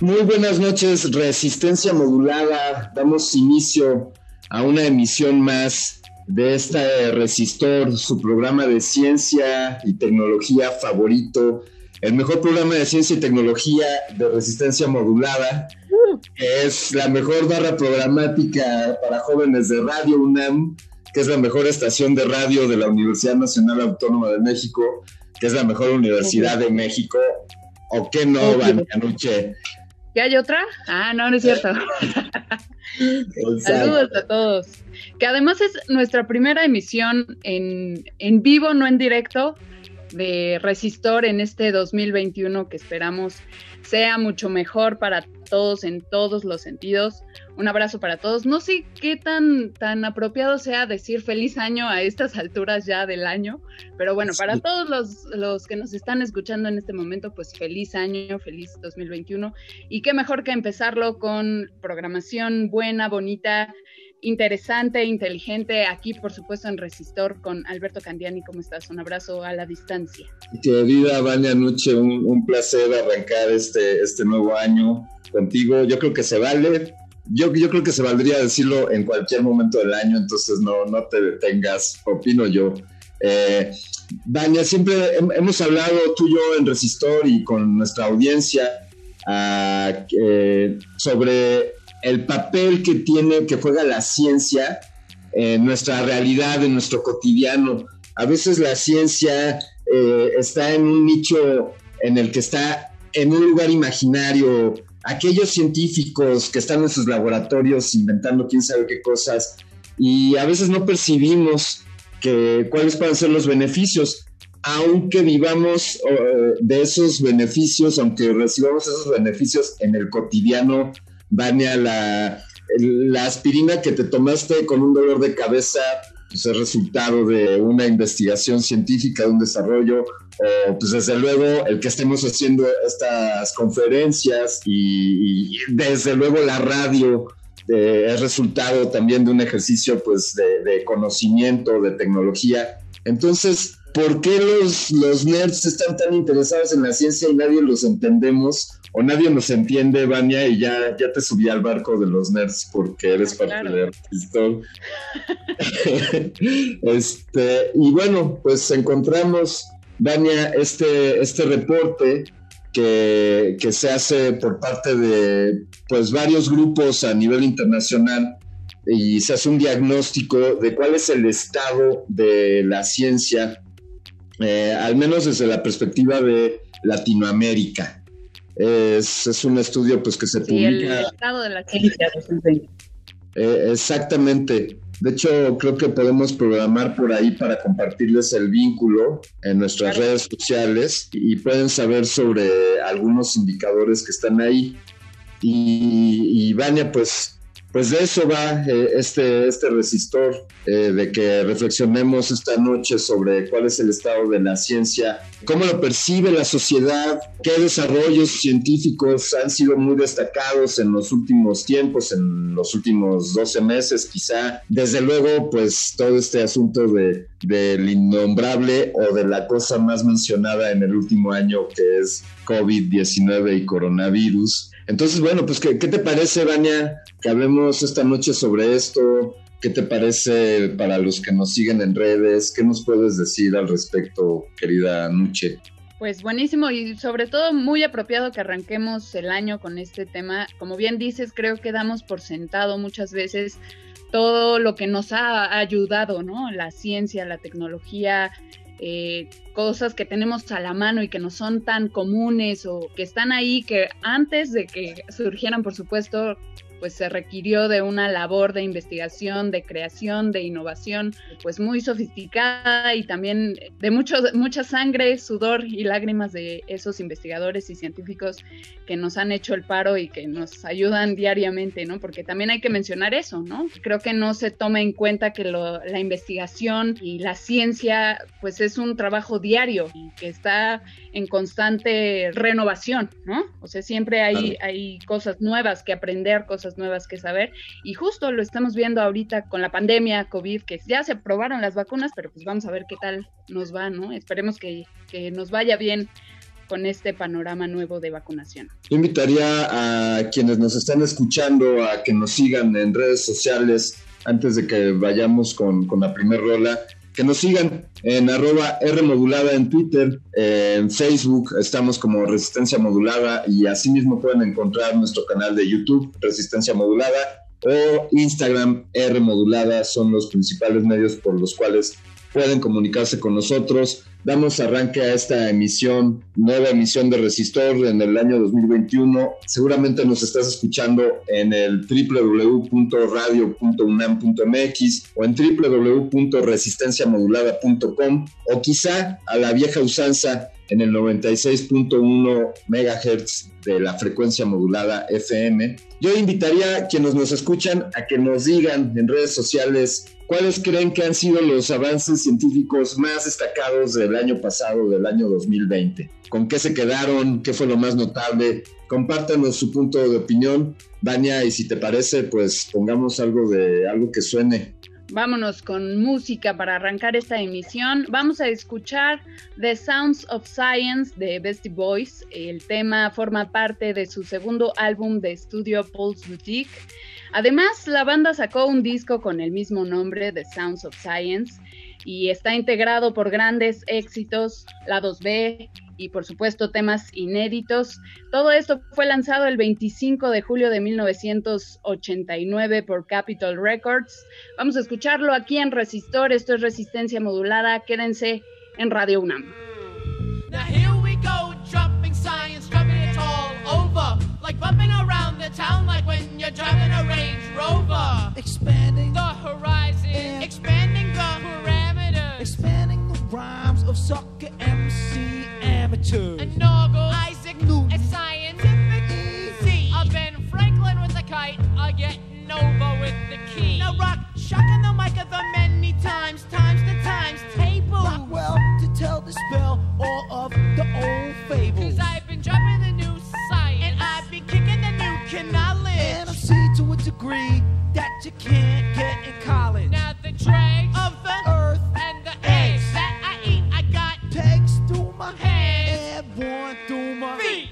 Muy buenas noches, Resistencia Modulada. Damos inicio a una emisión más de este Resistor, su programa de ciencia y tecnología favorito, el mejor programa de ciencia y tecnología de resistencia modulada, que es la mejor barra programática para jóvenes de Radio UNAM, que es la mejor estación de radio de la Universidad Nacional Autónoma de México, que es la mejor universidad de México. ¿O qué no, Vanianuche? ¿Ya hay otra? Ah, no, no es cierto. Saludos a todos. Que además es nuestra primera emisión en, en vivo, no en directo, de Resistor en este 2021 que esperamos sea mucho mejor para todos en todos los sentidos. Un abrazo para todos. No sé qué tan, tan apropiado sea decir feliz año a estas alturas ya del año, pero bueno, para todos los, los que nos están escuchando en este momento, pues feliz año, feliz 2021. Y qué mejor que empezarlo con programación buena, bonita, interesante, inteligente, aquí por supuesto en Resistor con Alberto Candiani. ¿Cómo estás? Un abrazo a la distancia. Querida Vania Nuche, un, un, placer arrancar este, este nuevo año contigo. Yo creo que se vale. Yo, yo creo que se valdría decirlo en cualquier momento del año, entonces no, no te detengas, opino yo. Eh, siempre hemos hablado tú y yo en Resistor y con nuestra audiencia uh, eh, sobre el papel que tiene, que juega la ciencia en nuestra realidad, en nuestro cotidiano. A veces la ciencia eh, está en un nicho en el que está en un lugar imaginario. Aquellos científicos que están en sus laboratorios inventando quién sabe qué cosas y a veces no percibimos cuáles pueden ser los beneficios, aunque vivamos uh, de esos beneficios, aunque recibamos esos beneficios en el cotidiano Vania, la, aspirina que te tomaste con un dolor de cabeza pues es resultado de una investigación científica, de un desarrollo, o pues desde luego el que estemos haciendo estas conferencias y, desde luego la radio eh, es resultado también de un ejercicio pues de, de, conocimiento, de tecnología. Entonces, ¿por qué los, los nerds están tan interesados en la ciencia y nadie los entendemos? O nadie nos entiende, Vania, y ya, ya te subí al barco de los nerds porque eres parte claro. de este, y bueno, pues encontramos, Vania, este, este reporte que, que, se hace por parte de pues varios grupos a nivel internacional y se hace un diagnóstico de cuál es el estado de la ciencia, eh, al menos desde la perspectiva de Latinoamérica. Es, es, un estudio pues que se sí, publica. El estado de la ciencia 2020. Eh, exactamente. De hecho, creo que podemos programar por ahí para compartirles el vínculo en nuestras claro. redes sociales y pueden saber sobre algunos indicadores que están ahí. Y, y Vania, pues pues de eso va eh, este, este resistor, eh, de que reflexionemos esta noche sobre cuál es el estado de la ciencia, cómo lo percibe la sociedad, qué desarrollos científicos han sido muy destacados en los últimos tiempos, en los últimos 12 meses quizá. Desde luego, pues todo este asunto de, del innombrable o de la cosa más mencionada en el último año que es COVID-19 y coronavirus. Entonces, bueno, pues, ¿qué, te parece, Vania, que hablemos esta noche sobre esto? ¿Qué te parece para los que nos siguen en redes? ¿Qué nos puedes decir al respecto, querida Nuche? Pues buenísimo y sobre todo muy apropiado que arranquemos el año con este tema. Como bien dices, creo que damos por sentado muchas veces todo lo que nos ha ayudado, ¿no? La ciencia, la tecnología, eh, cosas que tenemos a la mano y que no son tan comunes o que están ahí, que antes de que surgieran, por supuesto, pues se requirió de una labor de investigación, de creación, de innovación, pues muy sofisticada y también de mucho, mucha sangre, sudor y lágrimas de esos investigadores y científicos que nos han hecho el paro y que nos ayudan diariamente, ¿no? Porque también hay que mencionar eso, ¿no? Creo que no se toma en cuenta que la investigación y la ciencia, pues es un trabajo diario y que está en constante renovación, ¿no? O sea, siempre hay, hay cosas nuevas que aprender, cosas nuevas que saber. Y justo lo estamos viendo ahorita con la pandemia COVID, que ya se probaron las vacunas, pero pues vamos a ver qué tal nos va, ¿no? Esperemos que, que nos vaya bien con este panorama nuevo de vacunación. Yo invitaría a quienes nos están escuchando a que nos sigan en redes sociales antes de que vayamos con, con la primer rola que nos sigan en arroba R modulada en Twitter, en Facebook estamos como Resistencia Modulada y asimismo pueden encontrar nuestro canal de YouTube Resistencia Modulada o Instagram R modulada son los principales medios por los cuales pueden comunicarse con nosotros. Damos arranque a esta emisión, nueva emisión de Resistor en el año 2021. Seguramente nos estás escuchando en el www.radio.unam.mx o en www.resistenciamodulada.com o quizá a la vieja usanza en el 96.1 MHz de la frecuencia modulada FM. Yo invitaría a quienes nos escuchan a que nos digan en redes sociales cuáles creen que han sido los avances científicos más destacados del año pasado, del año 2020. ¿Con qué se quedaron? ¿Qué fue lo más notable? Compártanos su punto de opinión, Vania, y si te parece, pues pongamos algo de algo que suene Vámonos con música para arrancar esta emisión. Vamos a escuchar The Sounds of Science de Bestie Boys. El tema forma parte de su segundo álbum de estudio Pulse Boutique. Además, la banda sacó un disco con el mismo nombre, The Sounds of Science, y está integrado por grandes éxitos, la 2B, y por supuesto temas inéditos. Todo esto fue lanzado el 25 de julio de 1989 por Capitol Records. Vamos a escucharlo aquí en Resistor, esto es Resistencia Modulada, quédense en Radio UNAM. Like bumping around the town, like when you're driving a Range Rover. Expanding the horizon, of sucker MC amateurs. And Noggle, Isaac Newton, and scientific easy. I've been Franklin with the kite, I get Nova with the key. Now rock, shocking the mic of the many times, times the times table. Rock well to tell the spell all of the old fables. Cause I've been dropping the new science, and I've been kicking the new knowledge. And I'm see to a degree that you can't get in college. Now the dregs of the through.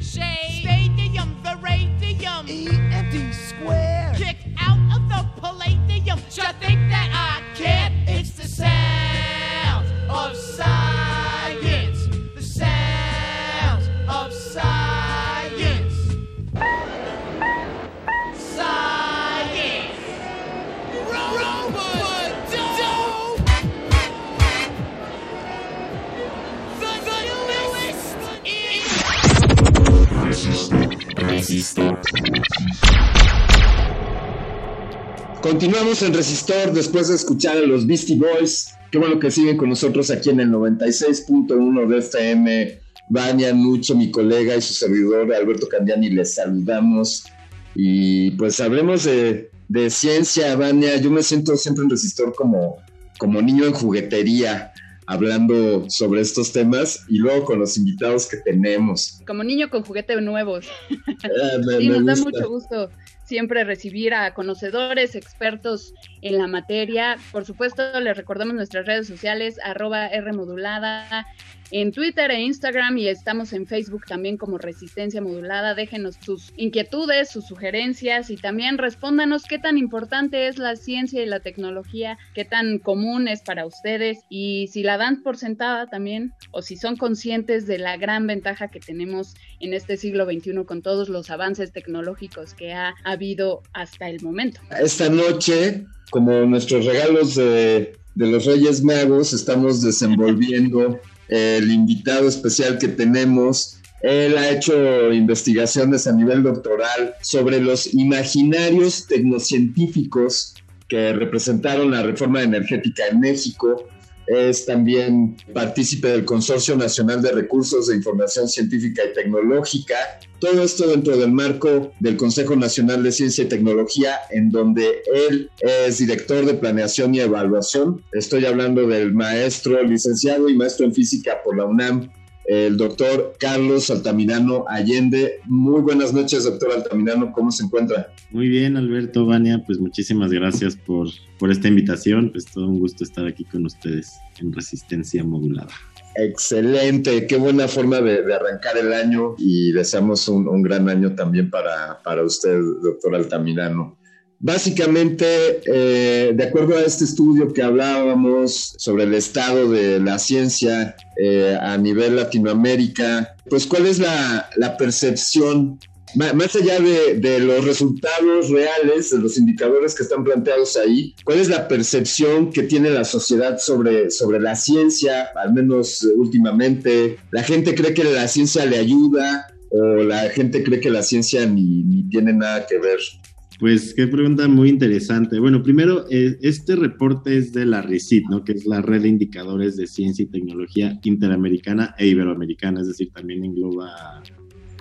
Shade, stadium, the radium, EMD square. Kick out of the palladium. Just think that I can't. It's the sound of science. The sound of science. Newest Continuamos en Resistor después de escuchar a los Beastie Boys. Qué bueno que siguen con nosotros aquí en el 96.1 de FM. Vania Nucho, mi colega y su servidor Alberto Candiani, les saludamos. Y pues hablemos de, de ciencia, Vania. Yo me siento siempre en Resistor como, como niño en juguetería hablando sobre estos temas y luego con los invitados que tenemos. Como niño con juguete nuevos. Eh, sí, nos da mucho gusto siempre recibir a conocedores, expertos en la materia. Por supuesto, les recordamos nuestras redes sociales, arroba Rmodulada, en Twitter e Instagram y estamos en Facebook también como Resistencia Modulada. Déjenos sus inquietudes, sus sugerencias y también respóndanos qué tan importante es la ciencia y la tecnología, qué tan común es para ustedes y si la dan por sentada también o si son conscientes de la gran ventaja que tenemos en este siglo XXI con todos los avances tecnológicos que ha habido hasta el momento. Esta noche, como nuestros regalos de, los Reyes Magos, estamos desenvolviendo el invitado especial que tenemos. Él ha hecho investigaciones a nivel doctoral sobre los imaginarios tecnocientíficos que representaron la reforma energética en México es también partícipe del Consorcio Nacional de Recursos de Información Científica y Tecnológica. Todo esto dentro del marco del Consejo Nacional de Ciencia y Tecnología, en donde él es director de planeación y evaluación. Estoy hablando del maestro licenciado y maestro en física por la UNAM, el doctor Carlos Altamirano Allende. Muy buenas noches, doctor Altamirano, ¿cómo se encuentra? Muy bien, Alberto, Vania, pues muchísimas gracias por, por esta invitación, pues todo un gusto estar aquí con ustedes en Resistencia Modulada. Excelente, qué buena forma de, arrancar el año y deseamos un, un, gran año también para, para usted, doctor Altamirano. Básicamente, eh, de acuerdo a este estudio que hablábamos sobre el estado de la ciencia eh, a nivel Latinoamérica, pues cuál es la, percepción, más allá de, los resultados reales, de los indicadores que están planteados ahí, cuál es la percepción que tiene la sociedad sobre, sobre la ciencia, al menos últimamente. La gente cree que la ciencia le ayuda o la gente cree que la ciencia ni, ni tiene nada que ver. Pues qué pregunta muy interesante. Bueno, primero, eh, este reporte es de la RICIT, ¿no? Que es la Red de Indicadores de Ciencia y Tecnología Interamericana e Iberoamericana, es decir, también engloba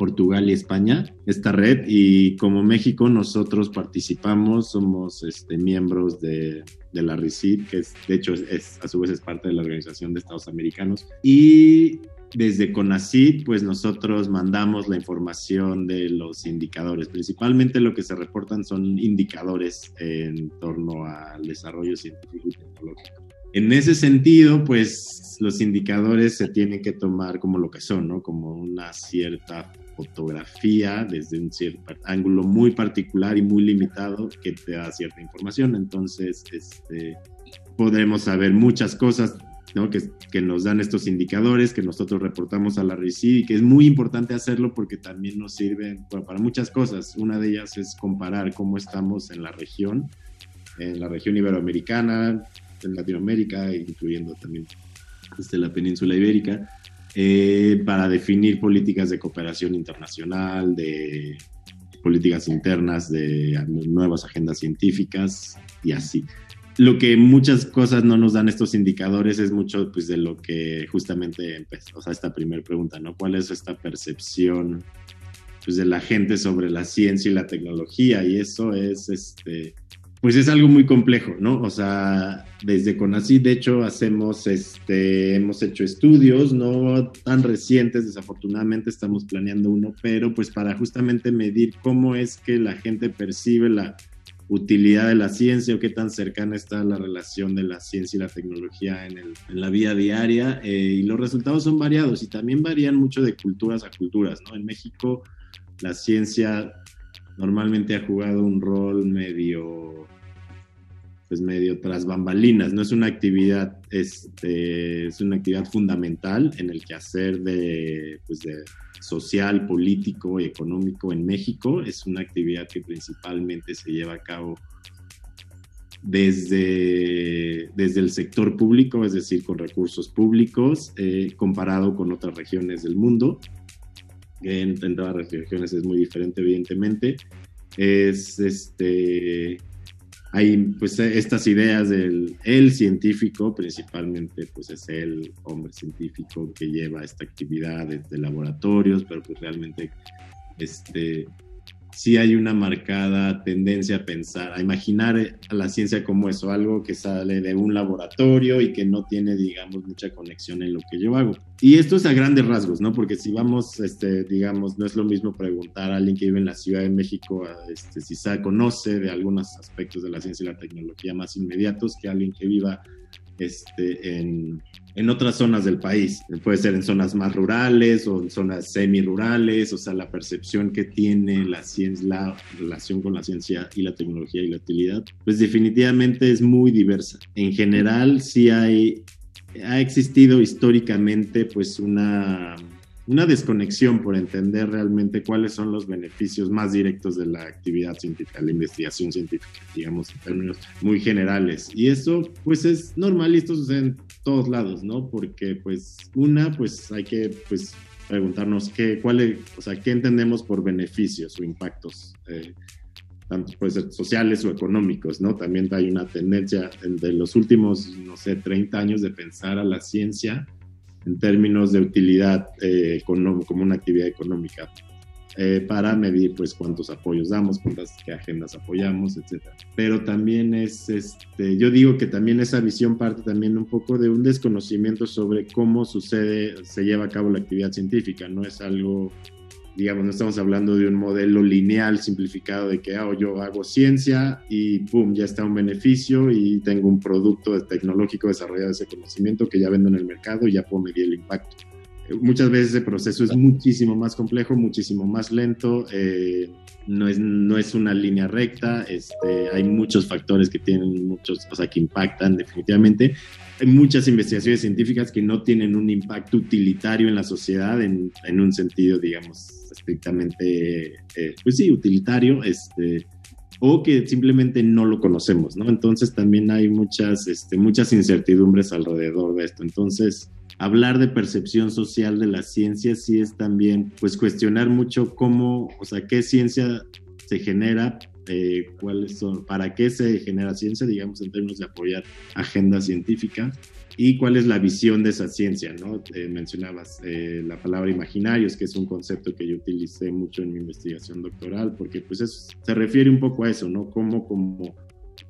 Portugal y España, esta red, y como México nosotros participamos, somos este, miembros de, la RICIT, que es, de hecho a su vez es parte de la Organización de Estados Americanos, y desde CONACYT, pues nosotros mandamos la información de los indicadores. Principalmente lo que se reportan son indicadores en torno al desarrollo científico y tecnológico. En ese sentido, pues los indicadores se tienen que tomar como lo que son, ¿no? Como una cierta fotografía desde un cierto ángulo muy particular y muy limitado que te da cierta información. Entonces, este, podremos saber muchas cosas que, nos dan estos indicadores que nosotros reportamos a la RICI y que es muy importante hacerlo porque también nos sirve para muchas cosas. Una de ellas es comparar cómo estamos en la región, en la región iberoamericana, en Latinoamérica, incluyendo también desde la península ibérica, eh, para definir políticas de cooperación internacional, de políticas internas, de nuevas agendas científicas y así lo que muchas cosas no nos dan estos indicadores es mucho pues de lo que justamente empezó, o sea, esta primera pregunta, ¿no? ¿Cuál es esta percepción pues de la gente sobre la ciencia y la tecnología? Y eso es, este, pues es algo muy complejo, ¿no? O sea, desde CONACYT, de hecho, hacemos, este, hemos hecho estudios, no tan recientes, desafortunadamente estamos planeando uno, pero pues para justamente medir cómo es que la gente percibe la utilidad de la ciencia o qué tan cercana está la relación de la ciencia y la tecnología en, la vida diaria. Eh, y los resultados son variados y también varían mucho de culturas a culturas. En México la ciencia normalmente ha jugado un rol medio pues medio tras bambalinas, no es una actividad, este, es una actividad fundamental en el quehacer de, pues de social, político y económico en México. Es una actividad que principalmente se lleva a cabo desde, desde el sector público, es decir, con recursos públicos, eh, comparado con otras regiones del mundo. En, en todas las regiones es muy diferente, evidentemente. Es este hay pues estas ideas del el científico, principalmente pues es el hombre científico que lleva esta actividad de laboratorios, pero pues realmente este, sí hay una marcada tendencia a pensar, a imaginar a la ciencia como eso, algo que sale de un laboratorio y que no tiene, digamos, mucha conexión en lo que yo hago. Y esto es a grandes rasgos, ¿no? Porque si vamos, este, digamos, no es lo mismo preguntar a alguien que vive en la Ciudad de México este, si se conoce de algunos aspectos de la ciencia y la tecnología más inmediatos que alguien que viva este, en, en, otras zonas del país. Puede ser en zonas más rurales o en zonas semi-rurales, o sea, la percepción que tiene la ciencia, la relación con la ciencia y la tecnología y la utilidad, pues definitivamente es muy diversa. En general, sí hay, ha existido históricamente pues una una desconexión por entender realmente cuáles son los beneficios más directos de la actividad científica, la investigación científica, digamos, en términos muy generales. Y eso, pues, es normal y esto sucede en todos lados, ¿no? Porque, pues, una, pues, hay que, pues, preguntarnos qué, cuál o sea, qué entendemos por beneficios o impactos, eh, tanto puede ser sociales o económicos, ¿no? También hay una tendencia de los últimos, no sé, 30 años de pensar a la ciencia en términos de utilidad eh, como una actividad económica eh, para medir pues cuántos apoyos damos, cuántas agendas apoyamos, etcétera. Pero también es, este, yo digo que también esa visión parte también un poco de un desconocimiento sobre cómo sucede, se lleva a cabo la actividad científica, no es algo digamos, no estamos hablando de un modelo lineal simplificado de que oh, yo hago ciencia y pum, ya está un beneficio y tengo un producto tecnológico desarrollado ese conocimiento que ya vendo en el mercado y ya puedo medir el impacto. Eh, muchas veces ese proceso es muchísimo más complejo, muchísimo más lento, eh, no, es, no es una línea recta, este, hay muchos factores que tienen muchos, o sea, que impactan definitivamente. Hay muchas investigaciones científicas que no tienen un impacto utilitario en la sociedad en, en un sentido, digamos, estrictamente, eh, pues sí, utilitario, este, o que simplemente no lo conocemos, ¿no? Entonces también hay muchas, este, muchas incertidumbres alrededor de esto. Entonces, hablar de percepción social de la ciencia sí es también, pues, cuestionar mucho cómo, o sea, qué ciencia se genera, eh, cuáles son, para qué se genera ciencia, digamos, en términos de apoyar agenda científica y cuál es la visión de esa ciencia, ¿no? Eh, mencionabas eh, la palabra imaginarios, que es un concepto que yo utilicé mucho en mi investigación doctoral, porque pues se refiere un poco a eso, ¿no? Cómo como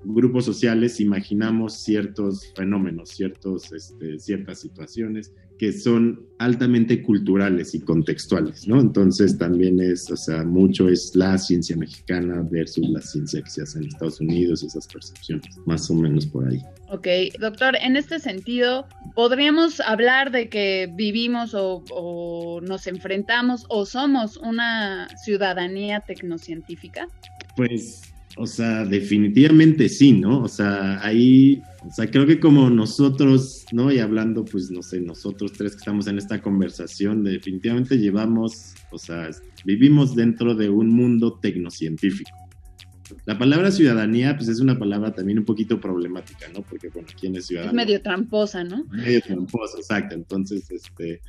grupos sociales imaginamos ciertos fenómenos, ciertos, este, ciertas situaciones que son altamente culturales y contextuales, ¿no? Entonces también es, o sea, mucho es la ciencia mexicana versus la ciencia que se hace en Estados Unidos, esas percepciones, más o menos por ahí. Ok, doctor, en este sentido, ¿podríamos hablar de que vivimos o, o nos enfrentamos o somos una ciudadanía tecnocientífica? Pues o sea, definitivamente sí, ¿no? O sea, ahí, o sea, creo que como nosotros, ¿no? Y hablando, pues, no sé, nosotros tres que estamos en esta conversación, definitivamente llevamos, o sea, vivimos dentro de un mundo tecnocientífico. La palabra ciudadanía, pues es una palabra también un poquito problemática, ¿no? Porque, bueno, ¿quién es ciudadano? Es medio tramposa, ¿no? Medio tramposa, exacto. Entonces, este,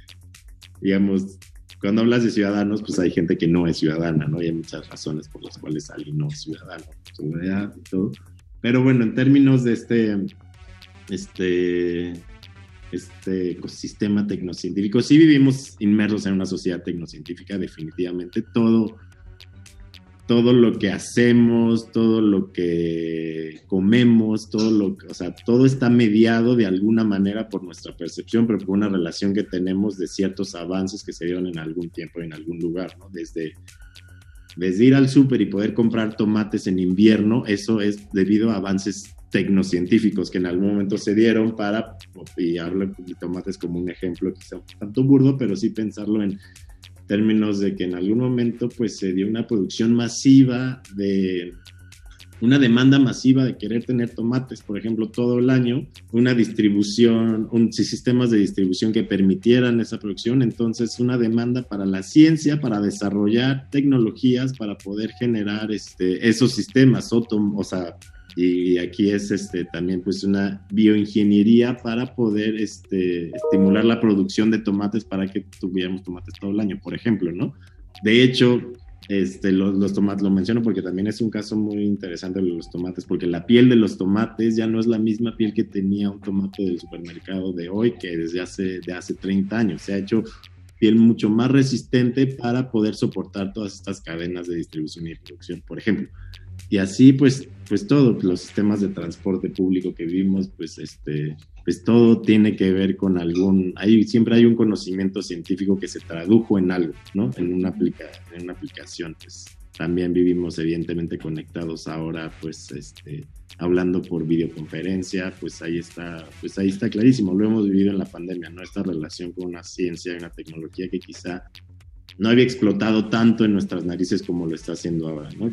digamos, cuando hablas de ciudadanos, pues hay gente que no es ciudadana, ¿no? Y hay muchas razones por las cuales alguien no es ciudadano, seguridad y todo. Pero bueno, en términos de este, este, este ecosistema tecnocientífico, sí vivimos inmersos en una sociedad tecnocientífica, definitivamente. Todo todo lo que hacemos, todo lo que comemos, todo lo que, o sea, todo está mediado de alguna manera por nuestra percepción, pero por una relación que tenemos de ciertos avances que se dieron en algún tiempo, en algún lugar, ¿no? Desde, desde ir al súper y poder comprar tomates en invierno, eso es debido a avances tecnocientíficos que en algún momento se dieron para, y hablo de tomates como un ejemplo quizá un tanto burdo, pero sí pensarlo en términos de que en algún momento pues se dio una producción masiva de una demanda masiva de querer tener tomates, por ejemplo, todo el año, una distribución, un, sistemas de distribución que permitieran esa producción, entonces una demanda para la ciencia, para desarrollar tecnologías, para poder generar este, esos sistemas, o sea, y aquí es este, también pues una bioingeniería para poder este, estimular la producción de tomates para que tuviéramos tomates todo el año, por ejemplo, ¿no? De hecho, este, los, los, tomates, lo menciono porque también es un caso muy interesante de los tomates, porque la piel de los tomates ya no es la misma piel que tenía un tomate del supermercado de hoy que desde hace, de hace 30 años. Se ha hecho piel mucho más resistente para poder soportar todas estas cadenas de distribución y producción, por ejemplo. Y así, pues, pues todo, los sistemas de transporte público que vimos, pues, este, pues todo tiene que ver con algún, hay, siempre hay un conocimiento científico que se tradujo en algo, ¿no? En una, aplica, en una aplicación, pues también vivimos evidentemente conectados ahora, pues, este, hablando por videoconferencia, pues ahí está, pues ahí está clarísimo, lo hemos vivido en la pandemia, ¿no? Esta relación con una ciencia y una tecnología que quizá no había explotado tanto en nuestras narices como lo está haciendo ahora, ¿no?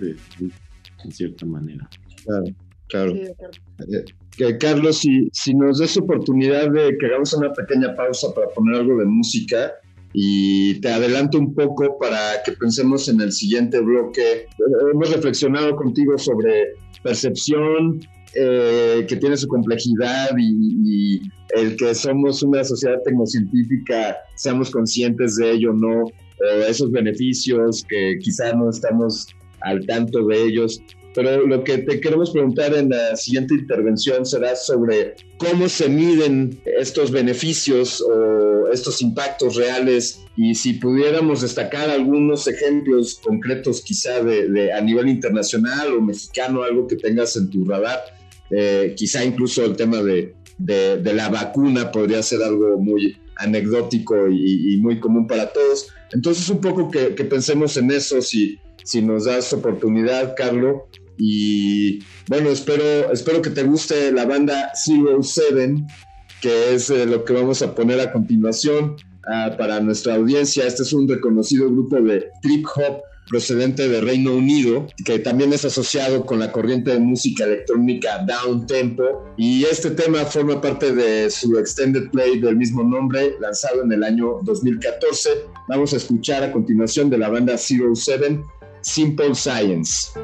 En cierta manera. Claro, claro. Eh, que Carlos, si, si nos des oportunidad de que hagamos una pequeña pausa para poner algo de música, y te adelanto un poco para que pensemos en el siguiente bloque. Hemos reflexionado contigo sobre percepción, eh, que tiene su complejidad y, el que somos una sociedad tecnocientífica, seamos conscientes de ello, ¿no? esos beneficios que quizá no estamos al tanto de ellos. Pero lo que te queremos preguntar en la siguiente intervención será sobre cómo se miden estos beneficios o estos impactos reales y si pudiéramos destacar algunos ejemplos concretos quizá de, a nivel internacional o mexicano, algo que tengas en tu radar, eh, quizá incluso el tema de, la vacuna podría ser algo muy anecdótico y, muy común para todos. Entonces un poco que, pensemos en eso, si si nos das oportunidad, Carlos. Y bueno, espero, espero que te guste la banda Zero Seven, que es eh, lo que vamos a poner a continuación ah, para nuestra audiencia. Este es un reconocido grupo de trip hop procedente de Reino Unido, que también es asociado con la corriente de música electrónica Down Tempo. Y este tema forma parte de su extended play del mismo nombre, lanzado en el año 2014. Vamos a escuchar a continuación de la banda Zero Seven Simple Science.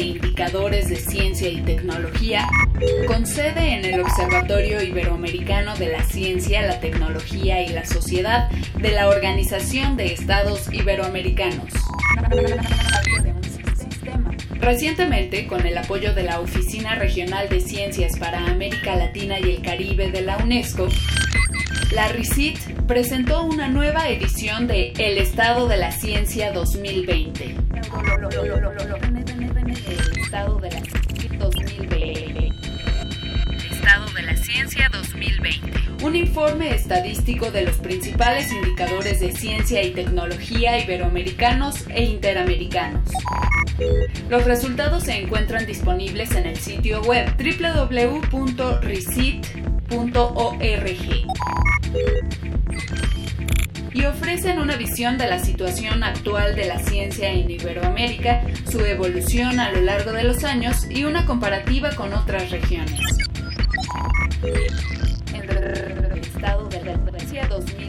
De Indicadores de Ciencia y Tecnología, con sede en el Observatorio Iberoamericano de la Ciencia, la Tecnología y la Sociedad de la Organización de Estados Iberoamericanos. Recientemente, con el apoyo de la Oficina Regional de Ciencias para América Latina y el Caribe de la UNESCO, la RICIT presentó una nueva edición de El Estado de la Ciencia 2020. El Estado de la Ciencia 2020. Estado de la Ciencia 2020. Un informe estadístico de los principales indicadores de ciencia y tecnología iberoamericanos e interamericanos. Los resultados se encuentran disponibles en el sitio web www.recit.org y ofrecen una visión de la situación actual de la ciencia en Iberoamérica, su evolución a lo largo de los años y una comparativa con otras regiones. El estado de la 2020.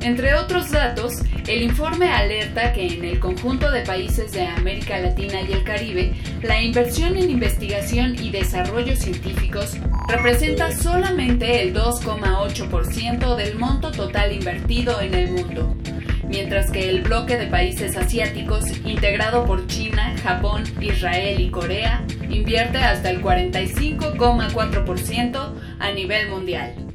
Entre otros datos, el informe alerta que en el conjunto de países de América Latina y el Caribe, la inversión en investigación y desarrollo científicos representa solamente el 2,8% del monto total invertido en el mundo, mientras que el bloque de países asiáticos, integrado por China, Japón, Israel y Corea, invierte hasta el 45,4% a nivel mundial.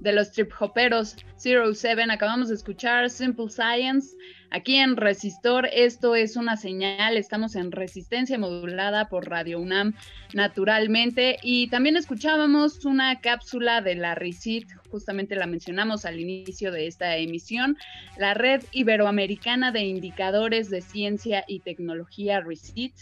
De los trip hoperos Zero Seven. Acabamos de escuchar Simple Science. Aquí en Resistor, esto es una señal. Estamos en resistencia modulada por Radio UNAM naturalmente. Y también escuchábamos una cápsula de la RICIT, justamente la mencionamos al inicio de esta emisión, la Red Iberoamericana de Indicadores de Ciencia y Tecnología RICIT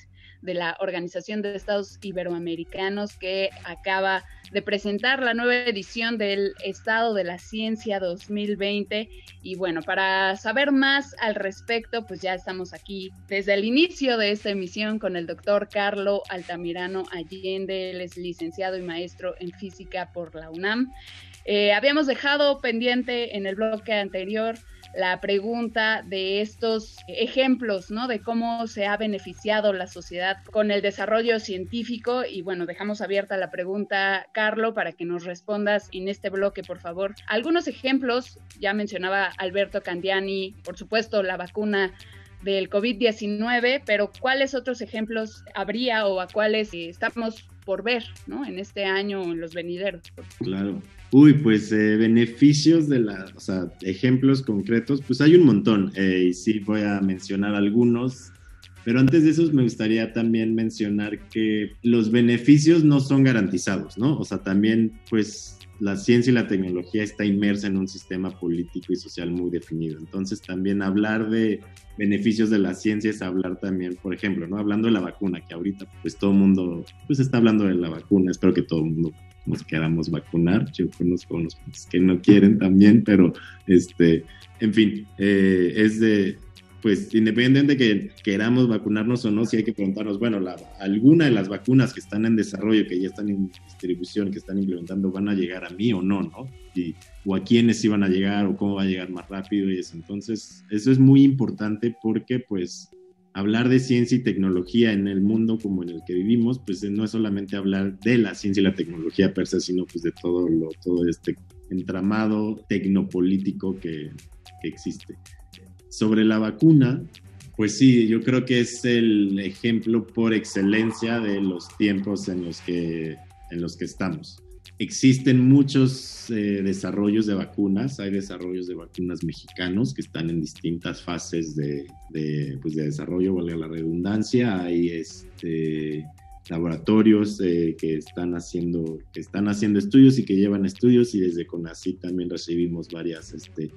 de la Organización de Estados Iberoamericanos que acaba de presentar la nueva edición del Estado de la Ciencia 2020. Y bueno, para saber más al respecto, pues ya estamos aquí desde el inicio de esta emisión con el doctor Carlo Altamirano Allende, él es licenciado y maestro en física por la UNAM. Eh, habíamos dejado pendiente en el bloque anterior la pregunta de estos ejemplos, ¿no? De cómo se ha beneficiado la sociedad con el desarrollo científico y bueno, dejamos abierta la pregunta, Carlo, para que nos respondas en este bloque, por favor. Algunos ejemplos, ya mencionaba Alberto Candiani, por supuesto, la vacuna del COVID-19, pero ¿cuáles otros ejemplos habría o a cuáles estamos por ver, ¿no? En este año en los venideros. Claro. Uy, pues eh, beneficios de la, o sea, ejemplos concretos, pues hay un montón eh, y sí voy a mencionar algunos, pero antes de eso me gustaría también mencionar que los beneficios no son garantizados, ¿no? O sea, también pues la ciencia y la tecnología está inmersa en un sistema político y social muy definido. Entonces también hablar de beneficios de la ciencia es hablar también, por ejemplo, ¿no? Hablando de la vacuna, que ahorita pues todo el mundo pues está hablando de la vacuna, espero que todo el mundo nos queramos vacunar, yo conozco unos que no quieren también, pero este, en fin, eh, es de, pues independientemente de que queramos vacunarnos o no, sí hay que preguntarnos, bueno, la, alguna de las vacunas que están en desarrollo, que ya están en distribución, que están implementando, van a llegar a mí o no, ¿no? Y, o a quiénes iban a llegar o cómo va a llegar más rápido y eso. Entonces, eso es muy importante porque pues hablar de ciencia y tecnología en el mundo como en el que vivimos, pues no es solamente hablar de la ciencia y la tecnología per se, sino pues de todo, lo, todo este entramado tecnopolítico que, que existe. Sobre la vacuna, pues sí, yo creo que es el ejemplo por excelencia de los tiempos en los que, en los que estamos. Existen muchos eh, desarrollos de vacunas, hay desarrollos de vacunas mexicanos que están en distintas fases de, de, pues de desarrollo, valga la redundancia, hay este, laboratorios eh, que, están haciendo, están haciendo estudios y que llevan estudios y desde CONACYT también recibimos varias este,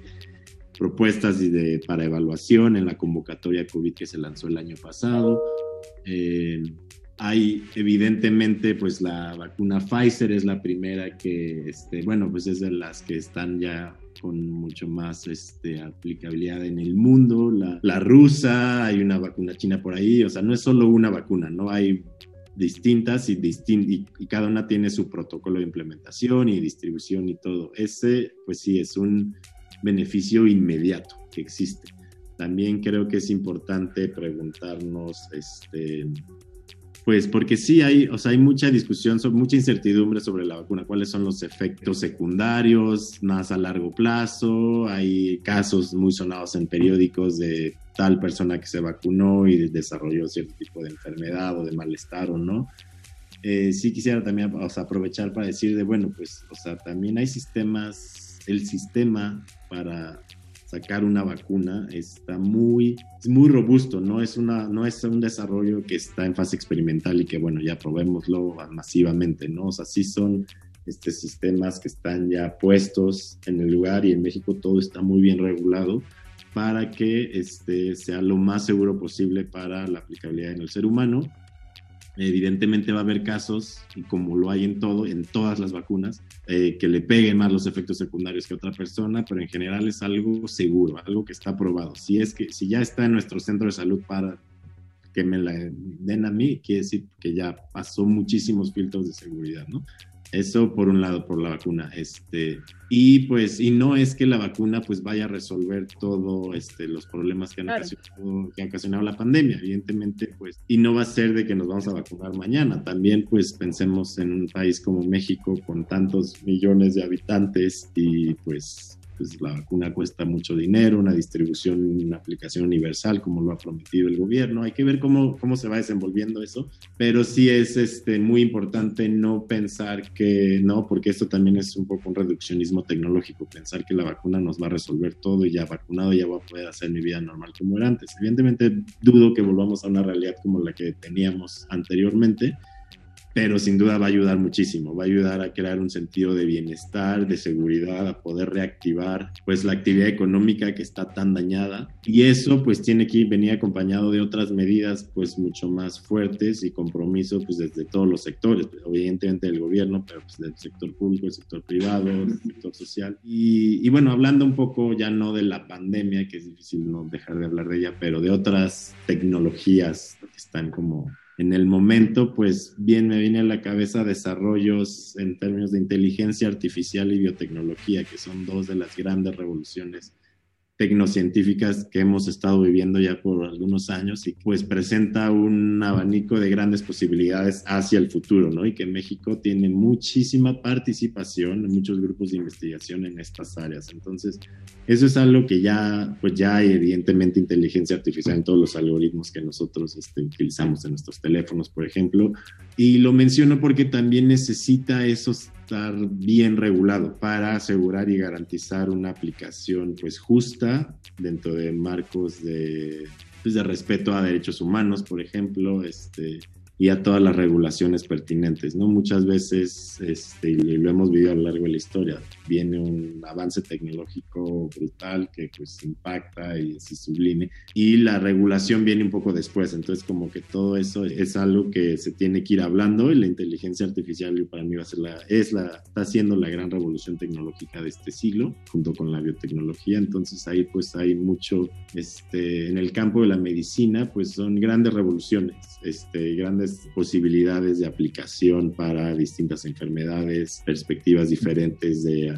propuestas de, para evaluación en la convocatoria COVID que se lanzó el año pasado. Eh, hay evidentemente pues la vacuna Pfizer es la primera que, este, bueno, pues es de las que están ya con mucho más este, aplicabilidad en el mundo. La, la rusa, hay una vacuna china por ahí, o sea, no es solo una vacuna, no hay distintas y, y, cada una tiene su protocolo de implementación y distribución y todo. Ese, pues sí, es un beneficio inmediato que existe. También creo que es importante preguntarnos, este, pues porque sí hay, o sea, hay mucha discusión, mucha incertidumbre sobre la vacuna, cuáles son los efectos secundarios más a largo plazo, hay casos muy sonados en periódicos de tal persona que se vacunó y desarrolló cierto tipo de enfermedad o de malestar o no. Eh, sí quisiera también aprovechar para decir de, bueno, pues, o sea, también hay sistemas, el sistema para sacar una vacuna está muy, es muy robusto, no es, una, no es un desarrollo que está en fase experimental y que bueno, ya probémoslo masivamente, ¿no? O sea, sí son este, sistemas que están ya puestos en el lugar y en México todo está muy bien regulado para que este, sea lo más seguro posible para la aplicabilidad en el ser humano Evidentemente va a haber casos, y como lo hay en todo, en todas las vacunas, eh, que le peguen más los efectos secundarios que otra persona, pero en general es algo seguro, algo que está probado. Si es que si ya está en nuestro centro de salud para que me la den a mí, quiere decir que ya pasó muchísimos filtros de seguridad, ¿no? Eso por un lado, por la vacuna. Este, y pues, y no es que la vacuna pues vaya a resolver todos este, los problemas que han, ocasionado, que ha ocasionado la pandemia, evidentemente, pues, y no va a ser de que nos vamos a vacunar mañana. También pues pensemos en un país como México con tantos millones de habitantes y pues pues la vacuna cuesta mucho dinero, una distribución, una aplicación universal como lo ha prometido el gobierno. Hay que ver cómo, cómo se va desenvolviendo eso, pero sí es este, muy importante no pensar que no, porque esto también es un poco un reduccionismo tecnológico, pensar que la vacuna nos va a resolver todo y ya vacunado ya voy a poder hacer mi vida normal como era antes. Evidentemente dudo que volvamos a una realidad como la que teníamos anteriormente pero sin duda va a ayudar muchísimo, va a ayudar a crear un sentido de bienestar, de seguridad, a poder reactivar pues la actividad económica que está tan dañada. Y eso pues tiene que venir acompañado de otras medidas pues mucho más fuertes y compromiso pues desde todos los sectores, evidentemente del gobierno, pero pues del sector público, el sector privado, el sector social. Y, y bueno, hablando un poco ya no de la pandemia, que es difícil no dejar de hablar de ella, pero de otras tecnologías que están como en el momento, pues bien me viene a la cabeza desarrollos en términos de inteligencia artificial y biotecnología, que son dos de las grandes revoluciones tecnocientíficas que hemos estado viviendo ya por algunos años y pues presenta un abanico de grandes posibilidades hacia el futuro, ¿no? Y que México tiene muchísima participación en muchos grupos de investigación en estas áreas. Entonces, eso es algo que ya, pues ya hay evidentemente inteligencia artificial en todos los algoritmos que nosotros este, utilizamos en nuestros teléfonos, por ejemplo. Y lo menciono porque también necesita esos estar bien regulado para asegurar y garantizar una aplicación pues justa dentro de marcos de, pues, de respeto a derechos humanos, por ejemplo, este, y a todas las regulaciones pertinentes, ¿no? Muchas veces, este, y lo hemos vivido a lo largo de la historia, viene un avance tecnológico brutal que pues impacta y es sublime, y la regulación viene un poco después, entonces como que todo eso es algo que se tiene que ir hablando y la inteligencia artificial para mí va a ser la, es la, está siendo la gran revolución tecnológica de este siglo, junto con la biotecnología, entonces ahí pues hay mucho, este, en el campo de la medicina, pues son grandes revoluciones, este, grandes posibilidades de aplicación para distintas enfermedades, perspectivas diferentes de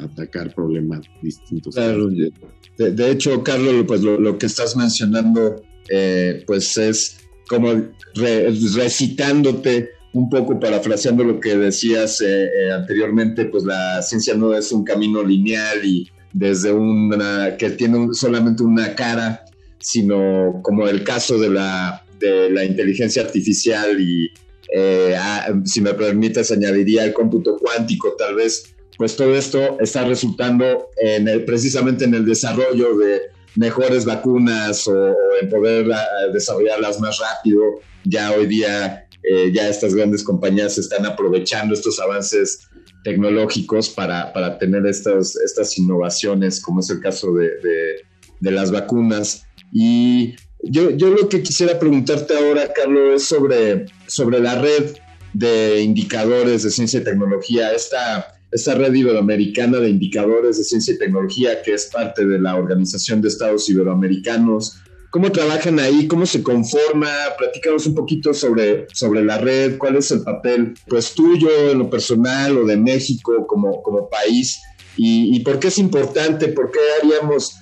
atacar problemas distintos. de, hecho, Carlos, pues lo, que estás mencionando, eh, pues es como recitándote un poco parafraseando lo que decías eh, eh, anteriormente, pues la ciencia no es un camino lineal y desde una que tiene solamente una cara, sino como el caso de la de la inteligencia artificial y, eh, si me permites, añadiría el cómputo cuántico, tal vez, pues todo esto está resultando en precisamente en el desarrollo de mejores vacunas o, en poder ah, desarrollarlas más rápido. Ya hoy día, eh, ya estas grandes compañías están aprovechando estos avances tecnológicos para, para tener estas, estas innovaciones, como es el caso de, de, de las vacunas. Y Yo, yo lo que quisiera preguntarte ahora, Carlos, es sobre, sobre la red de indicadores de ciencia y tecnología, esta, esta red iberoamericana de indicadores de ciencia y tecnología que es parte de la Organización de Estados Iberoamericanos. ¿Cómo trabajan ahí? ¿Cómo se conforma? Platícanos un poquito sobre, sobre la red, cuál es el papel pues tuyo en lo personal o de México como, como país y, y por qué es importante, por qué haríamos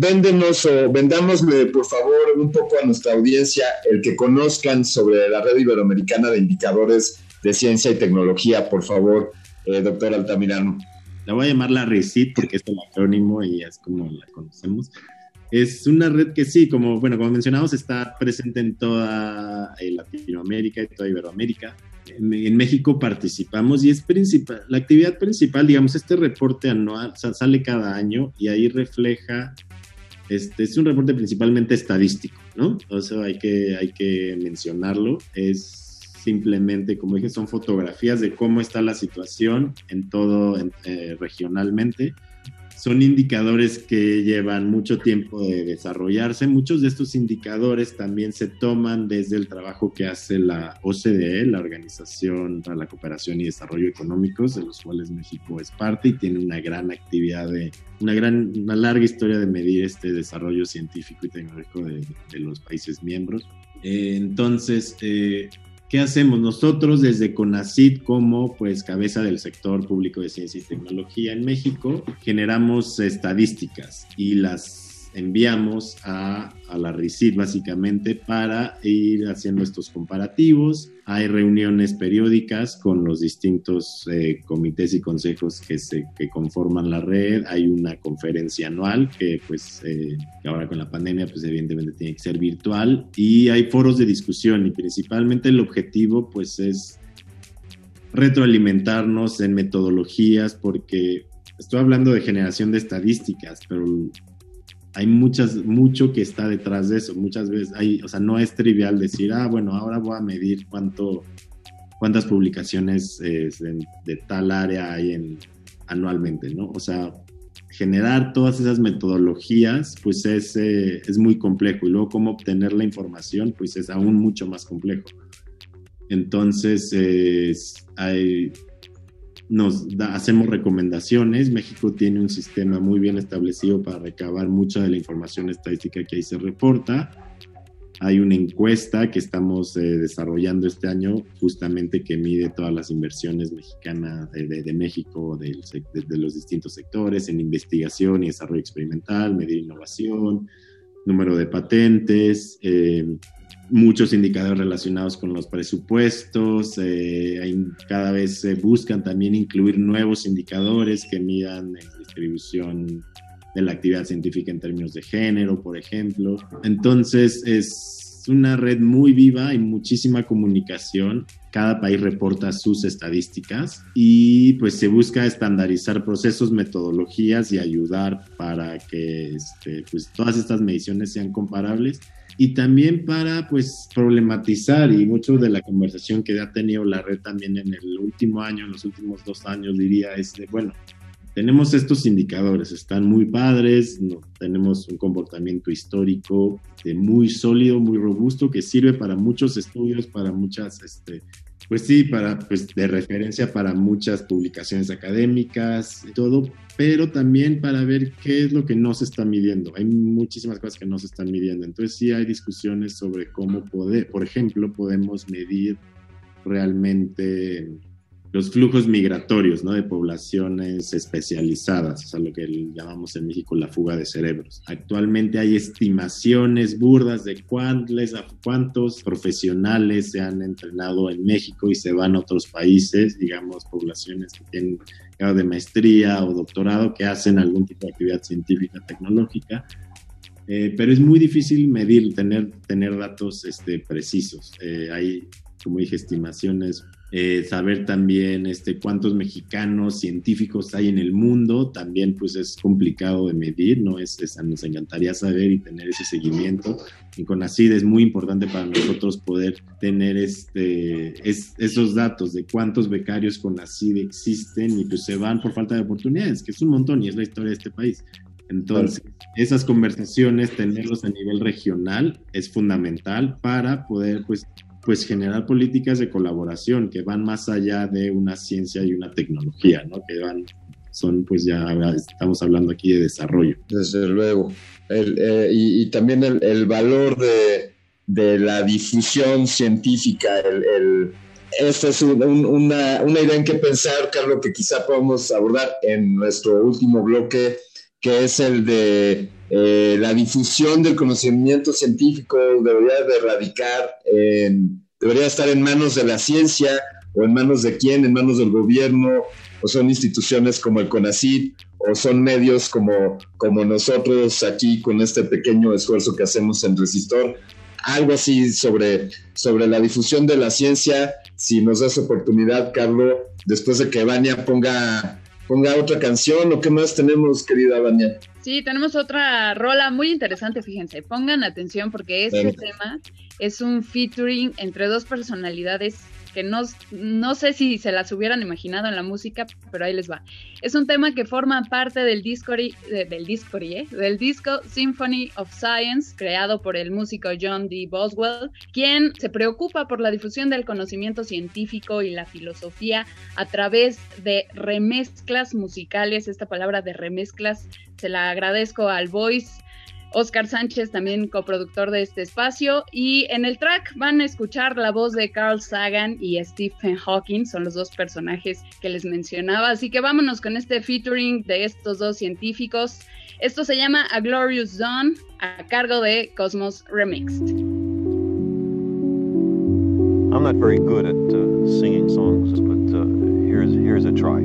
véndenos o vendámosle por favor un poco a nuestra audiencia el que conozcan sobre la red iberoamericana de indicadores de ciencia y tecnología, por favor, eh, doctor Altamirano. La voy a llamar la RECIT porque es el acrónimo y es como la conocemos. Es una red que sí, como, bueno, como mencionamos, está presente en toda eh, Latinoamérica y toda Iberoamérica en México participamos y es principal, la actividad principal, digamos, este reporte anual sale cada año y ahí refleja, este es un reporte principalmente estadístico, ¿no? O sea, hay que, hay que mencionarlo, es simplemente, como dije, son fotografías de cómo está la situación en todo, eh, regionalmente son indicadores que llevan mucho tiempo de desarrollarse. Muchos de estos indicadores también se toman desde el trabajo que hace la OCDE, la Organización para la Cooperación y Desarrollo Económicos, de los cuales México es parte y tiene una gran actividad de, una gran, una larga historia de medir este desarrollo científico y tecnológico de, los países miembros. Eh, entonces, eh, ¿Qué hacemos nosotros desde CONACID como pues cabeza del sector público de ciencia y tecnología en México? Generamos estadísticas y las enviamos a, la RICID básicamente para ir haciendo estos comparativos. Hay reuniones periódicas con los distintos eh, comités y consejos que, se, que conforman la red. Hay una conferencia anual que pues eh, ahora con la pandemia pues evidentemente tiene que ser virtual y hay foros de discusión y principalmente el objetivo pues es retroalimentarnos en metodologías porque estoy hablando de generación de estadísticas, pero hay muchas, mucho que está detrás de eso. Muchas veces hay, o sea, no es trivial decir, ah, bueno, ahora voy a medir cuánto, cuántas publicaciones eh, de, tal área hay en, anualmente, ¿no? O sea, generar todas esas metodologías, pues es, eh, es muy complejo. Y luego cómo obtener la información, pues es aún mucho más complejo. Entonces, hay, nos hacemos recomendaciones. México tiene un sistema muy bien establecido para recabar mucha de la información estadística que ahí se reporta. Hay una encuesta que estamos eh, desarrollando este año justamente que mide todas las inversiones mexicanas de, México, de, los distintos sectores, en investigación y desarrollo experimental, medir innovación, número de patentes, eh, muchos indicadores relacionados con los presupuestos, eh, cada vez se buscan también incluir nuevos indicadores que midan la distribución de la actividad científica en términos de género, por ejemplo. Entonces es una red muy viva y muchísima comunicación. Cada país reporta sus estadísticas y pues se busca estandarizar procesos, metodologías y ayudar para que este, pues, todas estas mediciones sean comparables y también para pues problematizar y mucho de la conversación que ha tenido la red también en el último año, en los últimos dos años diría es de bueno, tenemos estos indicadores, están muy padres, no, tenemos un comportamiento histórico de muy sólido, muy robusto, que sirve para muchos estudios, para muchas, este, pues sí, para, pues de referencia para muchas publicaciones académicas y todo, pero también para ver qué es lo que no se está midiendo. Hay muchísimas cosas que no se están midiendo. Entonces sí hay discusiones sobre cómo poder, por ejemplo, podemos medir realmente los flujos migratorios ¿no? de poblaciones especializadas, o sea, lo que llamamos en México la fuga de cerebros. Actualmente hay estimaciones burdas de cuántos, cuántos profesionales se han entrenado en México y se van a otros países, digamos, poblaciones que tienen grado de maestría o doctorado que hacen algún tipo de actividad científica, tecnológica. Eh, pero es muy difícil medir, tener, tener datos este, precisos. Eh, hay, como dije, estimaciones eh, saber también este, cuántos mexicanos científicos hay en el mundo, también pues es complicado de medir, ¿no? Es, nos encantaría saber y tener ese seguimiento. Y con ACID es muy importante para nosotros poder tener este, esos datos de cuántos becarios con ACID existen y pues se van por falta de oportunidades, que es un montón y es la historia de este país. Entonces, esas conversaciones, tenerlos a nivel regional, es fundamental para poder, pues, pues generar políticas de colaboración que van más allá de una ciencia y una tecnología, ¿no? Que van, son, pues ya estamos hablando aquí de desarrollo. Desde luego. Eh, y, también el, valor de, de, la difusión científica, el, esta es una, una, idea en que pensar, Carlos, que quizá podamos abordar en nuestro último bloque, que es el de eh, la difusión del conocimiento científico debería de radicar, debería estar en manos de la ciencia o en manos de quién, en manos del gobierno, o son instituciones como el CONACYT, o son medios como, como nosotros aquí con este pequeño esfuerzo que hacemos en Resistor. Algo así sobre, sobre la difusión de la ciencia, si nos das oportunidad, Carlos, después de que Vania ponga ponga otra canción o qué más tenemos, querida Vania. Sí, tenemos otra rola muy interesante, fíjense, pongan atención porque este tema es un featuring entre dos personalidades que no, no sé si se las hubieran imaginado en la música, pero ahí les va. Es un tema que forma parte del disco, del, disco ¿eh? del disco Symphony of Science, creado por el músico John D. Boswell, quien se preocupa por la difusión del conocimiento científico y la filosofía a través de remezclas musicales. Esta palabra de remezclas se la agradezco al Voice Oscar Sánchez, también coproductor de este espacio. Y en el track van a escuchar la voz de Carl Sagan y Stephen Hawking, son los dos personajes que les mencionaba. Así que vámonos con este featuring de estos dos científicos. Esto se llama A Glorious Dawn, a cargo de Cosmos Remixed. I'm not very good at uh, singing songs, but uh, here's, here's a try.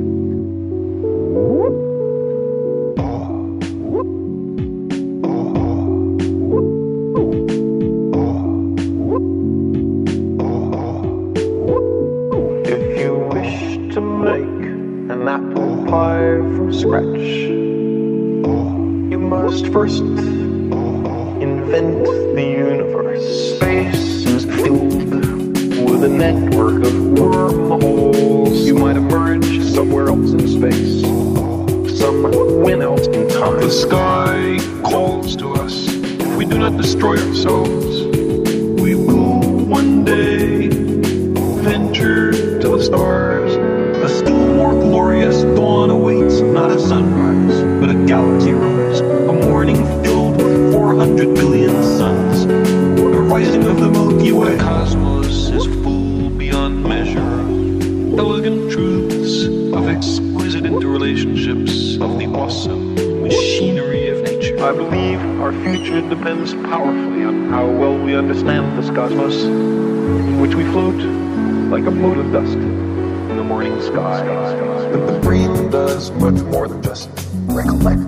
Scratch. You must first invent the universe. Space is filled with a network of wormholes. You might emerge somewhere else in space. Some win out in time. The sky calls to us. If we do not destroy ourselves, 400 billion suns. The rising of the Milky Way. The Cosmos is full beyond measure. Elegant truths of exquisite interrelationships of the awesome machinery of nature. I believe our future depends powerfully on how well we understand this cosmos, in which we float like a mote of dust in the morning sky. But the brain does much more than just recollect.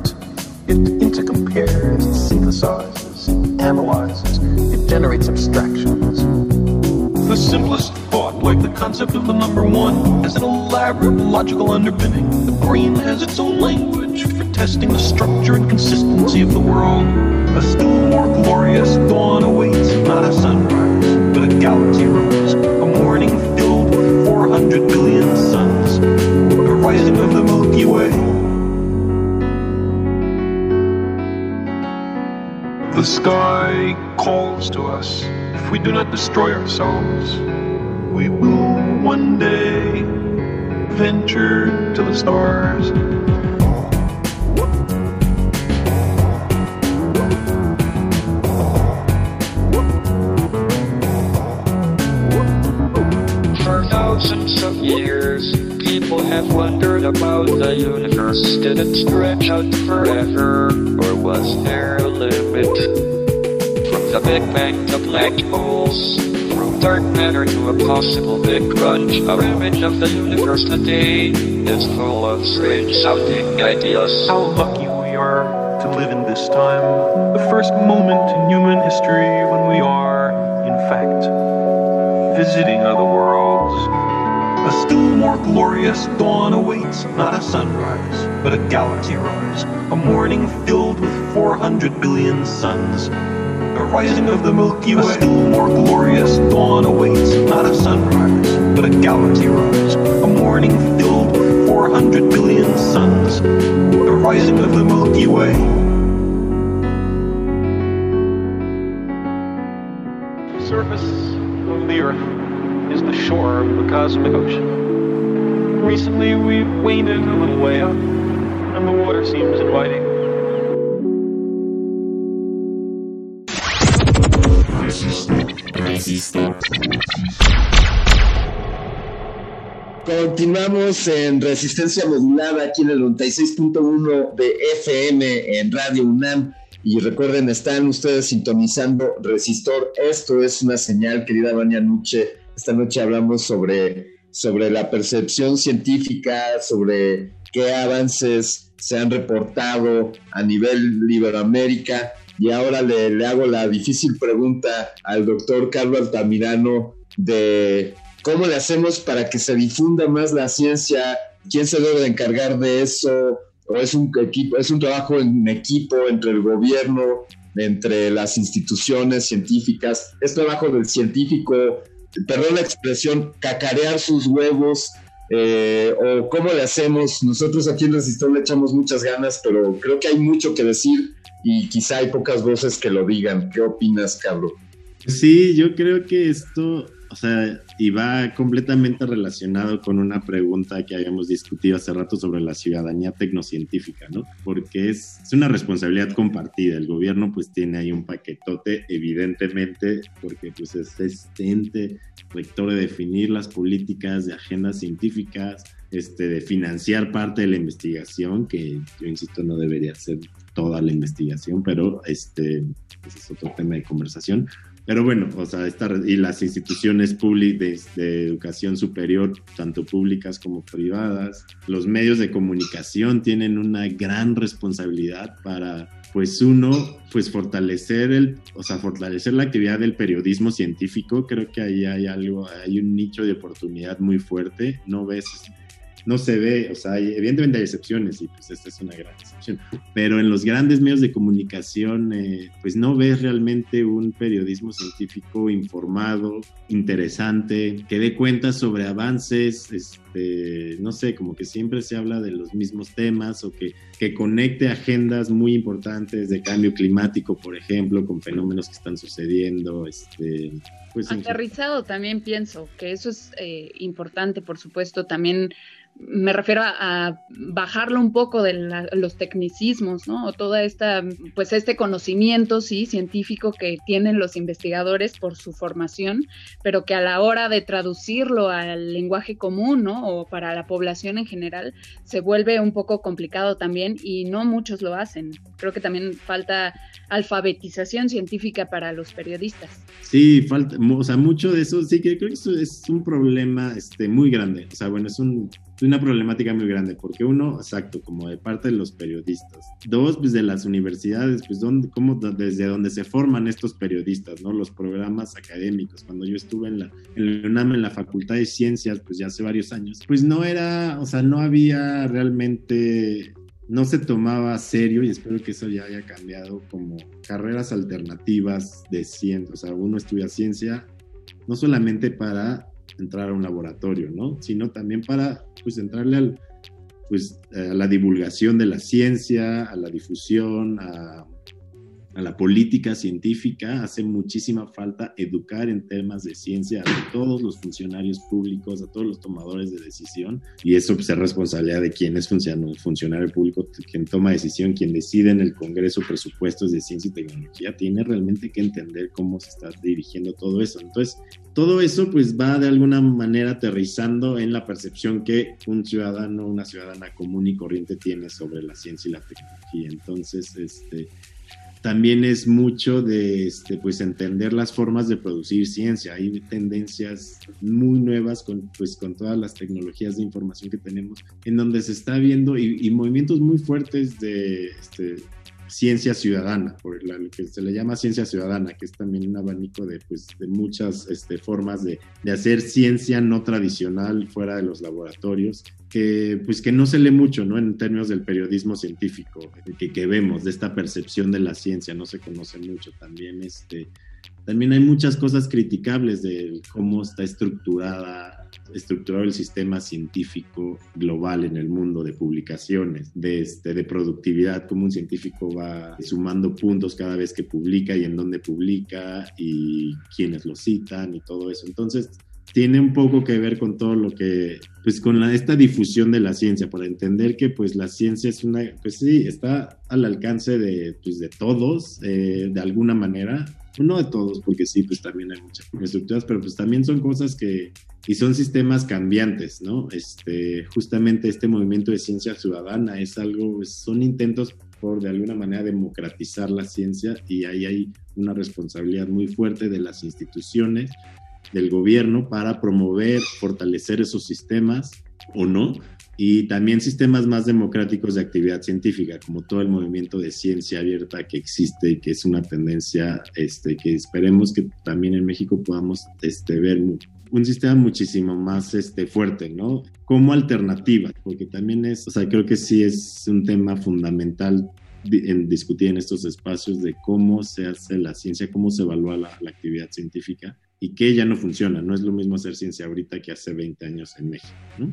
Analyzes, it generates abstractions. The simplest thought, like the concept of the number one, has an elaborate logical underpinning. The brain has its own language for testing the structure and consistency of the world. A still more glorious dawn awaits, not a sunrise, but a galaxy rise, a morning filled with 400 billion suns, the rising of the Milky Way. The sky calls to us. If we do not destroy ourselves, we will one day venture to the stars. For thousands of years, people have wondered about the universe. Did it stretch out forever, or was there Big Bang to black holes, from dark matter to a possible big crunch, our image of the universe today is full of strange sounding ideas. How lucky we are to live in this time, the first moment in human history when we are, in fact, visiting other worlds. A still more glorious dawn awaits, not a sunrise, but a galaxy rise. A morning filled with 400 billion suns rising of the Milky Way. A still more glorious dawn awaits, not a sunrise, but a galaxy rise. A morning filled with 400 billion suns. The rising of the Milky Way. The surface of the Earth is the shore of the cosmic ocean. Recently, we've waded a little way up, and the water seems inviting. Continuamos en Resistencia Modulada aquí en el 96.1 de FM en Radio UNAM. Y recuerden, están ustedes sintonizando Resistor. Esto es una señal, querida Doña Nuche. Esta noche hablamos sobre, sobre la percepción científica, sobre qué avances se han reportado a nivel Iberoamérica. Y ahora le, le hago la difícil pregunta al doctor Carlos Altamirano de cómo le hacemos para que se difunda más la ciencia, quién se debe de encargar de eso, o es un equipo, es un trabajo en equipo entre el gobierno, entre las instituciones científicas, es trabajo del científico, perdón la expresión, cacarear sus huevos, eh, o cómo le hacemos. Nosotros aquí en Resistor le echamos muchas ganas, pero creo que hay mucho que decir y quizá hay pocas voces que lo digan. ¿Qué opinas, Carlos? Sí, yo creo que esto o sea, y va completamente relacionado con una pregunta que habíamos discutido hace rato sobre la ciudadanía tecnocientífica, ¿no? Porque es, una responsabilidad compartida. El gobierno pues tiene ahí un paquetote, evidentemente, porque pues es este ente rector de definir las políticas de agendas científicas, este, de financiar parte de la investigación, que yo insisto no debería ser toda la investigación, pero este, ese es otro tema de conversación pero bueno, o sea, esta, y las instituciones públicas de, de, educación superior, tanto públicas como privadas, los medios de comunicación tienen una gran responsabilidad para, pues uno, pues fortalecer el, o sea, fortalecer la actividad del periodismo científico. Creo que ahí hay algo, hay un nicho de oportunidad muy fuerte. No ves no se ve, o sea, evidentemente hay excepciones y pues esta es una gran excepción, pero en los grandes medios de comunicación eh, pues no ves realmente un periodismo científico informado, interesante, que dé cuenta sobre avances, este, no sé, como que siempre se habla de los mismos temas o que, que conecte agendas muy importantes de cambio climático, por ejemplo, con fenómenos que están sucediendo, este, pues, aterrizado también pienso que eso es eh, importante, por supuesto, también me refiero a, bajarlo un poco de los tecnicismos, ¿no? O toda esta, pues este conocimiento, sí, científico que tienen los investigadores por su formación, pero que a la hora de traducirlo al lenguaje común, ¿no? O para la población en general, se vuelve un poco complicado también y no muchos lo hacen. Creo que también falta alfabetización científica para los periodistas. Sí, falta, o sea, mucho de eso, sí, que creo que eso es un problema este, muy grande. O sea, bueno, es un una problemática muy grande, porque uno, exacto, como de parte de los periodistas. Dos, pues de las universidades, pues donde, como desde donde se forman estos periodistas, ¿no? Los programas académicos. Cuando yo estuve en la, en la UNAM, en la Facultad de Ciencias, pues ya hace varios años, pues no era, o sea, no había realmente no se tomaba serio y espero que eso ya haya cambiado como carreras alternativas de ciencia, o sea, uno estudia ciencia no solamente para entrar a un laboratorio, ¿no? Sino también para, pues, entrarle al, pues, a la divulgación de la ciencia, a la difusión, a a la política científica, hace muchísima falta educar en temas de ciencia a todos los funcionarios públicos, a todos los tomadores de decisión, y eso pues, es responsabilidad de quien es funcionario público, quien toma decisión, quien decide en el Congreso presupuestos de ciencia y tecnología, tiene realmente que entender cómo se está dirigiendo todo eso. Entonces, todo eso pues va de alguna manera aterrizando en la percepción que un ciudadano, una ciudadana común y corriente tiene sobre la ciencia y la tecnología. Entonces, este también es mucho de este, pues, entender las formas de producir ciencia. Hay tendencias muy nuevas con, pues, con todas las tecnologías de información que tenemos, en donde se está viendo y, movimientos muy fuertes de este, ciencia ciudadana, por lo que se le llama ciencia ciudadana, que es también un abanico de, pues, de muchas este, formas de, de, hacer ciencia no tradicional fuera de los laboratorios, que, pues, que no se lee mucho ¿no? en términos del periodismo científico que, que vemos, de esta percepción de la ciencia, no se conoce mucho también. Este, también hay muchas cosas criticables de cómo está estructurada estructurado el sistema científico global en el mundo de publicaciones, de, este, de productividad, cómo un científico va sumando puntos cada vez que publica y en dónde publica y quiénes lo citan y todo eso. Entonces, tiene un poco que ver con todo lo que, pues con la, esta difusión de la ciencia, para entender que pues la ciencia es una, pues sí, está al alcance de, pues, de todos, eh, de alguna manera, no de todos, porque sí, pues también hay muchas estructuras, pero pues también son cosas que, y son sistemas cambiantes, ¿no? Este, justamente este movimiento de ciencia ciudadana es algo, son intentos por de alguna manera democratizar la ciencia y ahí hay una responsabilidad muy fuerte de las instituciones, del gobierno para promover, fortalecer esos sistemas o no, y también sistemas más democráticos de actividad científica, como todo el movimiento de ciencia abierta que existe y que es una tendencia este, que esperemos que también en México podamos este, ver un sistema muchísimo más este, fuerte, ¿no? Como alternativa, porque también es, o sea, creo que sí es un tema fundamental en discutir en estos espacios de cómo se hace la ciencia, cómo se evalúa la, la actividad científica y que ya no funciona. No es lo mismo hacer ciencia ahorita que hace 20 años en México, ¿no?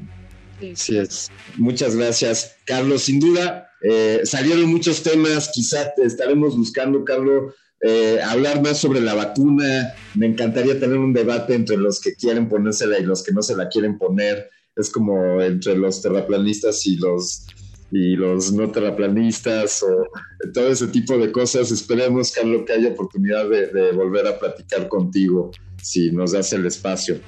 Sí, es. Muchas gracias, Carlos. Sin duda, eh, salieron muchos temas. Quizá estaremos buscando, Carlos, eh, hablar más sobre la vacuna. Me encantaría tener un debate entre los que quieren ponérsela y los que no se la quieren poner. Es como entre los terraplanistas y los y los no terraplanistas o todo ese tipo de cosas. Esperemos, Carlos, que haya oportunidad de, de volver a platicar contigo si nos das el espacio.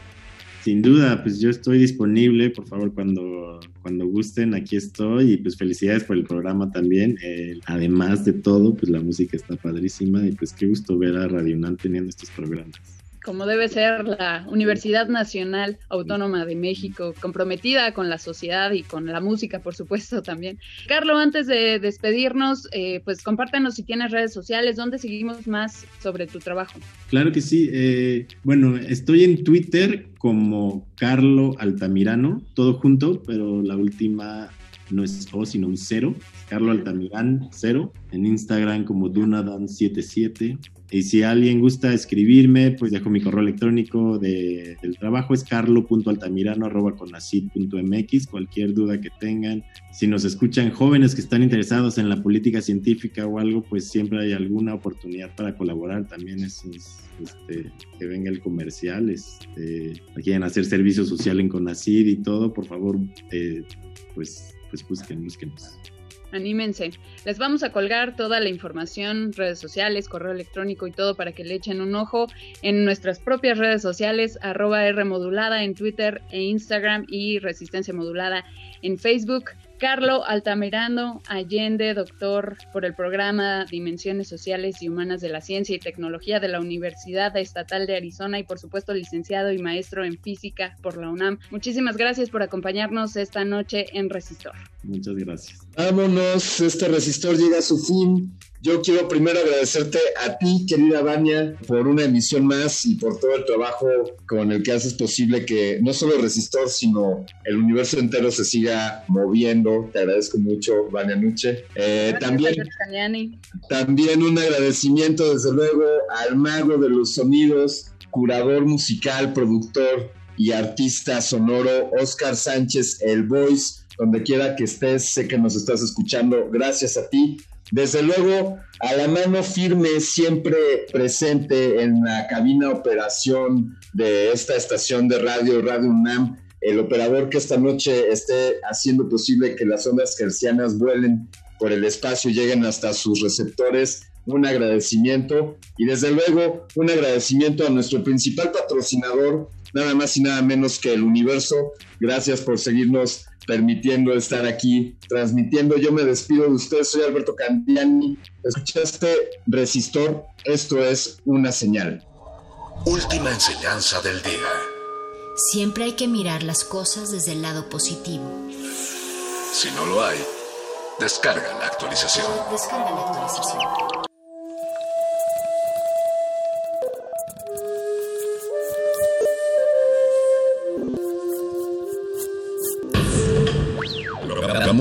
Sin duda, pues yo estoy disponible, por favor, cuando, cuando gusten, aquí estoy y pues felicidades por el programa también. Eh, además de todo, pues la música está padrísima y pues qué gusto ver a Radio UNAM teniendo estos programas como debe ser la Universidad Nacional Autónoma de México, comprometida con la sociedad y con la música, por supuesto, también. Carlos, antes de despedirnos, eh, pues compártanos si tienes redes sociales, ¿dónde seguimos más sobre tu trabajo? Claro que sí. Eh, bueno, estoy en Twitter como Carlo Altamirano, todo junto, pero la última no es O, sino un cero. Carlo Altamirán, cero. En Instagram como Dunadan77 y si alguien gusta escribirme, pues dejo mi correo electrónico de, del trabajo, es carlo.altamirano.conacid.mx, cualquier duda que tengan. Si nos escuchan jóvenes que están interesados en la política científica o algo, pues siempre hay alguna oportunidad para colaborar. También es, este, que venga el comercial, este, quieren hacer servicio social en Conacid y todo, por favor, eh, pues, pues busquen, búsquenos anímense. Les vamos a colgar toda la información, redes sociales, correo electrónico y todo para que le echen un ojo en nuestras propias redes sociales, arroba R modulada en Twitter e Instagram y Resistencia Modulada en Facebook. Carlo Altamirano Allende, doctor por el programa Dimensiones Sociales y Humanas de la Ciencia y Tecnología de la Universidad Estatal de Arizona y por supuesto licenciado y maestro en física por la UNAM. Muchísimas gracias por acompañarnos esta noche en Resistor. Muchas gracias. Vámonos, este Resistor llega a su fin. Yo quiero primero agradecerte a ti, querida Vania, por una emisión más y por todo el trabajo con el que haces posible que no solo Resistor, sino el universo entero se siga moviendo. Te agradezco mucho, Vania Nuche. Eh, también, también un agradecimiento, desde luego, al mago de los sonidos, curador musical, productor y artista sonoro, Oscar Sánchez, el Voice donde quiera que estés, sé que nos estás escuchando, gracias a ti. Desde luego, a la mano firme, siempre presente en la cabina operación de esta estación de radio, Radio UNAM, el operador que esta noche esté haciendo posible que las ondas gercianas vuelen por el espacio y lleguen hasta sus receptores. Un agradecimiento y desde luego un agradecimiento a nuestro principal patrocinador, nada más y nada menos que el universo. Gracias por seguirnos permitiendo estar aquí transmitiendo. Yo me despido de ustedes, soy Alberto Candiani. Escuchaste Resistor, esto es una señal. Última enseñanza del día. Siempre hay que mirar las cosas desde el lado positivo. Si no lo hay, descarga la actualización. Descarga la actualización.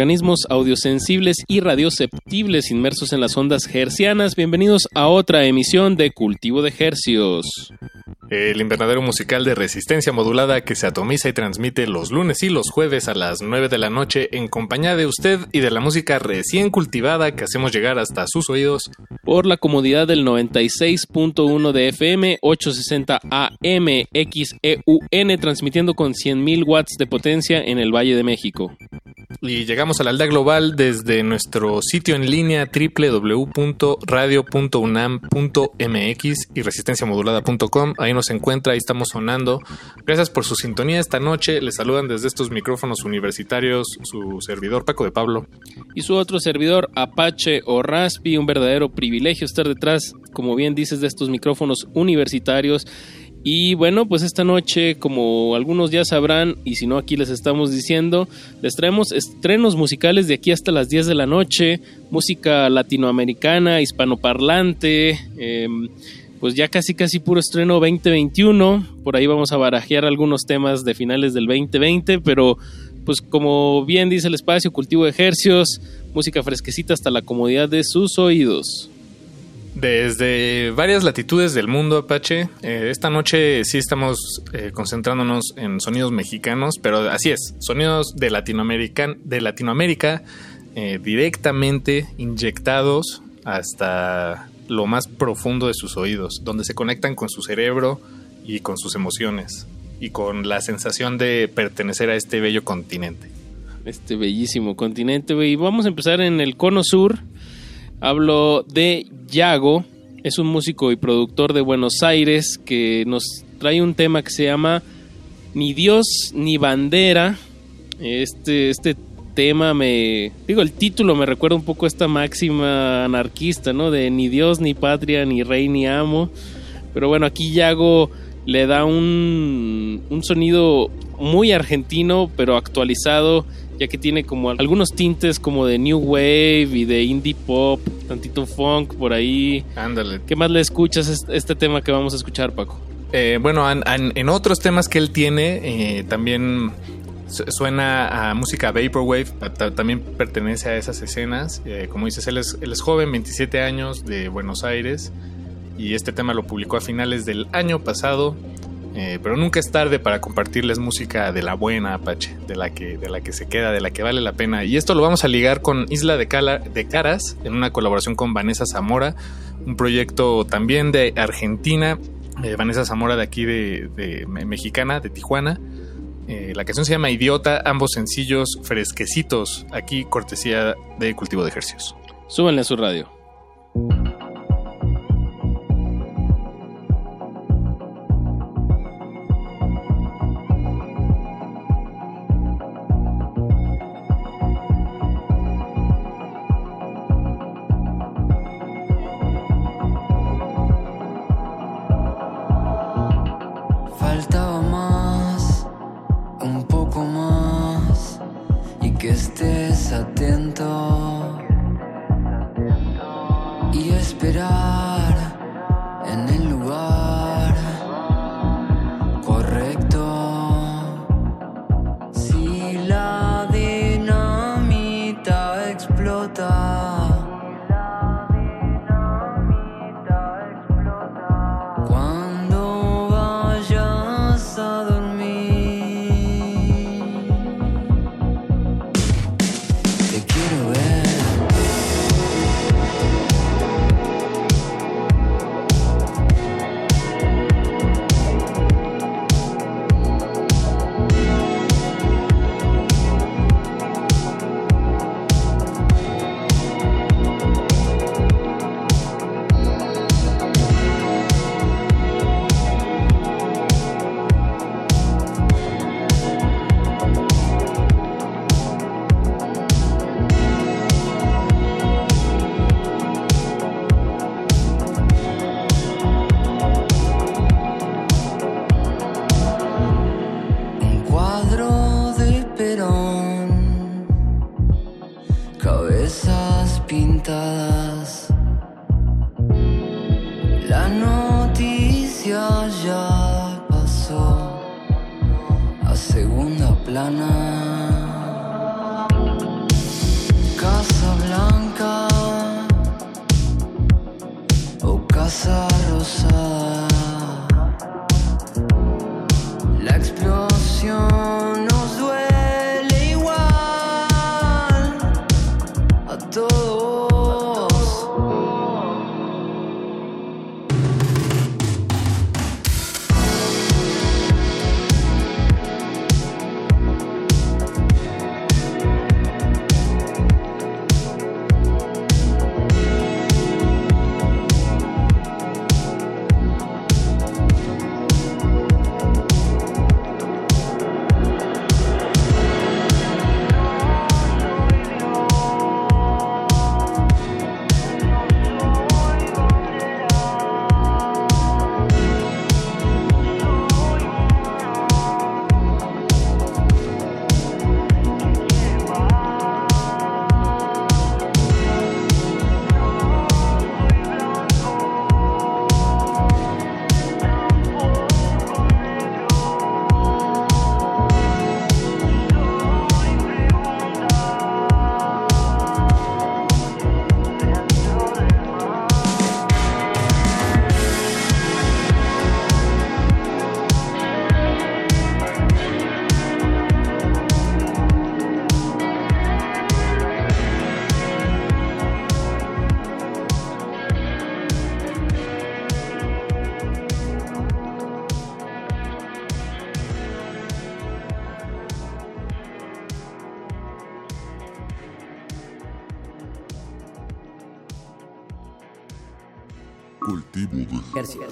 Organismos audiosensibles y radioceptibles inmersos en las ondas hercianas. Bienvenidos a otra emisión de Cultivo de Hercios. El invernadero musical de resistencia modulada que se atomiza y transmite los lunes y los jueves a las 9 de la noche en compañía de usted y de la música recién cultivada que hacemos llegar hasta sus oídos. Por la comodidad del 96.1 de FM, 860 AM, XEUN, transmitiendo con 100.000 watts de potencia en el Valle de México. Y llegamos a la aldea global desde nuestro sitio en línea www.radio.unam.mx y resistenciamodulada.com. Ahí nos encuentra, ahí estamos sonando. Gracias por su sintonía esta noche. Les saludan desde estos micrófonos universitarios su servidor Paco de Pablo. Y su otro servidor Apache o Raspi. Un verdadero privilegio estar detrás, como bien dices, de estos micrófonos universitarios y bueno, pues esta noche, como algunos ya sabrán, y si no aquí les estamos diciendo, les traemos estrenos musicales de aquí hasta las 10 de la noche, música latinoamericana, hispanoparlante, em, pues ya casi casi puro estreno 2021, por ahí vamos a barajear algunos temas de finales del 2020, pero pues como bien dice el espacio, cultivo de ejercios, música fresquecita hasta la comodidad de sus oídos. Desde varias latitudes del mundo, Apache. Eh, esta noche sí estamos eh, concentrándonos en sonidos mexicanos, pero así es, sonidos de Latinoamérica, de Latinoamérica eh, directamente inyectados hasta lo más profundo de sus oídos, donde se conectan con su cerebro y con sus emociones y con la sensación de pertenecer a este bello continente. Este bellísimo continente, y vamos a empezar en el cono sur Hablo de Yago, es un músico y productor de Buenos Aires que nos trae un tema que se llama Ni Dios ni Bandera. Este, este tema me. Digo, el título me recuerda un poco a esta máxima anarquista, ¿no? De ni Dios, ni patria, ni rey, ni amo. Pero bueno, aquí Yago le da un, un sonido muy argentino, pero actualizado ya que tiene como algunos tintes como de New Wave y de indie pop, tantito funk por ahí. Ándale. ¿Qué más le escuchas este tema que vamos a escuchar, Paco? Eh, bueno, en otros temas que él tiene, eh, también suena a música Vaporwave, también pertenece a esas escenas. Eh, como dices, él es, él es joven, 27 años, de Buenos Aires, y este tema lo publicó a finales del año pasado. Eh, pero nunca es tarde para compartirles música de la buena Apache, de la, que, de la que se queda, de la que vale la pena. Y esto lo vamos a ligar con Isla de, de Caras, en una colaboración con Vanessa Zamora, un proyecto también de Argentina. Eh, Vanessa Zamora de aquí de, mexicana, de Tijuana. Eh, la canción se llama Idiota, ambos sencillos fresquecitos, aquí cortesía de Cultivo de Ejercicios. Súbanle a su radio. Cultivo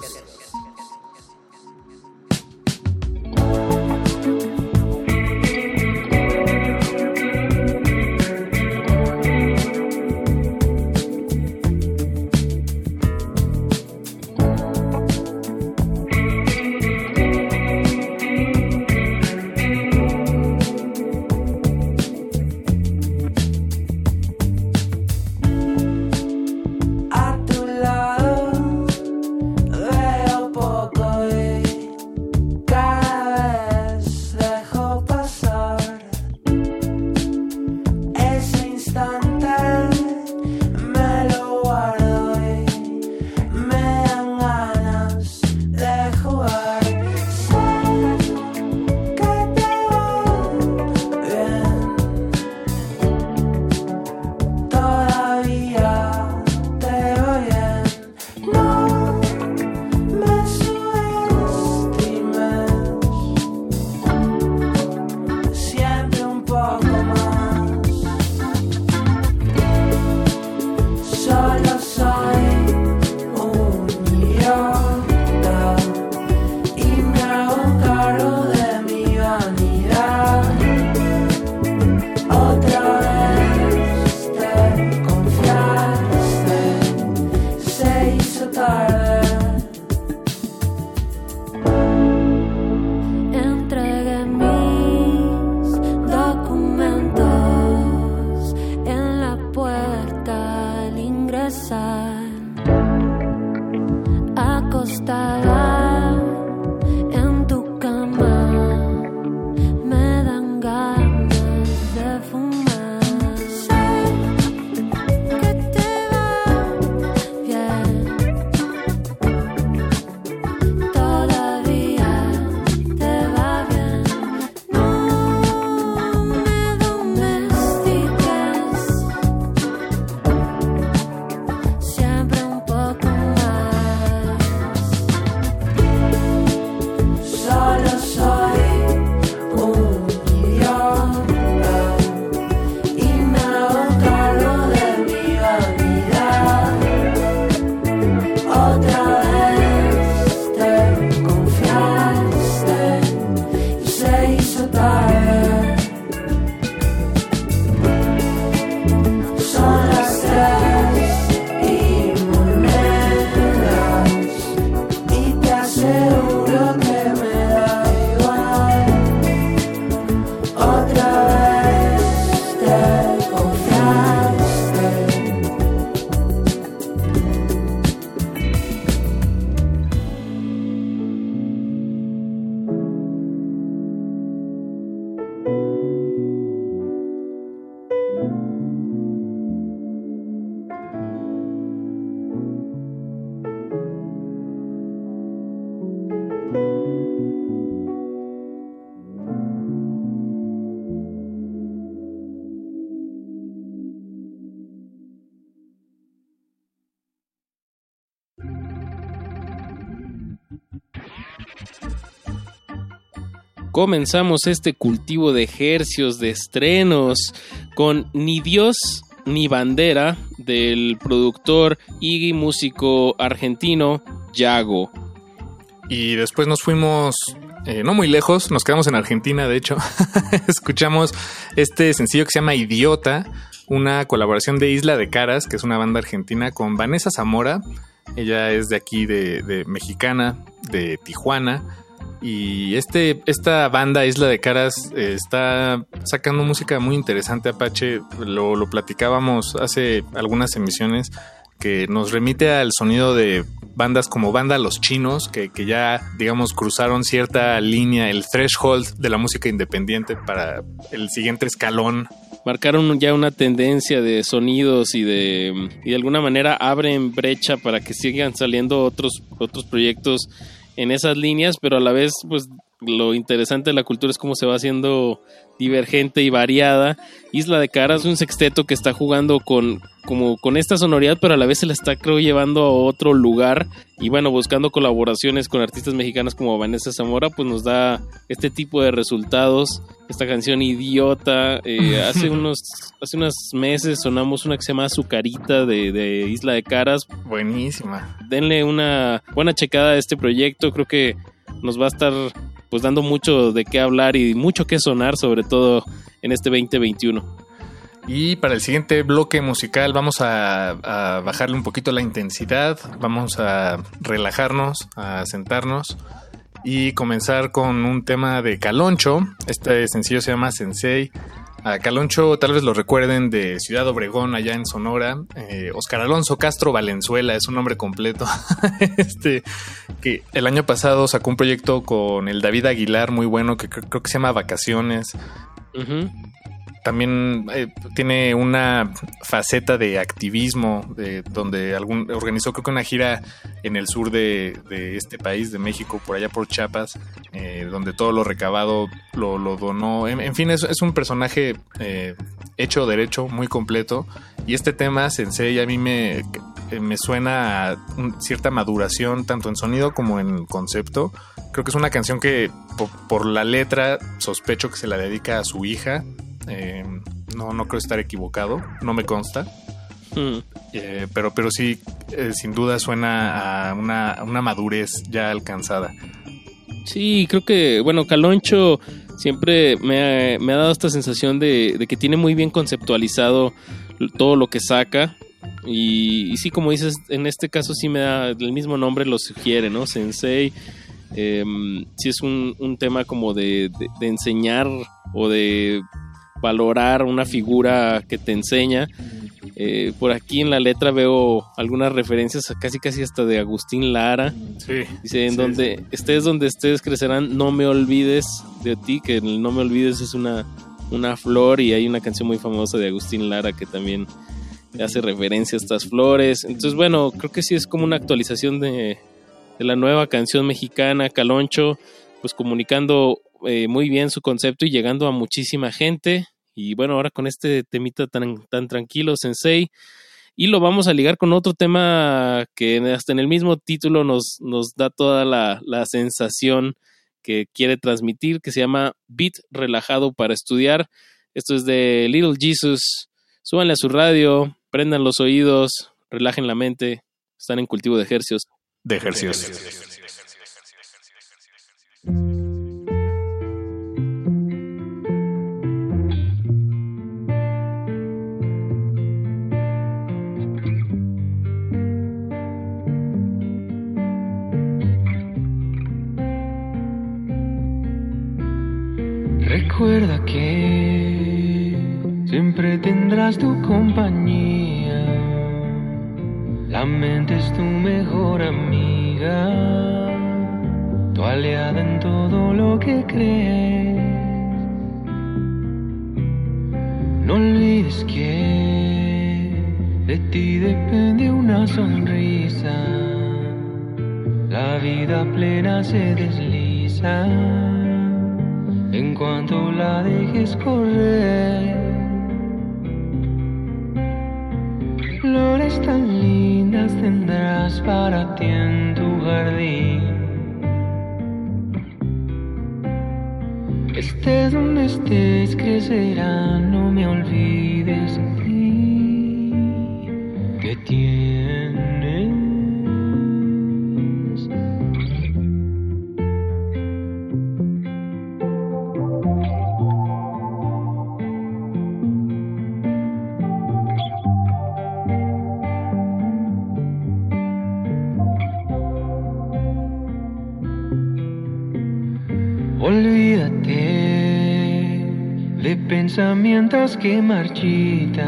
comenzamos este cultivo de ejercios, de estrenos, con Ni Dios ni Bandera del productor y músico argentino Yago. Y después nos fuimos eh, no muy lejos, nos quedamos en Argentina, de hecho. Escuchamos este sencillo que se llama Idiota, una colaboración de Isla de Caras, que es una banda argentina, con Vanessa Zamora. Ella es de aquí, de, de mexicana, de Tijuana. Y este, esta banda Isla de Caras eh, está sacando música muy interesante, Apache. Lo, lo platicábamos hace algunas emisiones que nos remite al sonido de bandas como Banda Los Chinos, que, que ya, digamos, cruzaron cierta línea, el threshold de la música independiente para el siguiente escalón. Marcaron ya una tendencia de sonidos y de, y de alguna manera abren brecha para que sigan saliendo otros, otros proyectos en esas líneas, pero a la vez, pues lo interesante de la cultura es cómo se va haciendo divergente y variada. Isla de Caras un sexteto que está jugando con, como con esta sonoridad, pero a la vez se la está, creo, llevando a otro lugar. Y bueno, buscando colaboraciones con artistas mexicanas como Vanessa Zamora, pues nos da este tipo de resultados. Esta canción idiota. eh, hace unos hace unos meses sonamos una que se llama Azucarita de, de Isla de Caras. Buenísima. Denle una buena checada a este proyecto. Creo que nos va a estar pues dando mucho de qué hablar y mucho que sonar, sobre todo en este 2021. Y para el siguiente bloque musical vamos a, a bajarle un poquito la intensidad, vamos a relajarnos, a sentarnos y comenzar con un tema de Caloncho. Este sencillo se llama Sensei. A Caloncho tal vez lo recuerden de Ciudad Obregón, allá en Sonora. Eh, Oscar Alonso Castro Valenzuela es un nombre completo. este, que el año pasado sacó un proyecto con el David Aguilar muy bueno que creo, que se llama Vacaciones. También eh, tiene una faceta de activismo, de, donde algún, organizó creo que una gira en el sur de, este país, de México, por allá por Chiapas, eh, donde todo lo recabado lo, donó. En, fin, es, un personaje eh, hecho derecho, muy completo. Y este tema, Sensei, a mí me, me suena a cierta maduración, tanto en sonido como en concepto. Creo que es una canción que por, por la letra sospecho que se la dedica a su hija. Eh, no, no creo estar equivocado, no me consta. Hmm. Eh, pero, pero sí, eh, sin duda suena a una, a una, madurez ya alcanzada. Sí, creo que, bueno, Caloncho siempre me ha, me ha dado esta sensación de, de, que tiene muy bien conceptualizado todo lo que saca. Y, y, sí, como dices, en este caso sí me da el mismo nombre, lo sugiere, ¿no? Sensei. Eh, sí es un, un tema como de, de, de enseñar o de valorar una figura que te enseña. Eh, por aquí en la letra veo algunas referencias casi casi hasta de Agustín Lara. Sí, Dice, en sí, donde sí. estés donde estés crecerán, no me olvides de ti, que el no me olvides es una, una flor y hay una canción muy famosa de Agustín Lara que también hace referencia a estas flores. Entonces, bueno, creo que sí es como una actualización de, de la nueva canción mexicana, Caloncho, pues comunicando eh, muy bien su concepto y llegando a muchísima gente. Y bueno, ahora con este temita tan, tan tranquilo, Sensei. Y lo vamos a ligar con otro tema que hasta en el mismo título nos, nos da toda la, la sensación que quiere transmitir, que se llama Beat Relajado para Estudiar. Esto es de Little Jesus. Súbanle a su radio, prendan los oídos, relajen la mente. Están en cultivo de ejercios. De ejercios. De. Recuerda tu compañía. La mente es tu mejor amiga, tu aliada en todo lo que crees. No olvides que de ti depende una sonrisa. La vida plena se desliza en cuanto la dejes correr. Tan lindas tendrás para ti en tu jardín. Estés donde estés, crecerá, no me olvides de mí. ¿Qué tienes? Pensamientos que marchitan.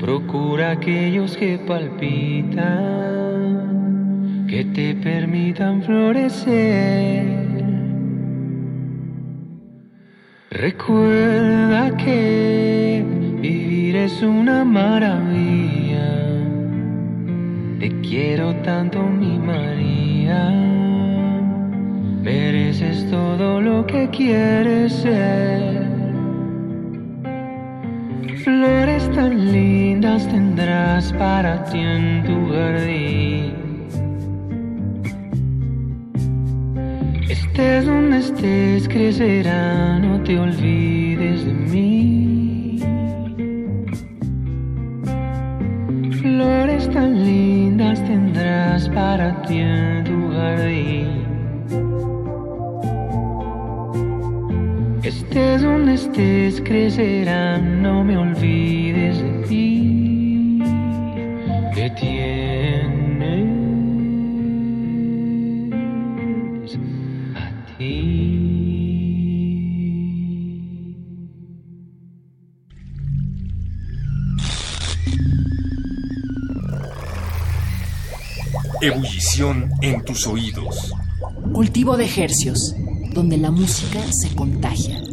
Procura aquellos que palpitan, que te permitan florecer. Recuerda que vivir es una maravilla. Te quiero tanto, mi María. Mereces todo lo que quieres ser. Flores tan lindas tendrás para ti en tu jardín. Estés donde estés, crecerá, no te olvides de mí. Flores tan lindas tendrás para ti en tu jardín. Estés donde estés, crecerán, no me olvides de ti. ¿Qué tienes a ti? Ebullición en tus oídos. Cultivo de ejercios, donde la música se contagia.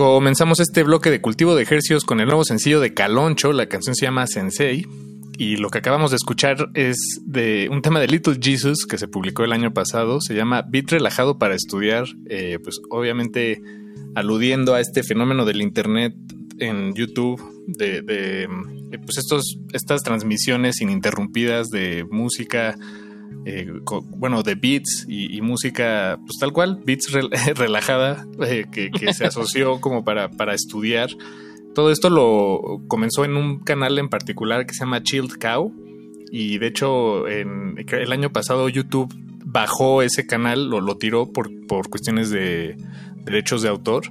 Comenzamos este bloque de cultivo de ejercicios con el nuevo sencillo de Caloncho. La canción se llama Sensei. Y lo que acabamos de escuchar es de un tema de Little Jesus que se publicó el año pasado. Se llama Beat Relajado para Estudiar. Eh, pues obviamente aludiendo a este fenómeno del Internet en YouTube, de, de, eh, pues estos, estas transmisiones ininterrumpidas de música, eh, bueno, de beats y, y música, pues tal cual, beats rel- relajada, eh, que, que se asoció como para, para estudiar. Todo esto lo comenzó en un canal en particular que se llama Chilled Cow. Y de hecho, en, el año pasado YouTube bajó ese canal, lo, lo tiró por, por cuestiones de derechos de autor.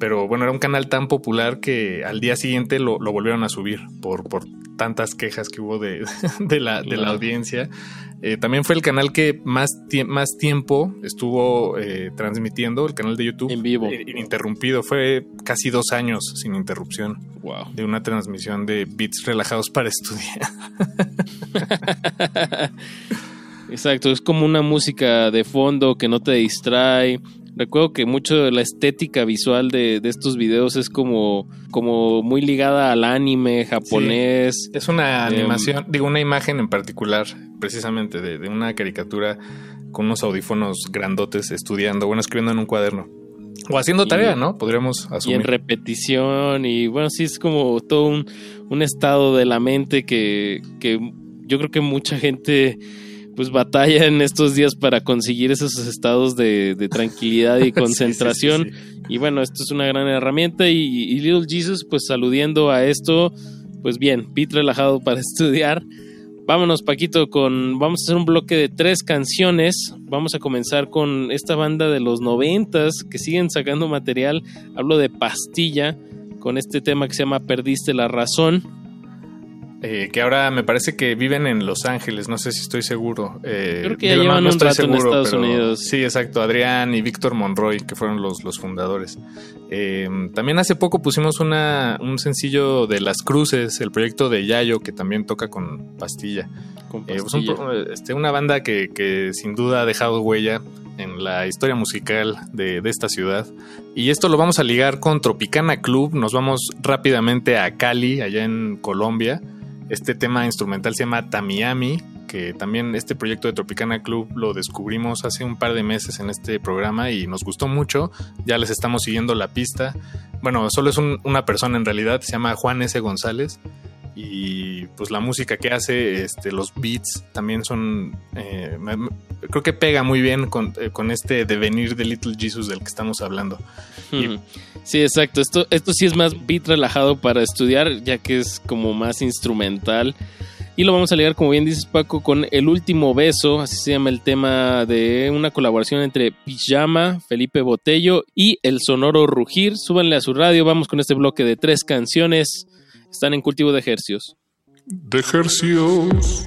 Pero bueno, era un canal tan popular que al día siguiente lo, lo volvieron a subir por, por tantas quejas que hubo de, de la, de la audiencia. Eh, también fue el canal que más, tie- más tiempo estuvo eh, transmitiendo, el canal de YouTube. En vivo. Ininterrumpido. Fue casi dos años sin interrupción. Wow. De una transmisión de beats relajados para estudiar. Exacto, es como una música de fondo que no te distrae. Recuerdo que mucho de la estética visual de, de estos videos es como, como muy ligada al anime japonés. Es una Em, animación, digo, una imagen en particular, precisamente, de, de una caricatura con unos audífonos grandotes estudiando, bueno, escribiendo en un cuaderno. O haciendo Y- tarea, ¿no? Podríamos y en asumir. repetición y bueno, sí es como todo un, un estado de la mente que, que yo creo que mucha gente pues batalla en estos días para conseguir esos estados de, de tranquilidad y Sí, sí, sí, concentración. Y bueno, esto es una gran herramienta y, y Little Jesus pues aludiendo a esto, pues bien, beat relajado para estudiar. Vámonos Paquito con, vamos a hacer un bloque de tres canciones. Vamos a comenzar con esta banda de los noventas que siguen sacando material. Hablo de Pastilla con este tema que se llama Perdiste la razón. Eh, que ahora me parece que viven en Los Ángeles, no sé si estoy seguro. Eh, Creo que ya digo, llevan un estoy rato en Estados Unidos. Sí, exacto. Adrián y Víctor Monroy, que fueron los, los fundadores. Eh, también hace poco pusimos una, un sencillo de Las Cruces, el proyecto de Yayo, que también toca con Pastilla. Con Eh, pues un este, una banda que, que sin duda ha dejado huella en la historia musical de, de esta ciudad. Y esto lo vamos a ligar con Tropicana Club. Nos vamos rápidamente a Cali, allá en Colombia. Este tema instrumental se llama Tamiami, que también este proyecto de Tropicana Club lo descubrimos hace un par de meses en este programa y nos gustó mucho. Ya les estamos siguiendo la pista. Bueno, solo es un- una persona en realidad, se llama Juan S. González y pues la música que hace, este, los beats también son, eh, creo que pega muy bien con, eh, con este devenir de Little Jesus del que estamos hablando. Sí, exacto. Esto, esto sí es más beat relajado para estudiar, ya que es como más instrumental. Y lo vamos a ligar, como bien dices Paco, con El Último Beso, así se llama el tema de una colaboración entre Pijama, Felipe Botello y El Sonoro Rugir. Súbanle a su radio, vamos con este bloque de tres canciones. Están en cultivo de ejercios. De ejercicios.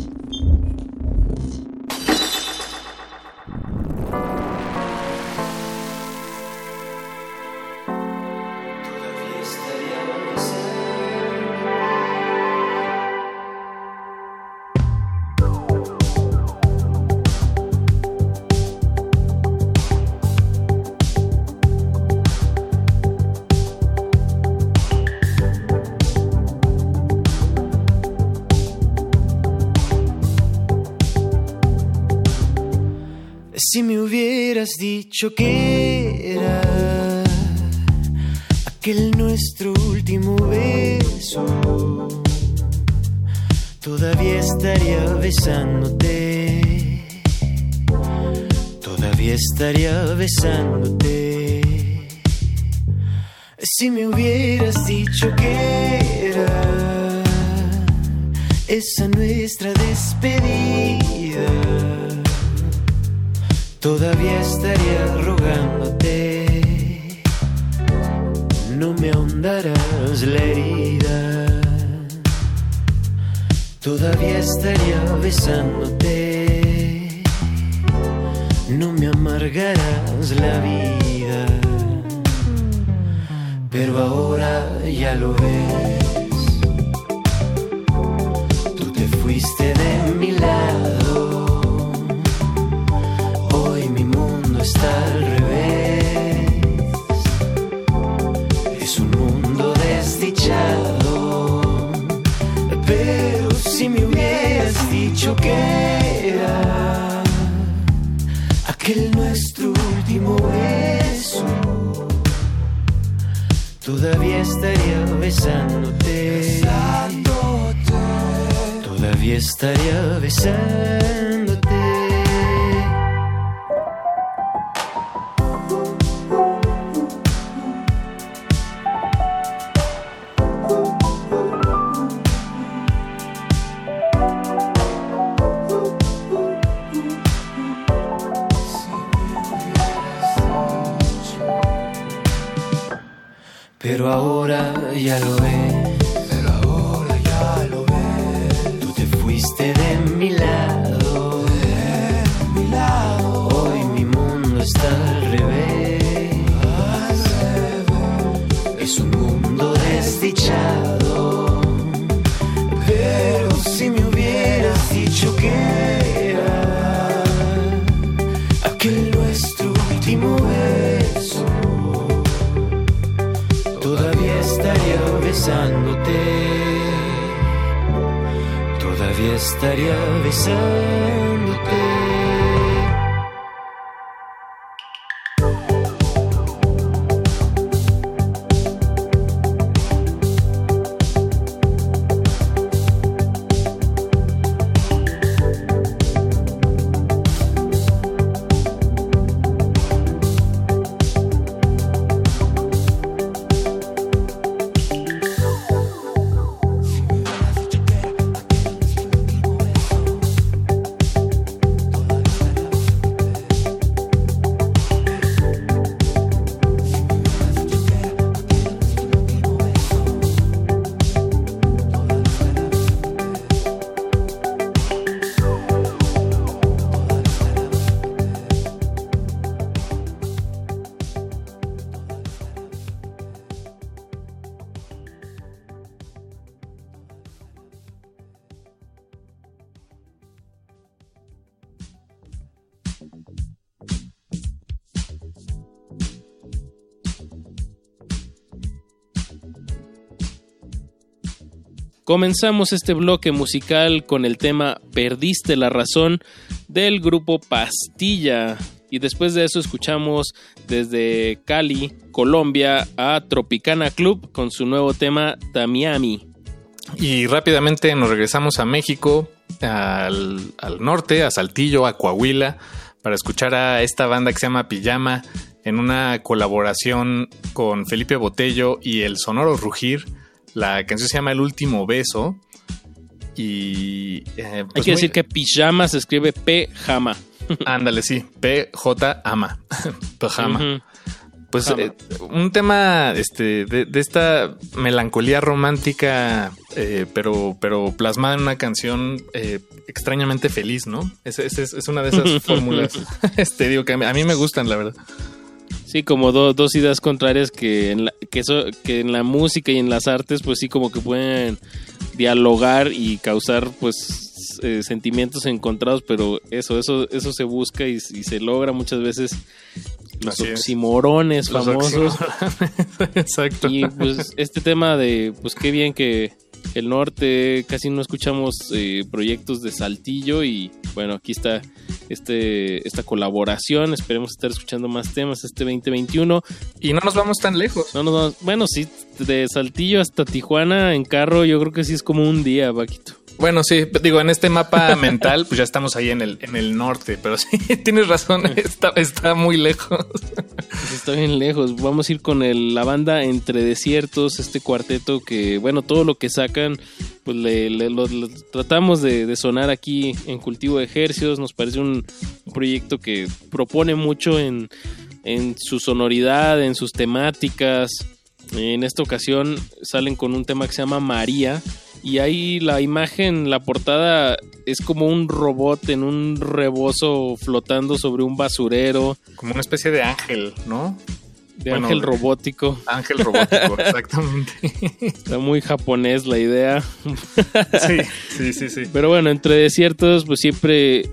Dicho que era aquel nuestro último beso, todavía estaría besándote, todavía estaría besándote. Estaría Comenzamos este bloque musical con el tema Perdiste la razón del grupo Pastilla. Y después de eso escuchamos desde Cali, Colombia, a Tropicana Club con su nuevo tema Tamiami. Y rápidamente nos regresamos a México, al, al norte, a Saltillo, a Coahuila, para escuchar a esta banda que se llama Pijama en una colaboración con Felipe Botello y el Sonoro Rugir. La canción se llama El último beso. Y. eh, Hay pues que muy- decir que pijama se escribe P-jama. Ándale, sí. PJ ama. Pajama. Ujú. Pues eh, un tema este, de, de esta melancolía romántica, eh, pero, pero plasmada en una canción eh, extrañamente feliz, ¿no? Es- es una de esas fórmulas. este, digo que a mí, a mí me gustan, la verdad. Sí, como do- dos ideas contrarias que en, la, que, eso, que en la música y en las artes, pues sí, como que pueden dialogar y causar, pues, eh, sentimientos encontrados, pero eso, eso, eso se busca y, y se logra muchas veces los Así es. oximorones Los famosos. Exacto. Y pues este tema de, pues qué bien que el norte casi no escuchamos eh, proyectos de Saltillo y bueno, aquí está este, esta colaboración. Esperemos estar escuchando más temas este 2021. Y no nos vamos tan lejos. No nos vamos- bueno, sí, de Saltillo hasta Tijuana en carro, yo creo que sí es como un día, Paquito. Bueno, sí, digo, en este mapa mental, pues ya estamos ahí en el, en el norte, pero sí, tienes razón, está, está muy lejos. Pues está bien lejos. Vamos a ir con el- la banda Entre Desiertos, este cuarteto que, bueno, todo lo que sacan, pues le, le- lo, lo tratamos de, de sonar aquí en Cultivo de Ejercios. Nos parece un, un proyecto que propone mucho en, en su sonoridad, en sus temáticas. En esta ocasión salen con un tema que se llama María. Y ahí la imagen, la portada es como un robot en un rebozo flotando sobre un basurero. Como una especie de ángel, ¿no? De Bueno, ángel robótico. Ángel robótico, exactamente. Está muy japonés la idea. Sí, sí, sí, sí. Pero bueno, entre desiertos, pues siempre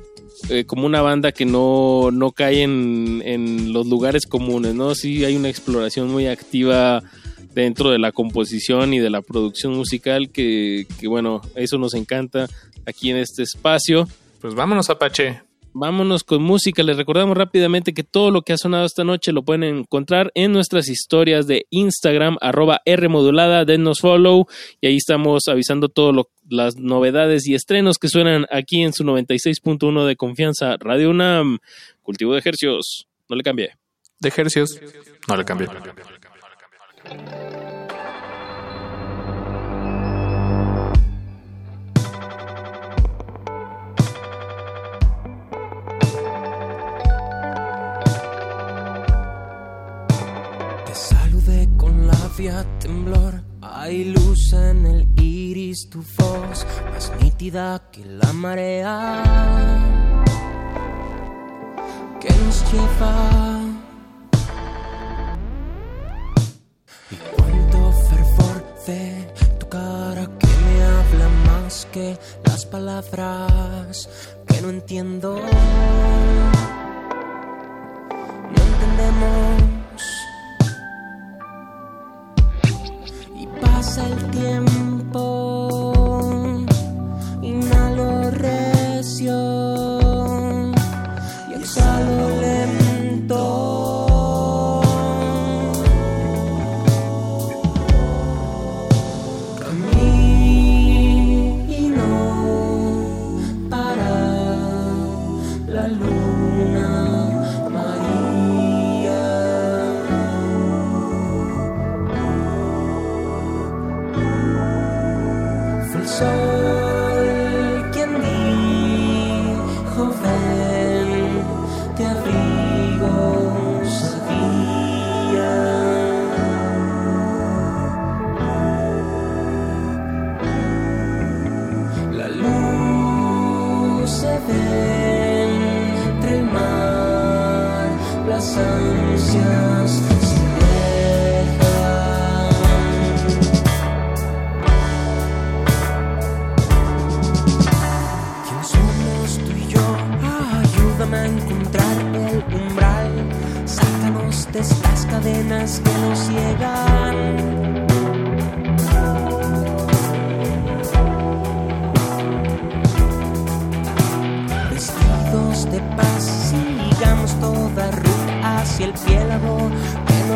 eh, como una banda que no, no cae en, en los lugares comunes, ¿no? Sí hay una exploración muy activa dentro de la composición y de la producción musical que, que bueno, eso nos encanta aquí en este espacio. Pues vámonos, Apache. Vámonos con música. Les recordamos rápidamente que todo lo que ha sonado esta noche lo pueden encontrar en nuestras historias de Instagram, arroba Rmodulada, dennos follow y ahí estamos avisando todas las novedades y estrenos que suenan aquí en su 96.1 de confianza. Radio UNAM, cultivo de ejercios. No le cambie. De ejercios. No le cambié. Te saludé con labia temblor. Hay luz en el iris, tu voz más nítida que la marea que nos lleva. Y cuánto fervor de tu cara que me habla más que las palabras que no entiendo. No entendemos. Y pasa el tiempo,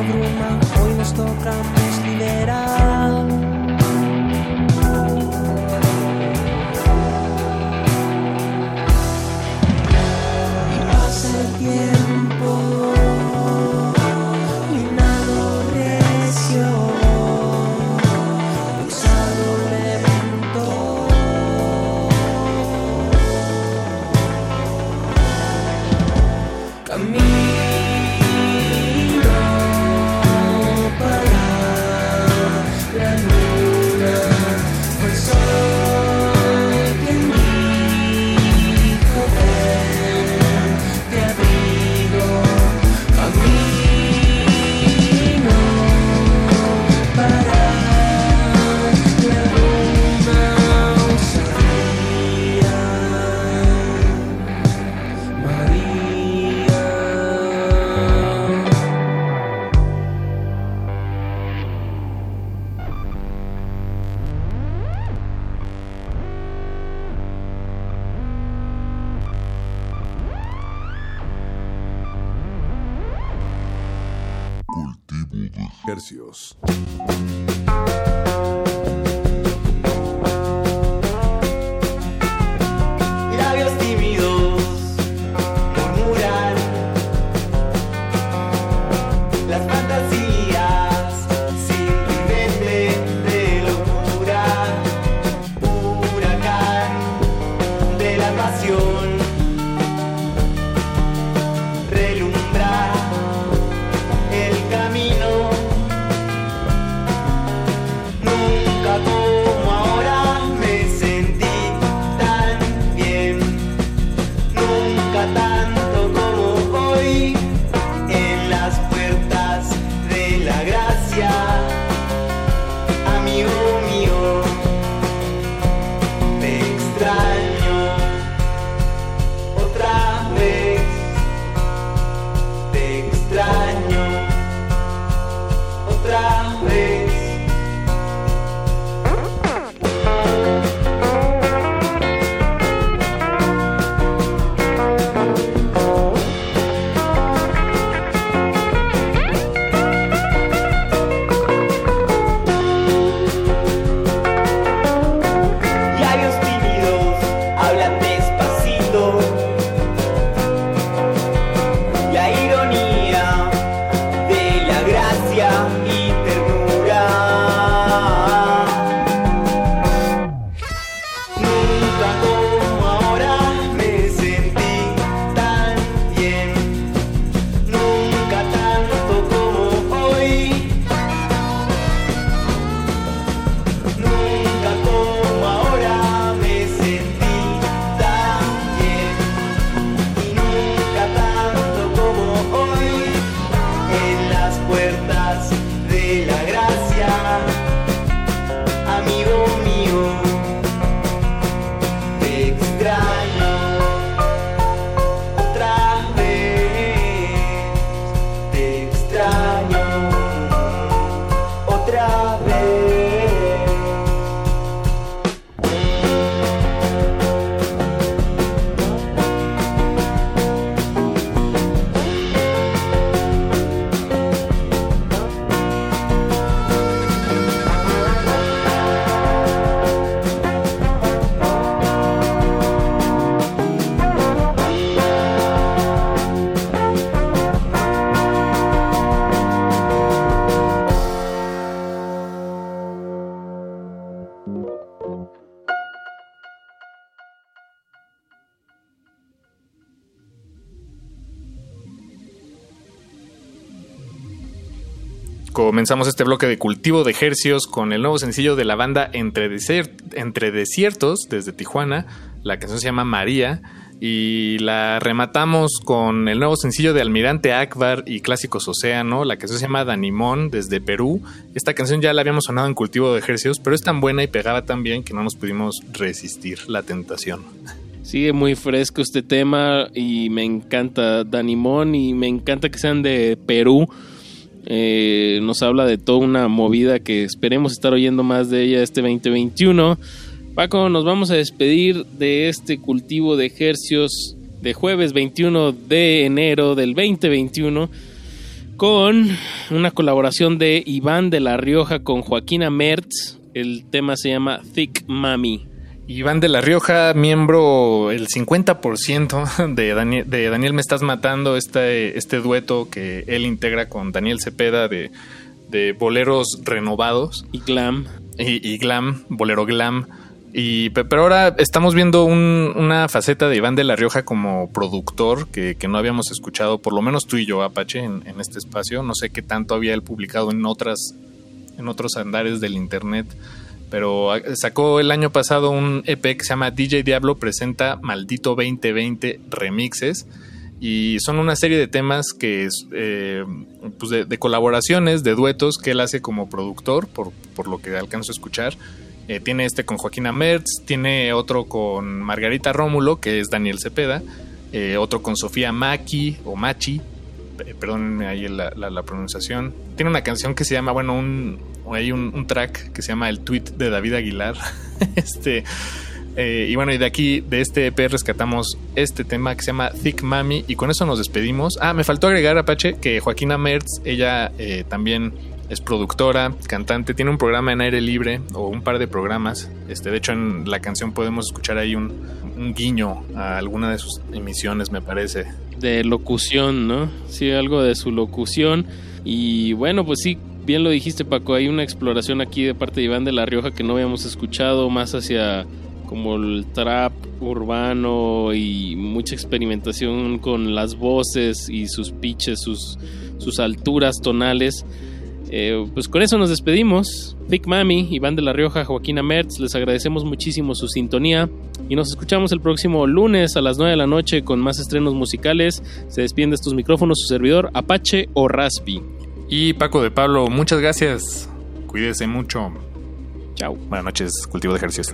que no bruma. Hoy nos toca nos Comenzamos este bloque de cultivo de hercios con el nuevo sencillo de la banda Entre, Desier- Entre Desiertos desde Tijuana. La canción se llama María y la rematamos con el nuevo sencillo de Almirante Akbar y Clásicos Océano. La canción se llama Danimón desde Perú. Esta canción ya la habíamos sonado en cultivo de hercios, pero es tan buena y pegaba tan bien que no nos pudimos resistir la tentación. Sigue muy fresco este tema y me encanta Danimón y me encanta que sean de Perú. Eh, nos habla de toda una movida que esperemos estar oyendo más de ella este 2021. Paco, nos vamos a despedir de este cultivo de ejercios de jueves 21 de enero del 2021 con una colaboración de Iván de la Rioja con Joaquina Mertz. El tema se llama Thick Mami. Iván de la Rioja, miembro el 50% de Daniel, de Daniel Me Estás Matando, este, este dueto que él integra con Daniel Cepeda de, de boleros renovados. Y glam. Y, y glam, bolero glam. Y, pe- pero ahora estamos viendo un- una faceta de Iván de la Rioja como productor que, que no habíamos escuchado, por lo menos tú y yo, Apache, en, en este espacio. No sé qué tanto había él publicado en otras, en otros andares del internet. Pero ah, sacó el año pasado un EP que se llama DJ Diablo presenta Maldito 2020 Remixes. Y son una serie de temas que es eh, pues de, de colaboraciones, de duetos que él hace como productor, por, por lo que alcanzo a escuchar. Eh, tiene este con Joaquina Mertz, tiene otro con Margarita Rómulo, que es Daniel Cepeda, eh, otro con Sofía Maki o Machi, eh, perdónenme ahí la- la pronunciación. Tiene una canción que se llama, bueno, un, hay un, track que se llama El Tweet de David Aguilar. este, eh, y bueno, y de aquí, de este EP, rescatamos este tema que se llama Thick Mami. Y con eso nos despedimos. Ah, me faltó agregar, Apache, que Joaquina Mertz, ella eh, también Es productora, cantante, tiene un programa en aire libre o un par de programas. Este, de hecho, en la canción podemos escuchar ahí un guiño a alguna de sus emisiones, me parece. de locución, ¿no? Sí, algo de su locución. Y bueno, pues sí, bien lo dijiste Paco, hay una exploración aquí de parte de Iván de la Rioja que no habíamos escuchado, más hacia como el trap urbano y mucha experimentación con las voces y sus pitches, sus, sus alturas tonales. Eh, pues con eso nos despedimos. Big Mami, Iván de la Rioja, Joaquina Mertz, les agradecemos muchísimo su sintonía y nos escuchamos el próximo lunes a las 9 de la noche con más estrenos musicales. Se despiden de estos micrófonos su servidor Apache o Raspi. Y Paco de Pablo, muchas gracias. Cuídese mucho. Chao. Buenas noches, cultivo de ejercicios.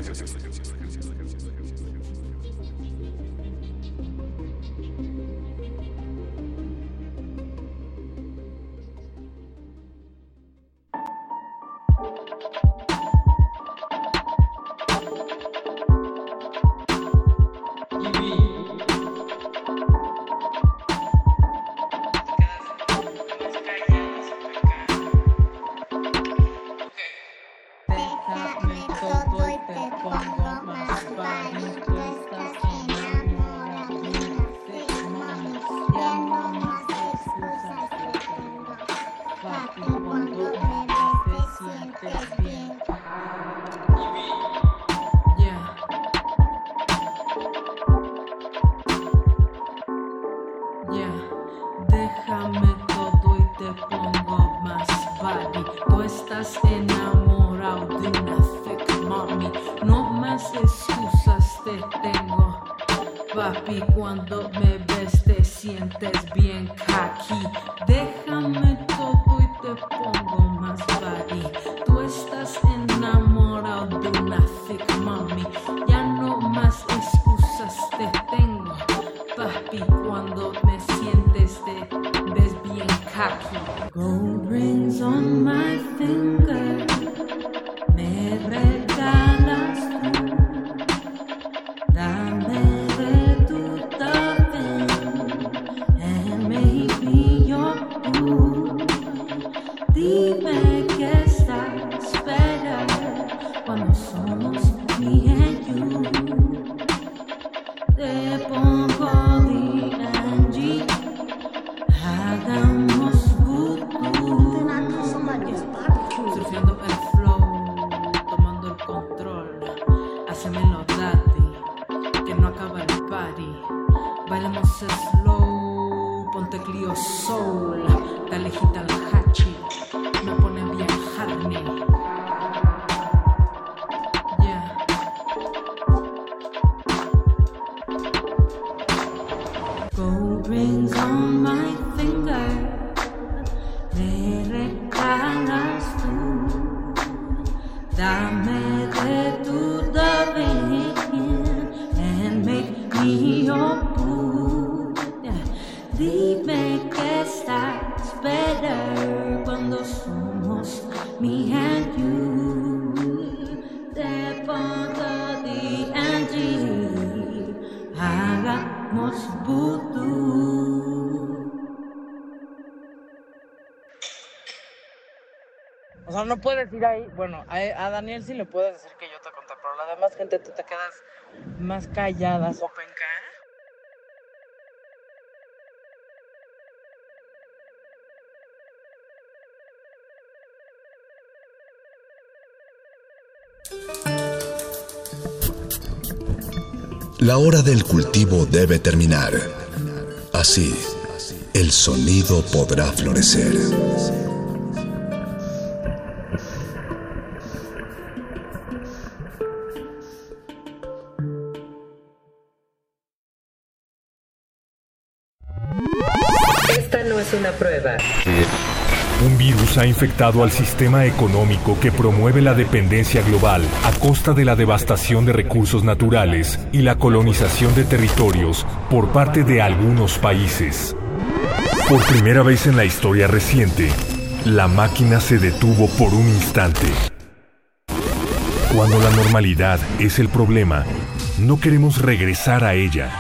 No puedes ir ahí. Bueno, a, a Daniel sí le puedes decir que yo te conté, pero la demás gente tú te quedas más callada, sopenca. La hora del cultivo debe terminar. Así, el sonido podrá florecer. Prueba. Un virus ha infectado al sistema económico que promueve la dependencia global a costa de la devastación de recursos naturales y la colonización de territorios por parte de algunos países. Por primera vez en la historia reciente, la máquina se detuvo por un instante. Cuando la normalidad es el problema, no queremos regresar a ella.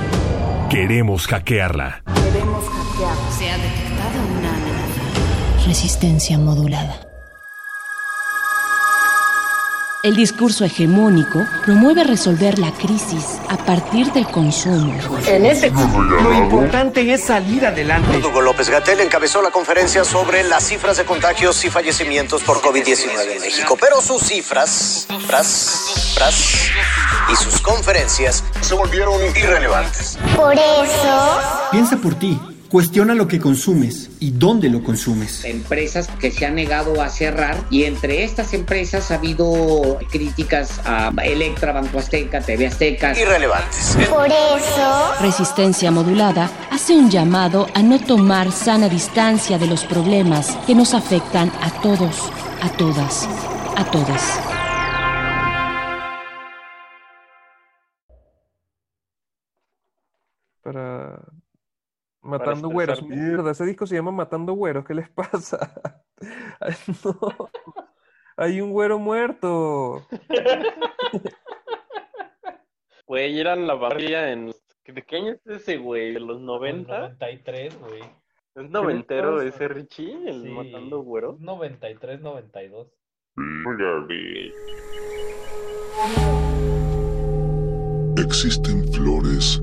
Queremos hackearla. Queremos hackear resistencia modulada. El discurso hegemónico promueve resolver la crisis a partir del consumo. En ese caso, lo importante es salir adelante. Hugo López Gatel encabezó la conferencia sobre las cifras de contagios y fallecimientos por COVID-19 en México, pero sus cifras, tras, tras, y sus conferencias se volvieron irrelevantes. Por eso, piensa por ti. Cuestiona lo que consumes y dónde lo consumes. Empresas que se han negado a cerrar y entre estas empresas ha habido críticas a Electra, Banco Azteca, TV Azteca. Irrelevantes. Por eso... Resistencia modulada hace un llamado a no tomar sana distancia de los problemas que nos afectan a todos, a todas, a todas. Para Matando güeros. Mierda, ese disco se llama Matando güeros. ¿Qué les pasa? Ay, no. Hay un güero muerto. Güey, eran la barría en... ¿De qué año es ese, güey? ¿De los 90? 93, güey. ¿Es noventero ese Richie? ¿El Sí. Matando Güero? 93, 92. Existen flores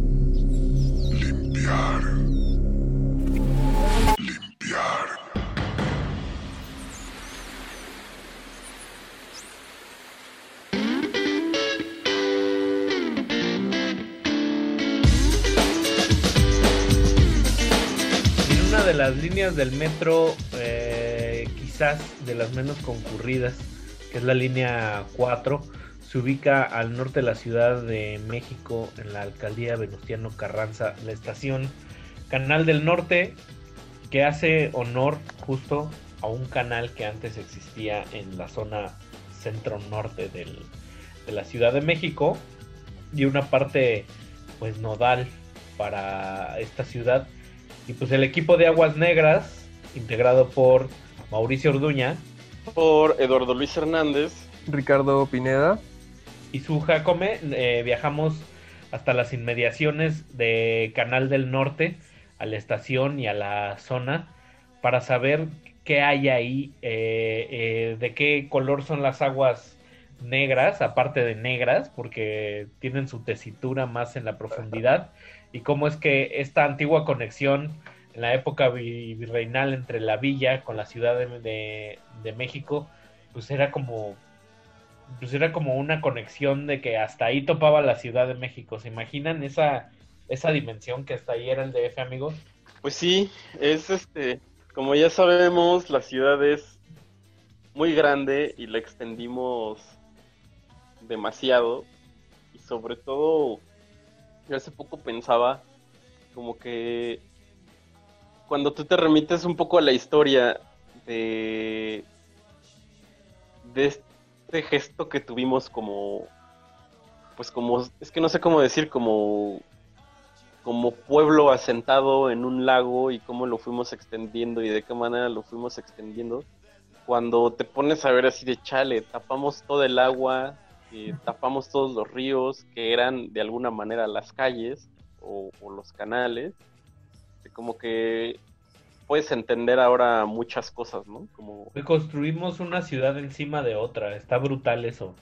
Limpiar. Limpiar. En una de las líneas del metro, eh, quizás de las menos concurridas, que es la línea 4, se ubica al norte de la Ciudad de México, en la alcaldía Venustiano Carranza, la estación Canal del Norte, que hace honor justo a un canal que antes existía en la zona centro-norte del- de la Ciudad de México y una parte pues nodal para esta ciudad y pues el equipo de Aguas Negras integrado por Mauricio Orduña Por Eduardo Luis Hernández. Ricardo Pineda. Y su Jacome eh, viajamos hasta las inmediaciones de Canal del Norte a la estación y a la zona para saber qué hay ahí, eh, eh, de qué color son las aguas negras, aparte de negras, porque tienen su tesitura más en la profundidad, y cómo es que esta antigua conexión en la época vi- virreinal entre la villa con la ciudad de- de México, pues era como pues era como una conexión de que hasta ahí topaba la Ciudad de México. ¿Se imaginan esa, esa dimensión que hasta ahí era el DF, amigos? Pues sí, es este, como ya sabemos, la ciudad es muy grande y la extendimos demasiado. Y sobre todo, yo hace poco pensaba como que cuando tú te remites un poco a la historia de, de este gesto que tuvimos como, pues como, es que no sé cómo decir, como como pueblo asentado en un lago y cómo lo fuimos extendiendo y de qué manera lo fuimos extendiendo. Cuando te pones a ver así de chale, tapamos todo el agua, eh, tapamos todos los ríos que eran de alguna manera las calles o, los canales, como que puedes entender ahora muchas cosas, ¿no? Como construimos una ciudad encima de otra. Está brutal eso.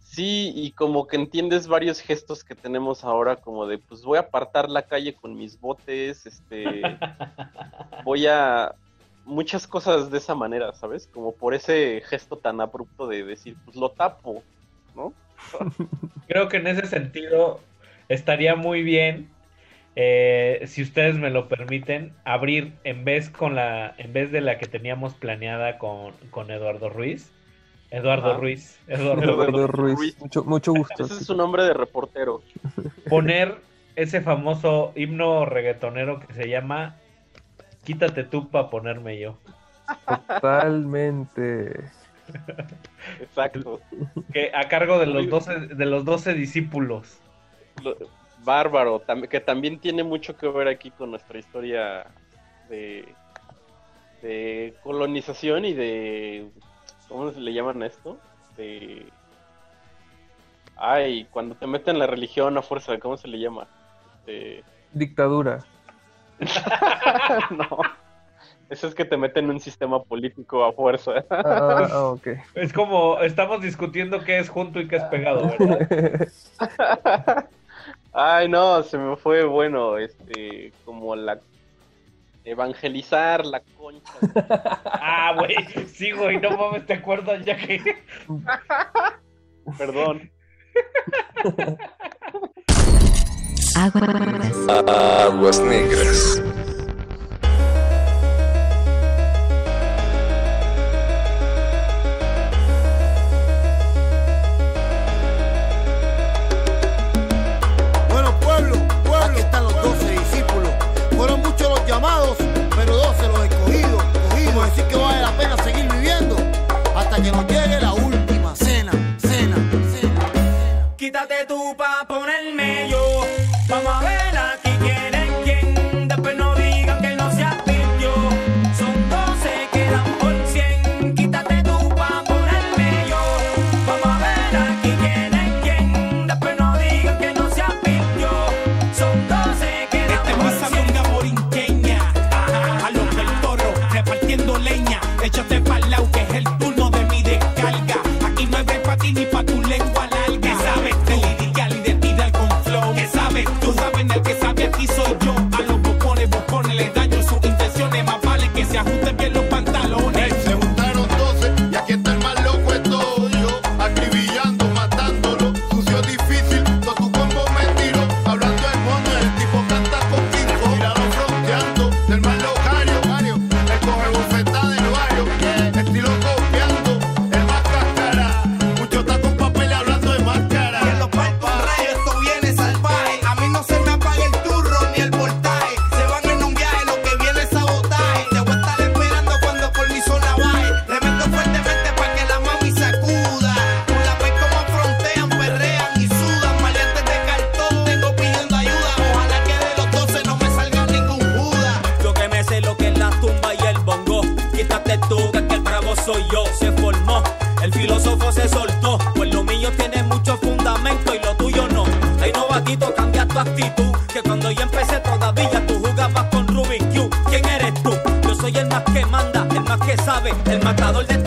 Sí, y como que entiendes varios gestos que tenemos ahora, como de, pues voy a apartar la calle con mis botes, este, voy a muchas cosas de esa manera, ¿sabes? Como por ese gesto tan abrupto de decir, pues lo tapo, ¿no? Creo que en ese sentido estaría muy bien, eh, si ustedes me lo permiten, abrir en vez, con la, en vez de la que teníamos planeada con, con Eduardo Ruiz. Eduardo. Ah. Ruiz. Eduardo, Eduardo Ruiz. Mucho, mucho gusto. Ese es su nombre de reportero. Poner ese famoso himno reggaetonero que se llama Quítate tú para ponerme yo. Totalmente. Exacto. Que a cargo de los 12, de los 12 discípulos bárbaro, que también tiene mucho que ver aquí con nuestra historia de, colonización y de... ¿Cómo se le llaman esto? De... Ay, cuando te meten la religión a fuerza, ¿cómo se le llama? Este, Dictadura. no. Eso es que te meten en un sistema político a fuerza. Ah, ah, ah, ah, okay. Es como estamos discutiendo qué es junto y qué es pegado, ¿verdad? Ay, no, se me fue, bueno, este, como la evangelizar la concha. ah, güey, sí, güey, no mames, te acuerdas ya que... Perdón. Aguas negras. Aguas negras. quítate tú pa' ponerme. matador de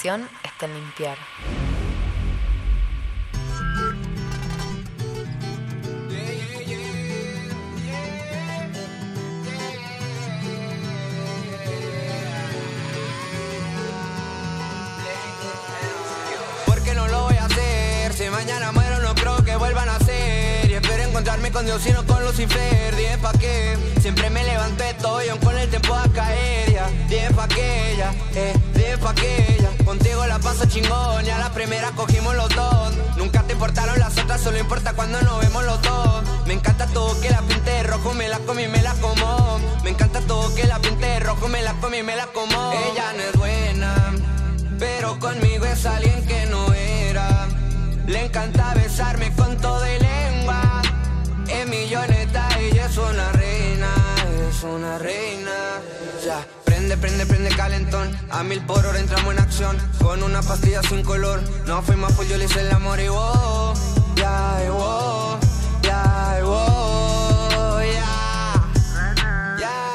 está en limpiar. Porque no lo voy a hacer. Si mañana muero, no creo que vuelvan a ser. Y espero encontrarme con Dios y no con Lucifer. Dije pa' qué. Siempre solo importa cuando nos vemos los dos. Me encanta todo que la pinte de rojo, me la comí, me la como. Me encanta todo que la pinte de rojo, me la comí, me la como. Ella no es buena. Pero conmigo es alguien que no era. Le encanta besarme con todo y lengua. Es milloneta, ella es una reina, es una reina. Ya, prende, prende, prende calentón. A mil por hora entramos en acción. Con una pastilla sin color. No fuimos full, yo le hice el amor y wow.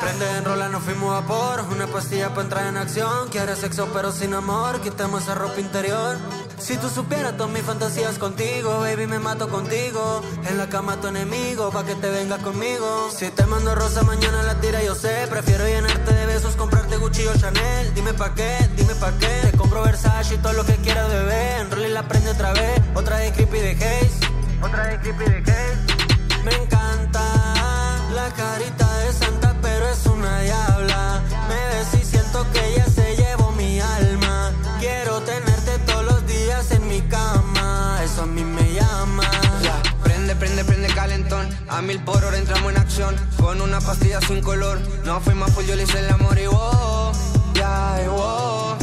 Prende en rola, nos fuimos a por Una pastilla para entrar en acción. Quieres sexo pero sin amor. Quitemos esa ropa interior Si tú supieras todas mis fantasías contigo Baby, me mato contigo. En la cama tu enemigo Pa' que te vengas conmigo. Si te mando rosa mañana la tira yo sé. Prefiero llenarte de besos Comprarte Gucci Chanel. Dime pa' qué, dime pa' qué. Te compro Versace y todo lo que quieras bebé. En rola y la prende otra vez. Otra de Creepy de Haze Otra de Creepy de Haze Me encanta la carita de santa, pero es una diabla. Me ves y siento que ella se llevó mi alma. A mil por hora entramos en acción. Con una pastilla sin color. No fuimos full, yo le hice el amor y. Ya, y wow.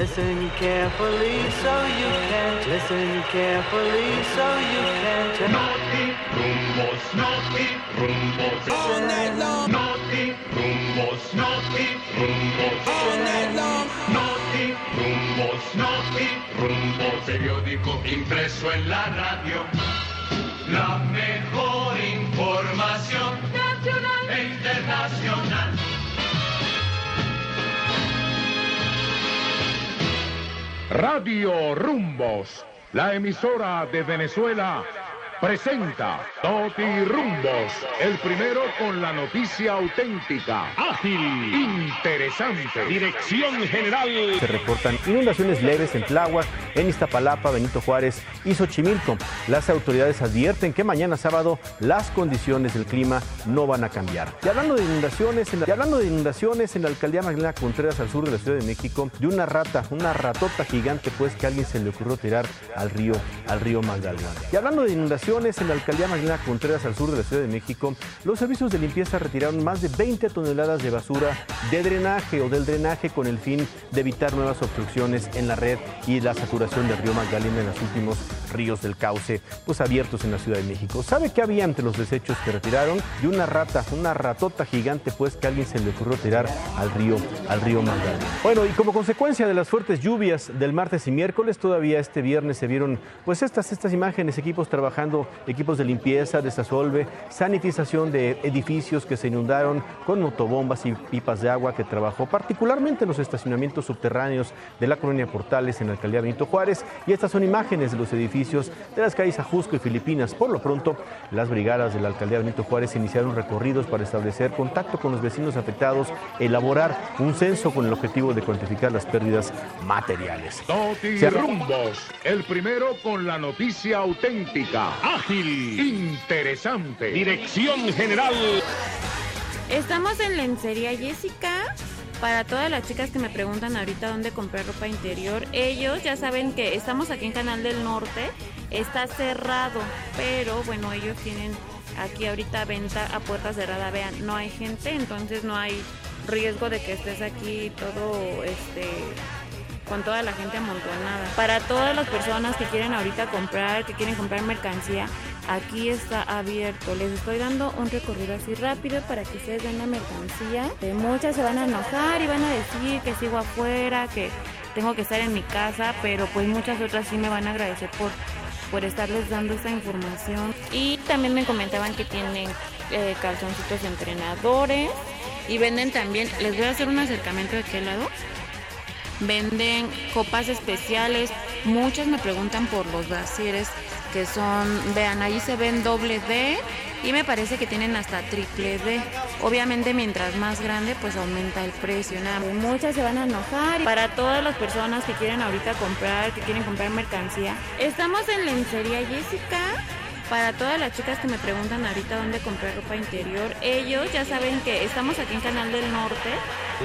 Listen carefully so you can listen carefully so you can Naughty rumbos, naughty rumbos all night long. Naughty rumbos, naughty rumbos all night long. Naughty rumbos, naughty rumbos. Periódico impreso en la radio. La mejor información nacional e internacional. Radio Rumbos, la emisora de Venezuela, presenta Noti Rumbos, el primero con la noticia auténtica, ágil, interesante, dirección general. Se reportan inundaciones leves en Tláhuac, en Iztapalapa, Benito Juárez y Xochimilco. Las autoridades advierten que mañana sábado las condiciones del clima no van a cambiar. Y hablando de inundaciones, en la, y hablando de inundaciones en la alcaldía Magdalena Contreras al sur de la Ciudad de México, de una rata, una ratota gigante pues que a alguien se le ocurrió tirar al río, al río Magdalena. Y hablando de inundaciones en la alcaldía Magdalena Contreras al sur de la Ciudad de México, los servicios de limpieza retiraron más de 20 toneladas de basura de drenaje o del drenaje con el fin de evitar nuevas obstrucciones en la red y la saturación del río Magdalena en los últimos ríos del cauce pues abiertos en la Ciudad de México. ¿Sabe qué había ante los desechos que retiraron? De una rata, una ratota gigante pues que a alguien se le ocurrió tirar al río, al río Magdalena. Bueno, y como consecuencia de las fuertes lluvias del martes y miércoles, todavía este viernes se vieron pues estas, estas imágenes, equipos trabajando equipos de limpieza, desasolve, sanitización de edificios que se inundaron con motobombas y pipas de agua que trabajó particularmente en los estacionamientos subterráneos de la colonia Portales en la alcaldía Benito Juárez. Y estas son imágenes de los edificios de las calles Ajusco y Filipinas. Por lo pronto, las brigadas de la alcaldía Benito Juárez iniciaron recorridos para establecer contacto con los vecinos afectados, elaborar un censo con el objetivo de cuantificar las pérdidas materiales. Rumbos, el primero con la noticia auténtica, ágil, interesante, dirección general. Estamos en Lencería Jessica. Para todas las chicas que me preguntan ahorita dónde comprar ropa interior, ellos ya saben que estamos aquí en Canal del Norte. Está cerrado, pero bueno, ellos tienen aquí ahorita venta a puerta cerrada. Vean, no hay gente, entonces no hay riesgo de que estés aquí todo este con toda la gente amontonada. Para todas las personas que quieren ahorita comprar, que quieren comprar mercancía, aquí está abierto. Les estoy dando un recorrido así rápido para que ustedes vean la mercancía. Muchas se van a enojar y van a decir que sigo afuera, que tengo que estar en mi casa, pero pues muchas otras sí me van a agradecer por, por estarles dando esta información. Y también me comentaban que tienen eh, calzoncitos entrenadores y venden también, les voy a hacer un acercamiento de qué lado. Venden copas especiales. Muchos me preguntan por los brasieres que son, vean, ahí se ven doble D y me parece que tienen hasta triple D. Obviamente mientras más grande pues aumenta el precio. Nada, muchas se van a enojar. Para todas las personas que quieren ahorita comprar, que quieren comprar mercancía, estamos en Lencería Jessica. Para todas las chicas que me preguntan ahorita dónde comprar ropa interior, ellos ya saben que estamos aquí en Canal del Norte.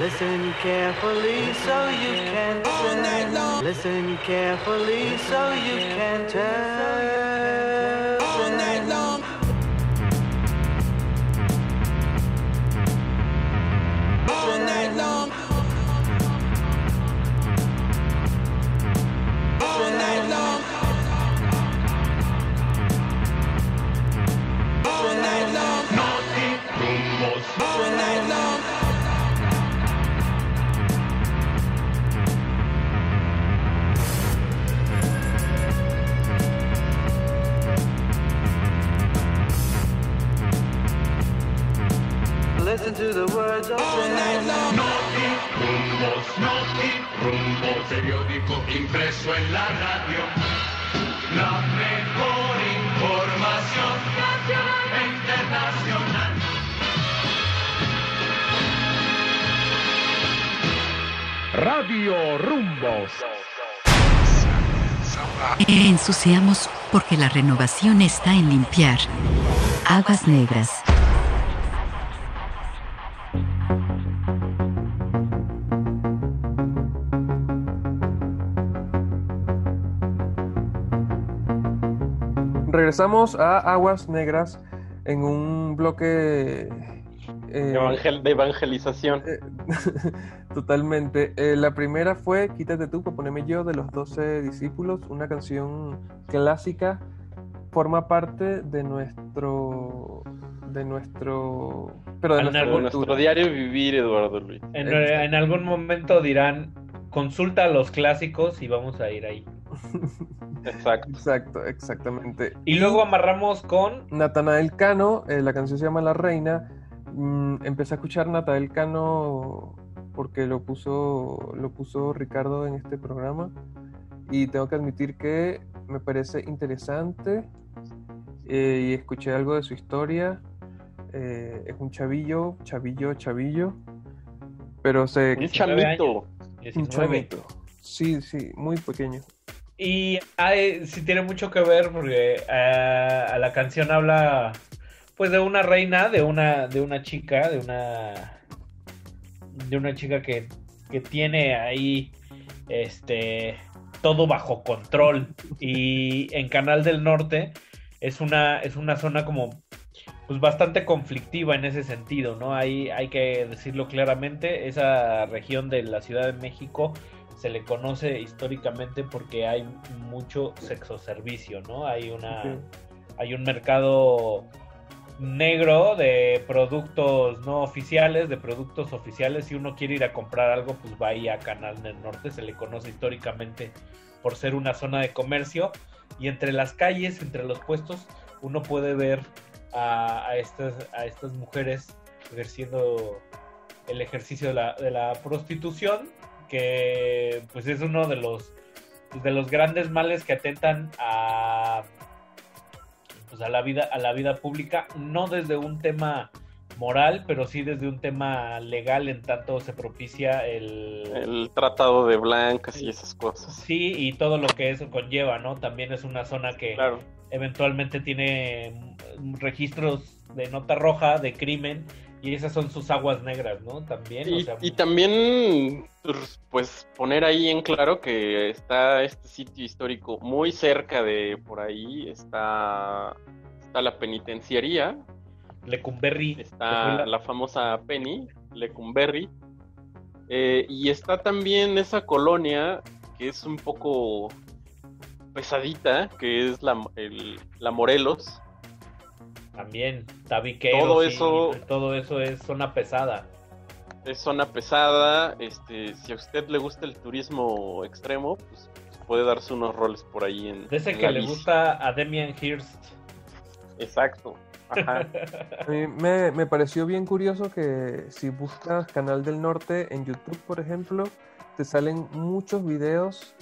Listen carefully so you can tell. Listen carefully so you can tell. All night long. All night long. All night long. All night long. Naughty rumbos. All night long. Listen to the words of All night long. Noti, rumbos, noti, rumbos, periódico impreso en la radio. La mejor información nacional internacional. Radio Rumbos. Ensuciamos porque la renovación está en limpiar. Aguas negras. Regresamos a Aguas Negras en un bloque eh, Evangel- de evangelización. Totalmente. Eh, la primera fue Quítate tú, para ponerme yo, de los 12 discípulos, una canción clásica. Forma parte de nuestro. de nuestro. pero de En nuestra algún- cultura. Nuestro diario vivir, Eduardo Luis. En, en algún momento dirán, consulta los clásicos y vamos a ir ahí. Exacto. Exacto, exactamente. Y luego amarramos con Natanael Cano, eh, la canción se llama La Reina. Mm, empecé a escuchar Natanael Cano porque lo puso, lo puso Ricardo en este programa. Y tengo que admitir que me parece interesante. eh, y escuché algo de su historia. Eh, es un chavillo, chavillo, chavillo. Pero se. Un chamito. Un 19. chamito. Sí, sí, muy pequeño. Y hay- sí tiene mucho que ver porque eh, a la canción habla pues de una reina, de una, de una chica, de una de una chica que, que tiene ahí este todo bajo control. Y en Canal del Norte es una, es una zona como pues bastante conflictiva en ese sentido, ¿no? Hay, hay que decirlo claramente, esa región de la Ciudad de México se le conoce históricamente porque hay mucho sexo servicio, ¿no? Hay una hay un mercado negro de productos no oficiales, de productos oficiales. Si uno quiere ir a comprar algo, pues va ahí a Canal del Norte. Se le conoce históricamente por ser una zona de comercio. Y entre las calles, entre los puestos, uno puede ver a, a estas, a estas mujeres ejerciendo el ejercicio de la, de la prostitución, que pues es uno de los de los grandes males que atentan a pues a la vida a la vida pública no desde un tema moral pero sí desde un tema legal en tanto se propicia el El tratado de blancas y esas cosas. sí y todo lo que eso conlleva no también es una zona que eventualmente tiene registros de nota roja de crimen y esas son sus aguas negras no también o Y, sea, y también, pues, poner ahí en claro que está este sitio histórico muy cerca de por ahí, está, está la penitenciaría, Lecumberri, está la famosa Penny, Lecumberri, eh, y está también esa colonia que es un poco pesadita, que es la, el- la Morelos, También, tabiqueros. Todo eso- todo eso es zona pesada. Es zona pesada, este, si a usted le gusta el turismo extremo, pues, pues puede darse unos roles por ahí en De ese en que la le bici. gusta a Demian Hirst. Exacto. Ajá. A mí me, me pareció bien curioso que si buscas Canal del Norte en YouTube, por ejemplo, te salen muchos videos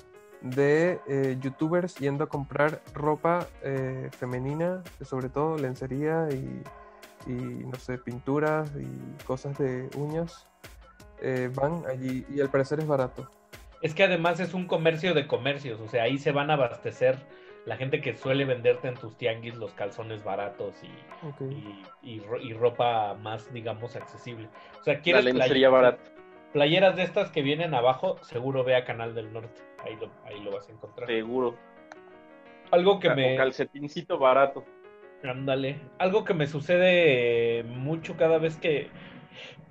de eh, youtubers yendo a comprar ropa eh, femenina, sobre todo lencería y, y, no sé, pinturas y cosas de uñas. Eh, van allí y al parecer es barato. Es que además es un comercio de comercios, o sea, ahí se van a abastecer la gente que suele venderte en tus tianguis los calzones baratos y, y, y ro- y ropa más, digamos, accesible. O sea, La quieres lencería playeras- barata. Playeras de estas que vienen abajo, seguro ve a Canal del Norte, ahí lo, ahí lo vas a encontrar. Seguro. Algo que Ca- me... o calcetincito barato. Ándale. Algo que me sucede mucho cada vez que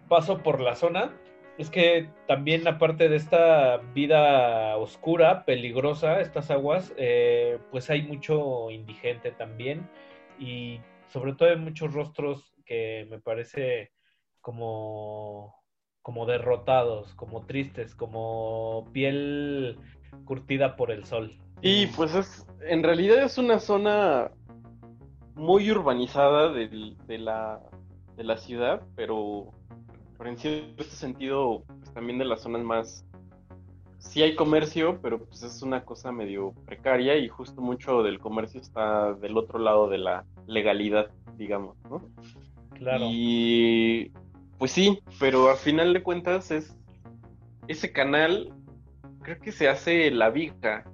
paso por la zona es que también aparte de esta vida oscura, peligrosa, estas aguas, eh, pues hay mucho indigente también y sobre todo hay muchos rostros que me parece como como derrotados, como tristes, como piel curtida por el sol. Y pues es, en realidad es una zona muy urbanizada de, la, de la ciudad, pero, pero en cierto sentido, pues también de las zonas más... Sí hay comercio, pero pues es una cosa medio precaria y justo mucho del comercio está del otro lado de la legalidad, digamos, ¿no? Claro. Y pues sí, pero a final de cuentas es ese canal creo que se hace la viga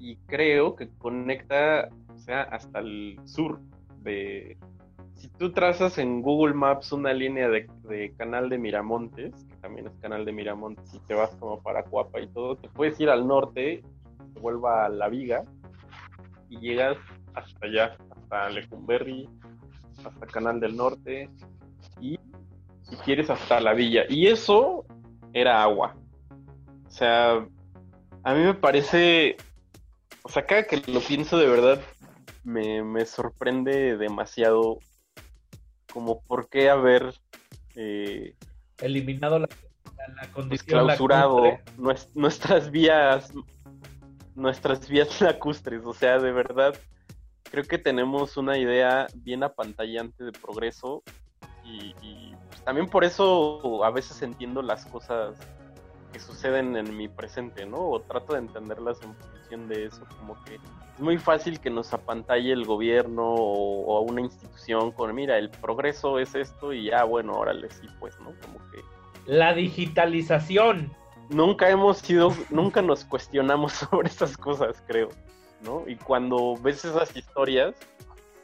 y creo que conecta, o sea, hasta el sur de si tú trazas en Google Maps una línea de, canal de Miramontes, que también es canal de Miramontes, y te vas como para Cuapa y todo, te puedes ir al norte, te vuelva a la viga y llegas hasta allá, hasta Lecumberri, hasta Canal del Norte si quieres hasta la villa. Y eso era agua. O sea, a mí me parece, o sea, cada que lo pienso de verdad, me, me sorprende demasiado como por qué haber eh, Eliminado la, la- la condición clausurado nuestras vías, nuestras vías lacustres. O sea, de verdad, creo que tenemos una idea bien apantallante de progreso y, y, también por eso a veces entiendo las cosas que suceden en mi presente, ¿no? O trato de entenderlas en función de eso, como que es muy fácil que nos apantalle el gobierno o, o una institución con, mira, el progreso es esto y ya, bueno, órale, sí, pues, ¿no? Como que La digitalización. nunca hemos sido, nunca nos cuestionamos sobre esas cosas, creo, ¿no? Y cuando ves esas historias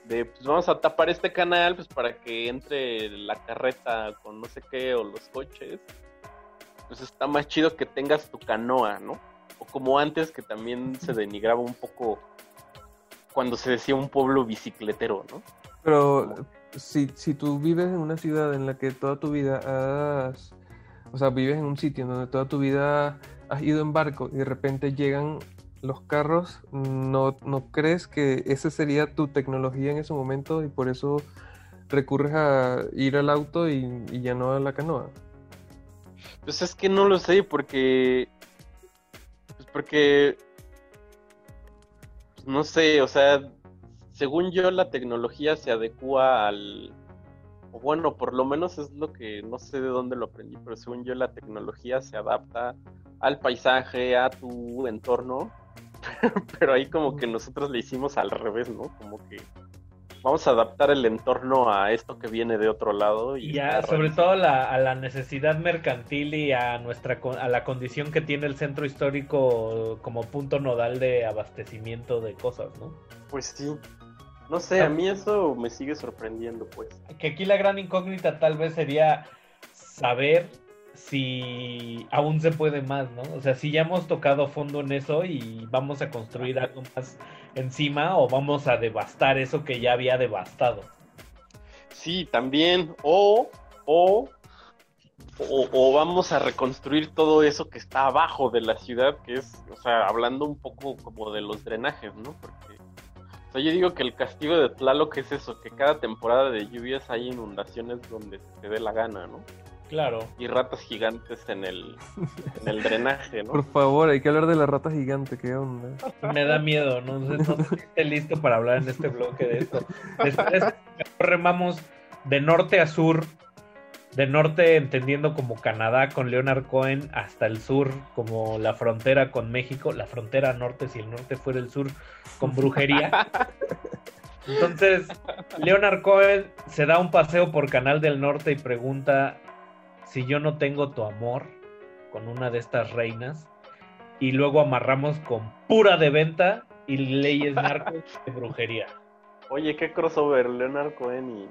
de, pues vamos a tapar este canal, pues para que entre la carreta con no sé qué o los coches, pues está más chido que tengas tu canoa, ¿no? O como antes que también se denigraba un poco cuando se decía un pueblo bicicletero, ¿no? Pero si, si tú vives en una ciudad en la que toda tu vida has, o sea, vives en un sitio donde toda tu vida has ido en barco y de repente llegan los carros, ¿no, no crees que esa sería tu tecnología en ese momento y por eso recurres a ir al auto y, ya no a la canoa? Pues es que no lo sé, porque. Pues porque. pues no sé, o sea, según yo, la tecnología se adecua al. Bueno, por lo menos es lo que no sé de dónde lo aprendí, pero según yo, la tecnología se adapta al paisaje, a tu entorno. pero ahí, como que nosotros le hicimos al revés, ¿no? Como que vamos a adaptar el entorno a esto que viene de otro lado. Y Y a- está sobre todo la- a la necesidad mercantil y a nuestra a la condición que tiene el centro histórico como punto nodal de abastecimiento de cosas, ¿no? Pues sí. No sé, a mí eso me sigue sorprendiendo, pues. Que aquí la gran incógnita tal vez sería saber si aún se puede más, ¿no? O sea, si ya hemos tocado fondo en eso y vamos a construir algo más encima o vamos a devastar eso que ya había devastado. Sí, también. O, o, o, o vamos a reconstruir todo eso que está abajo de la ciudad, que es, o sea, hablando un poco como de los drenajes, ¿no? Porque sea, yo digo que el castigo de Tlaloc es eso, que cada temporada de lluvias hay inundaciones donde se te dé la gana, ¿no? Claro. Y ratas gigantes en el, en el drenaje, ¿no? Por favor, hay que hablar de la rata gigante, ¿qué onda? Me da miedo, no sé, no sé si esté listo para hablar en este bloque de esto. Después remamos de norte a sur, de norte entendiendo como Canadá con Leonard Cohen hasta el sur como la frontera con México, la frontera norte si el norte fuera el sur con brujería. Entonces, Leonard Cohen se da un paseo por Canal del Norte y pregunta si yo no tengo tu amor con una de estas reinas y luego amarramos con pura de venta y leyes narcos de brujería. Oye, qué crossover, Leonard Cohen y...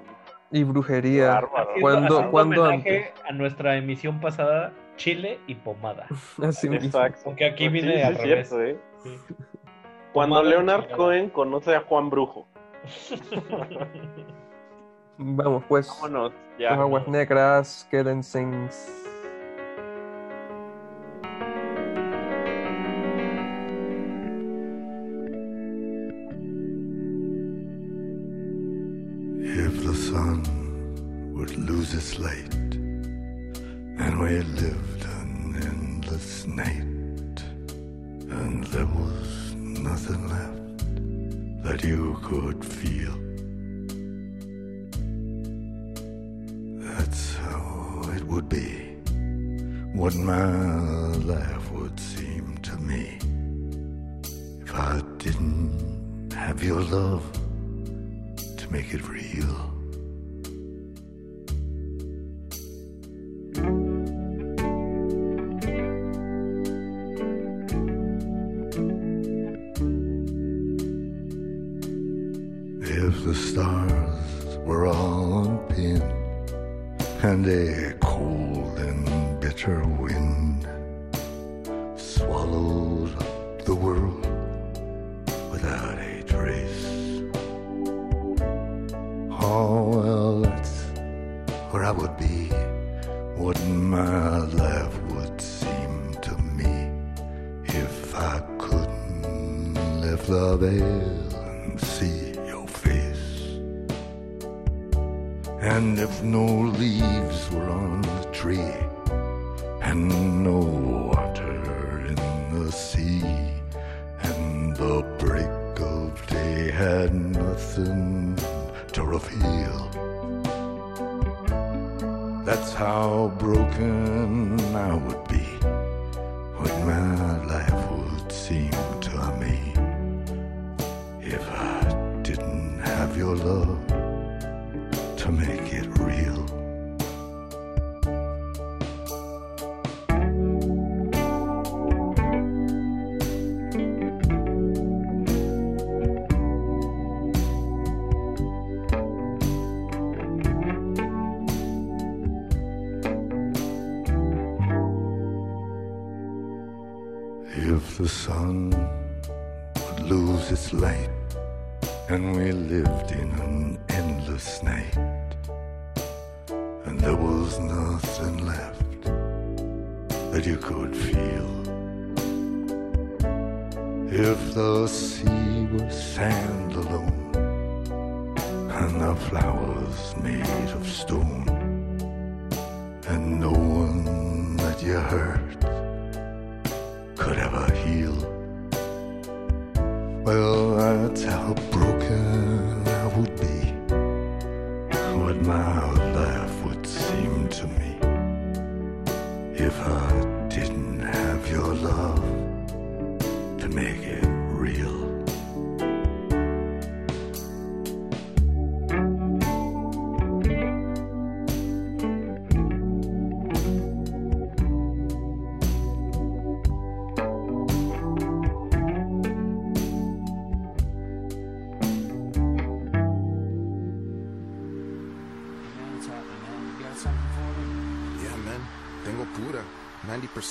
Y brujería. Bárbaro. ¿Cuándo, Haciendo ¿cuándo homenaje antes? a nuestra emisión pasada, Chile y pomada. Así. Exacto. Porque aquí Pues viene sí, al sí es revés. cierto, ¿eh? Sí. Cuando Pomada Leonard. Cohen conoce a Juan Brujo. Vamos, pues. Vámonos, ya. Las aguas negras, quédense. If the sun would lose its light and we lived love to make it real.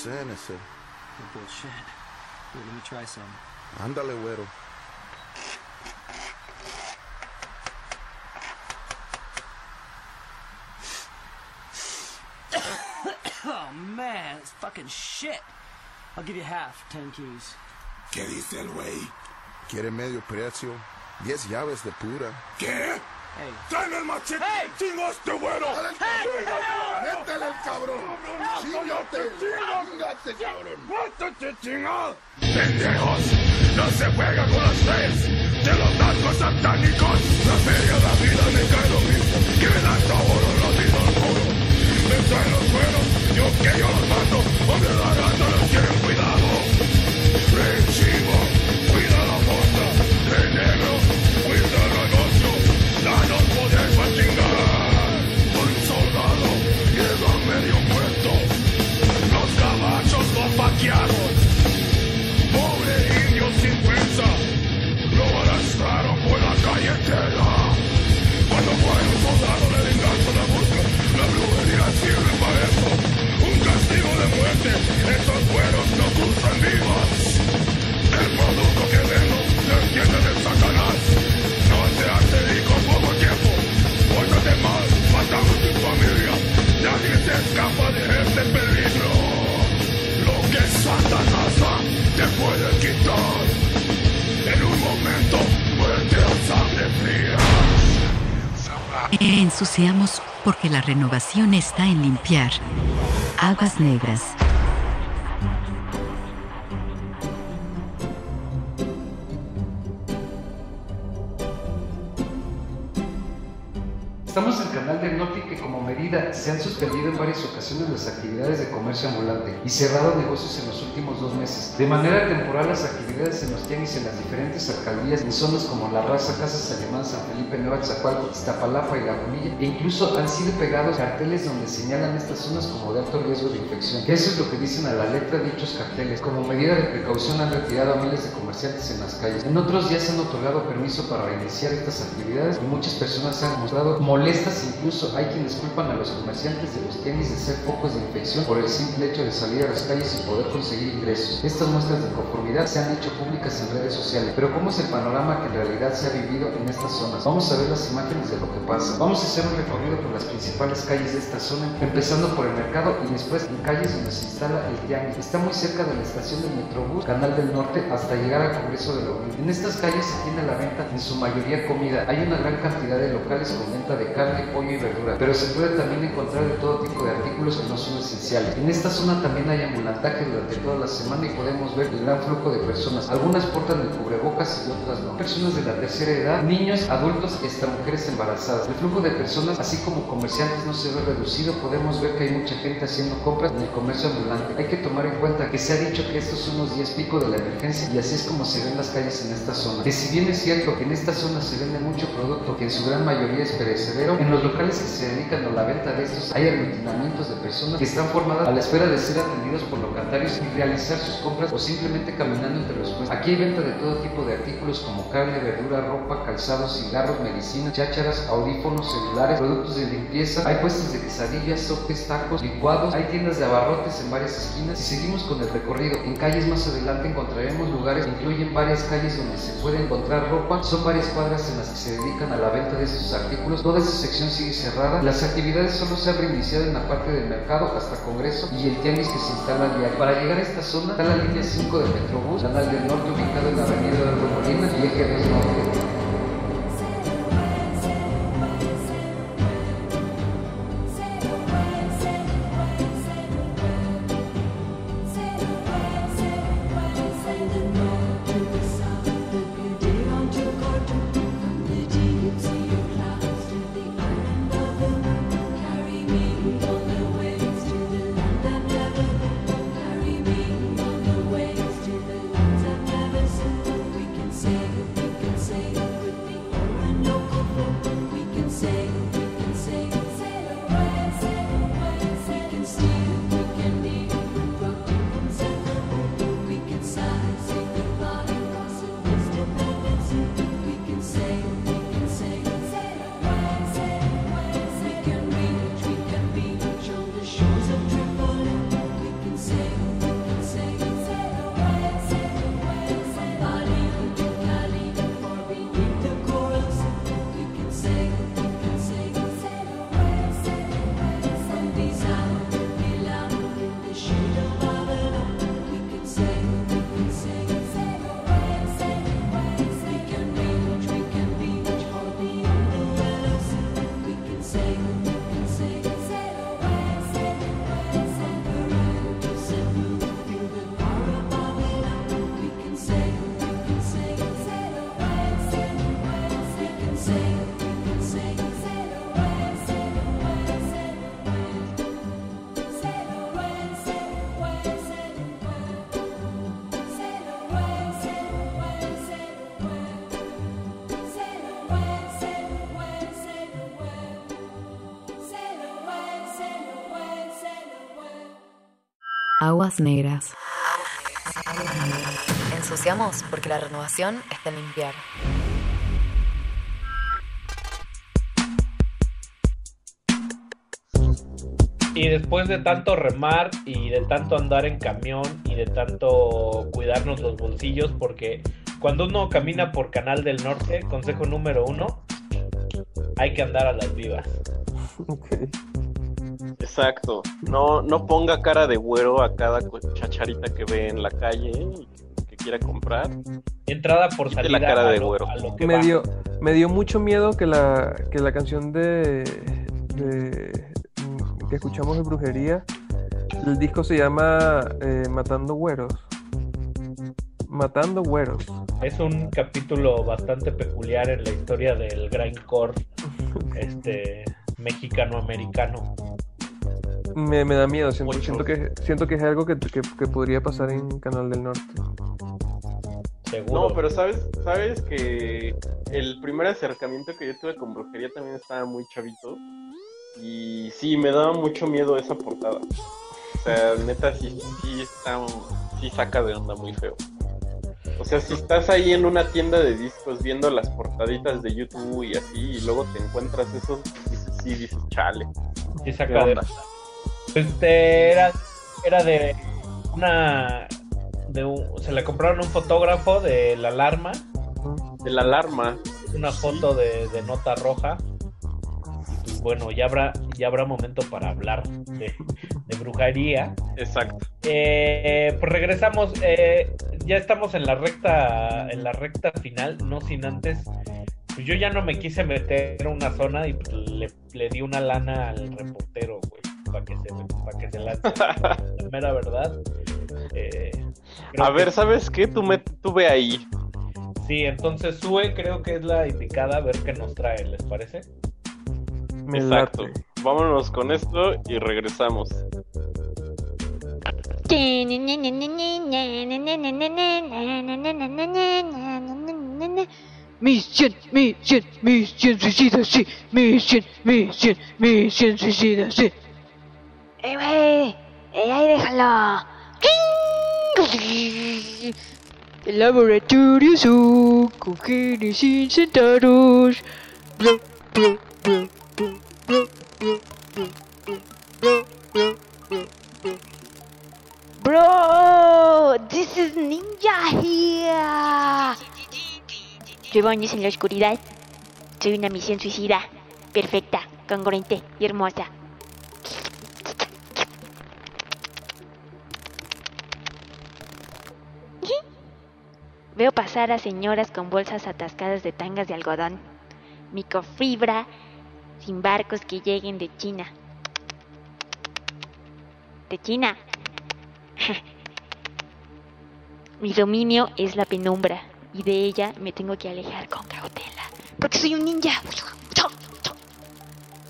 90% ese. Bullshit. Here, let me try some. Ándale, güero. oh man, it's fucking shit. I'll give you half, ten keys. ¿Qué dice el güey? Quiere medio precio. 10 llaves de pura. ¿Qué? ¡Traen el machete! ¡Chingaste, güero! ¡Métele el cabrón! ¡Chingate! ¡Chingate, cabrón! chingado! ¡Pendejos! ¡No se juega con las leyes de los narcos satánicos! La feria, la vida me cae lo mismo que me dan sabor los mismos puros. Me traen los cueros, yo que yo los mato, donde la gata los tienen cuidado. Rey Pobre indio sin fuerza, lo arrastraron por la calle entera. Cuando fue un soldado de venganza la busca, la brujería sirve para eso. Un castigo de muerte, esos cueros no cruzan vivas. El producto que vemos se entiende de Satanás. Te puede quitar. En un momento, muerte o sangre fría. Ensuciamos porque la renovación está en limpiar. Aguas negras. Ocasiones las actividades de comercio ambulante y cerrado negocios en los últimos dos meses. De manera temporal las actividades en los tianguis en las diferentes alcaldías en zonas como La Raza, Casas Alemán, San Felipe, Nueva Zacualco, Iztapalapa y Lagunilla e incluso han sido pegados carteles donde señalan estas zonas como de alto riesgo de infección. Eso es lo que dicen a la letra dichos carteles. Como medida de precaución han retirado a miles de comerciantes en las calles. En otros días han otorgado permiso para reiniciar estas actividades y muchas personas se han mostrado molestas incluso hay quienes culpan a los comerciantes de los tianguis de ser focos de infección por el simple hecho de salir a las calles y poder conseguir ingresos. Estas muestras de conformidad se han hecho públicas en redes sociales, pero ¿cómo es el panorama que en realidad se ha vivido en estas zonas? Vamos a ver las imágenes de lo que pasa. Vamos a hacer un recorrido por las principales calles de esta zona, empezando por el mercado y después en calles donde se instala el tianguis. Está muy cerca de la estación del Metrobús, Canal del Norte, hasta llegar al Congreso de la Unión. En estas calles se tiene la venta en su mayoría comida. Hay una gran cantidad de locales con venta de carne, pollo y verdura, pero se puede también encontrar de todo tipo de artículos que no son esenciales. En esta zona también hay ambulantaje durante toda la semana y podemos ver el gran flujo de personas. Algunas portan el cubrebocas y otras no. Personas de la tercera edad, niños, adultos y hasta mujeres embarazadas. El flujo de personas, así como comerciantes, no se ve reducido. Podemos ver que hay mucha gente haciendo compras en el comercio ambulante. Hay que tomar en cuenta que se ha dicho que estos son los días pico de la emergencia y así es como se ven las calles en esta zona. Que si bien es cierto que en esta zona se vende mucho producto que en su gran mayoría es perecedero, en los locales que se dedican a la venta de estos hay aglutinamientos de personas que están formadas a la espera de ser atendidos por locatarios y realizar sus compras o simplemente caminando entre los Aquí hay venta de todo tipo de artículos como carne, verdura, ropa, calzados, cigarros, medicinas, chácharas, audífonos, celulares, productos de limpieza. Hay puestos de quesadillas, sopes, tacos, licuados. Hay tiendas de abarrotes en varias esquinas. Si seguimos con el recorrido, en calles más adelante encontraremos lugares que incluyen varias calles donde se puede encontrar ropa. Son varias cuadras en las que se dedican a la venta de estos artículos. Toda esa sección sigue cerrada. Las actividades solo se han reiniciado en la parte del mercado hasta Congreso y el tianguis que se instala al diario. Para llegar a esta zona está la línea 5 del Metrobús, del Norte ubicado en la avenida de Molina y Eje 2 Norte. Aguas negras. Ensuciamos porque la renovación está en limpiar. Y después de tanto remar y de tanto andar en camión y de tanto cuidarnos los bolsillos, porque cuando uno camina por Canal del Norte, consejo número uno, hay que andar a las vivas. Exacto. No, no ponga cara de güero a cada chacharita que ve en la calle y que quiera comprar. Entrada por Quite salida la cara a de lo- güero. a lo que me dio, me dio mucho miedo que la, que la canción de, de- que escuchamos de brujería, el disco se llama eh, Matando Güeros. Matando Güeros. Es un capítulo bastante peculiar en la historia del grindcore este mexicano-americano. Me, me da miedo, siento, siento que siento que es algo que, que- que podría pasar en Canal del Norte. Seguro. No, pero sabes, sabes que el primer acercamiento que yo tuve con brujería también estaba muy chavito. Y sí, me daba mucho miedo esa portada. O sea, neta, sí, sí está, sí saca de onda muy feo. O sea, si estás ahí en una tienda de discos viendo las portaditas de YouTube y así, y luego te encuentras eso, dices, sí, dices, chale. Sí, saca ¿Qué de onda? Este era, era de una. De un- se le compraron un fotógrafo de la alarma. De la alarma. Una foto de, de nota roja. Y pues bueno, ya habrá, ya habrá momento para hablar de, de brujería. Exacto. Eh, pues regresamos. eh, ya estamos en la recta. En la recta final. No sin antes. Pues yo ya no me quise meter en una zona y pues le, le di una lana al reportero, güey. Para que se, para que se lance. la mera verdad. Eh, A que- ver, ¿sabes qué? Tú, me, tú ve ahí. Sí, entonces Sue creo que es la indicada a ver qué nos trae, ¿les parece? Me Exacto. Vámonos con esto y regresamos. Misión, misión, misión suicida, sí. Misión, misión, misión suicida, sí. ¡Eh, güey! ¡Eh, ahí déjalo! El laboratorio son con genes incendiados. Bro, this is Ninja here. Llevones en la oscuridad. Soy una misión suicida, perfecta, congruente y hermosa. Veo pasar a señoras con bolsas atascadas de tangas de algodón, microfibra, sin barcos que lleguen de China. De China. Mi dominio es la penumbra y de ella me tengo que alejar con cautela, porque soy un ninja.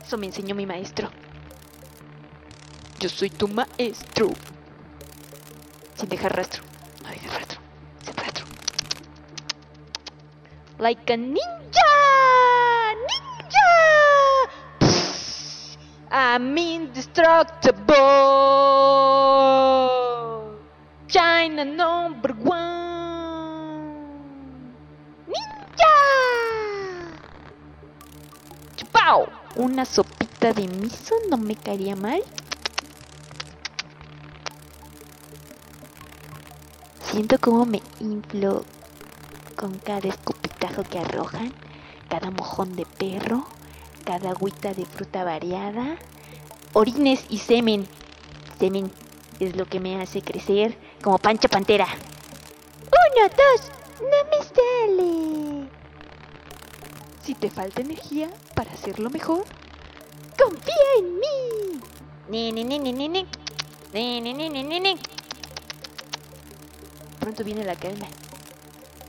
Eso me enseñó mi maestro. Yo soy tu maestro. Sin dejar rastro. No dejes rastro. Sin rastro. Like a ninja! Ninja! I'm indestructible! China number one! ¡Ninja! ¡Chupao! Una sopita de miso no me caería mal. Siento como me inflo con cada escupitajo que arrojan, cada mojón de perro, cada agüita de fruta variada, orines y semen. Semen es lo que me hace crecer como pancha pantera. Uno, dos, no me sale. Si te falta energía para hacerlo mejor, confía en mí. Ne, ne, ne, ne, ne, ne. Ne, ne, ne, ne. Pronto viene la calma.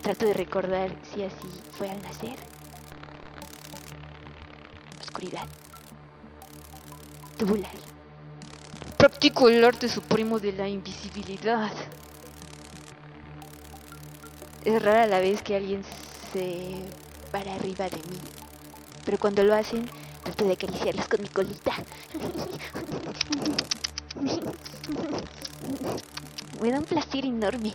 Trato de recordar si así fue al nacer. Oscuridad. Tubular. Practico el arte supremo de la invisibilidad. Es rara la vez que alguien se para arriba de mí. Pero cuando lo hacen, trato de acariciarlos con mi colita. Me da un placer enorme.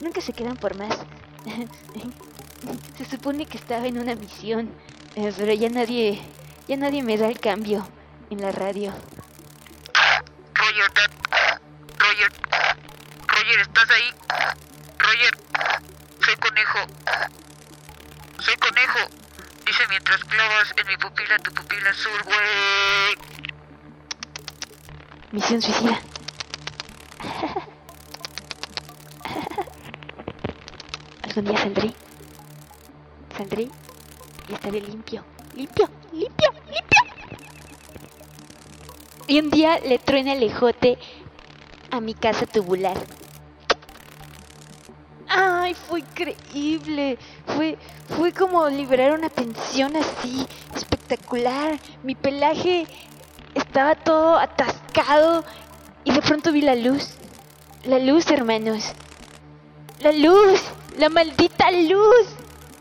Nunca se quedan por más. Se supone que estaba en una misión, eh, pero ya nadie, ya nadie me da el cambio en la radio. Roger. Roger. Roger, ¿estás ahí? Roger. Soy conejo. Soy conejo. Dice mientras clavas en mi pupila tu pupila sur, güey. Misión suicida. Algún día saldré. Saldré y estaré limpio. Limpio, limpio, limpio. Y un día le truena el ejote a mi casa tubular. Ay, fue increíble. Fue, fue como liberar una tensión así, espectacular. Mi pelaje estaba todo atascado y de pronto vi la luz. La luz, hermanos. La luz. La maldita luz.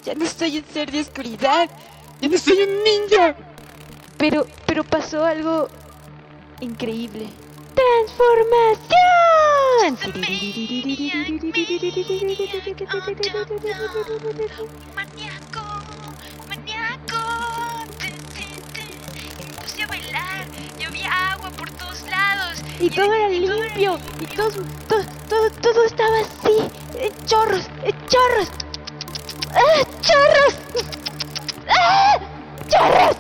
Ya no estoy en ser de oscuridad. Ya no soy un ninja. Pero, pero pasó algo increíble. Maníaco, maníaco. Me puse a bailar. Llovía agua por todos lados. Y todo era limpio. Y todo, todo, todo, todo estaba así. En chorros, en chorros. ¡Ah, chorros! ¡Ah, chorros!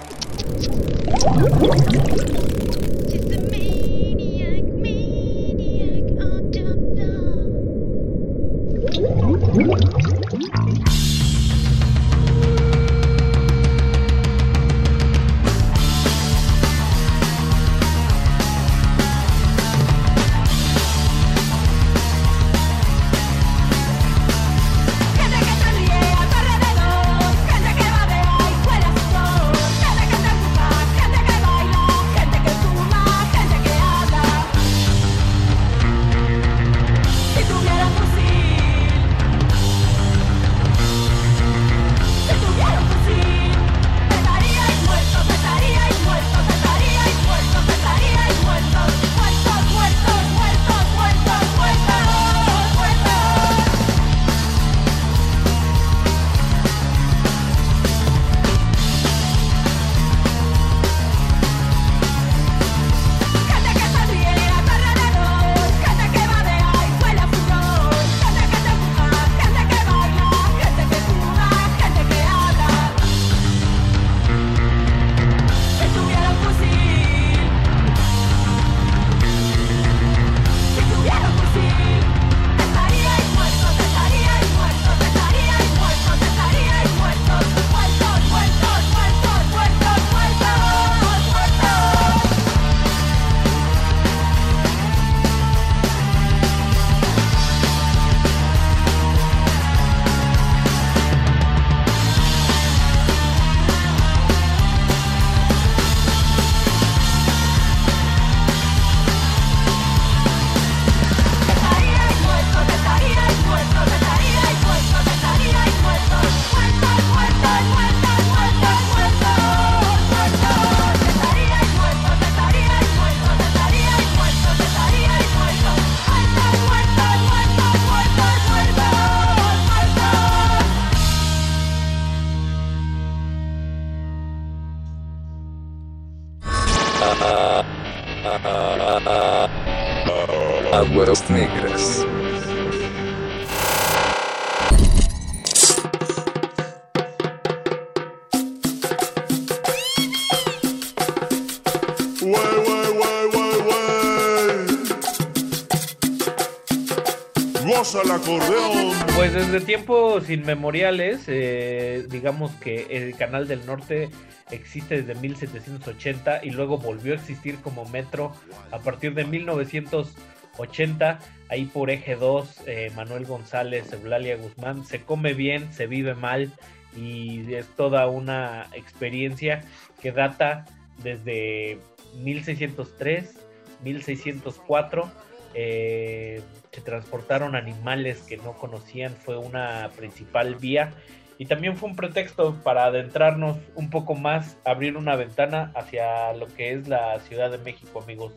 Tiempos inmemoriales, eh, digamos que el Canal del Norte existe desde 1780 y luego volvió a existir como metro a partir de 1980. Ahí por eje 2, eh, Manuel González, Eulalia Guzmán, se come bien, se vive mal y es toda una experiencia que data desde 1603, 1604. eh, se transportaron animales que no conocían, fue una principal vía y también fue un pretexto para adentrarnos un poco más, abrir una ventana hacia lo que es la Ciudad de México, amigos.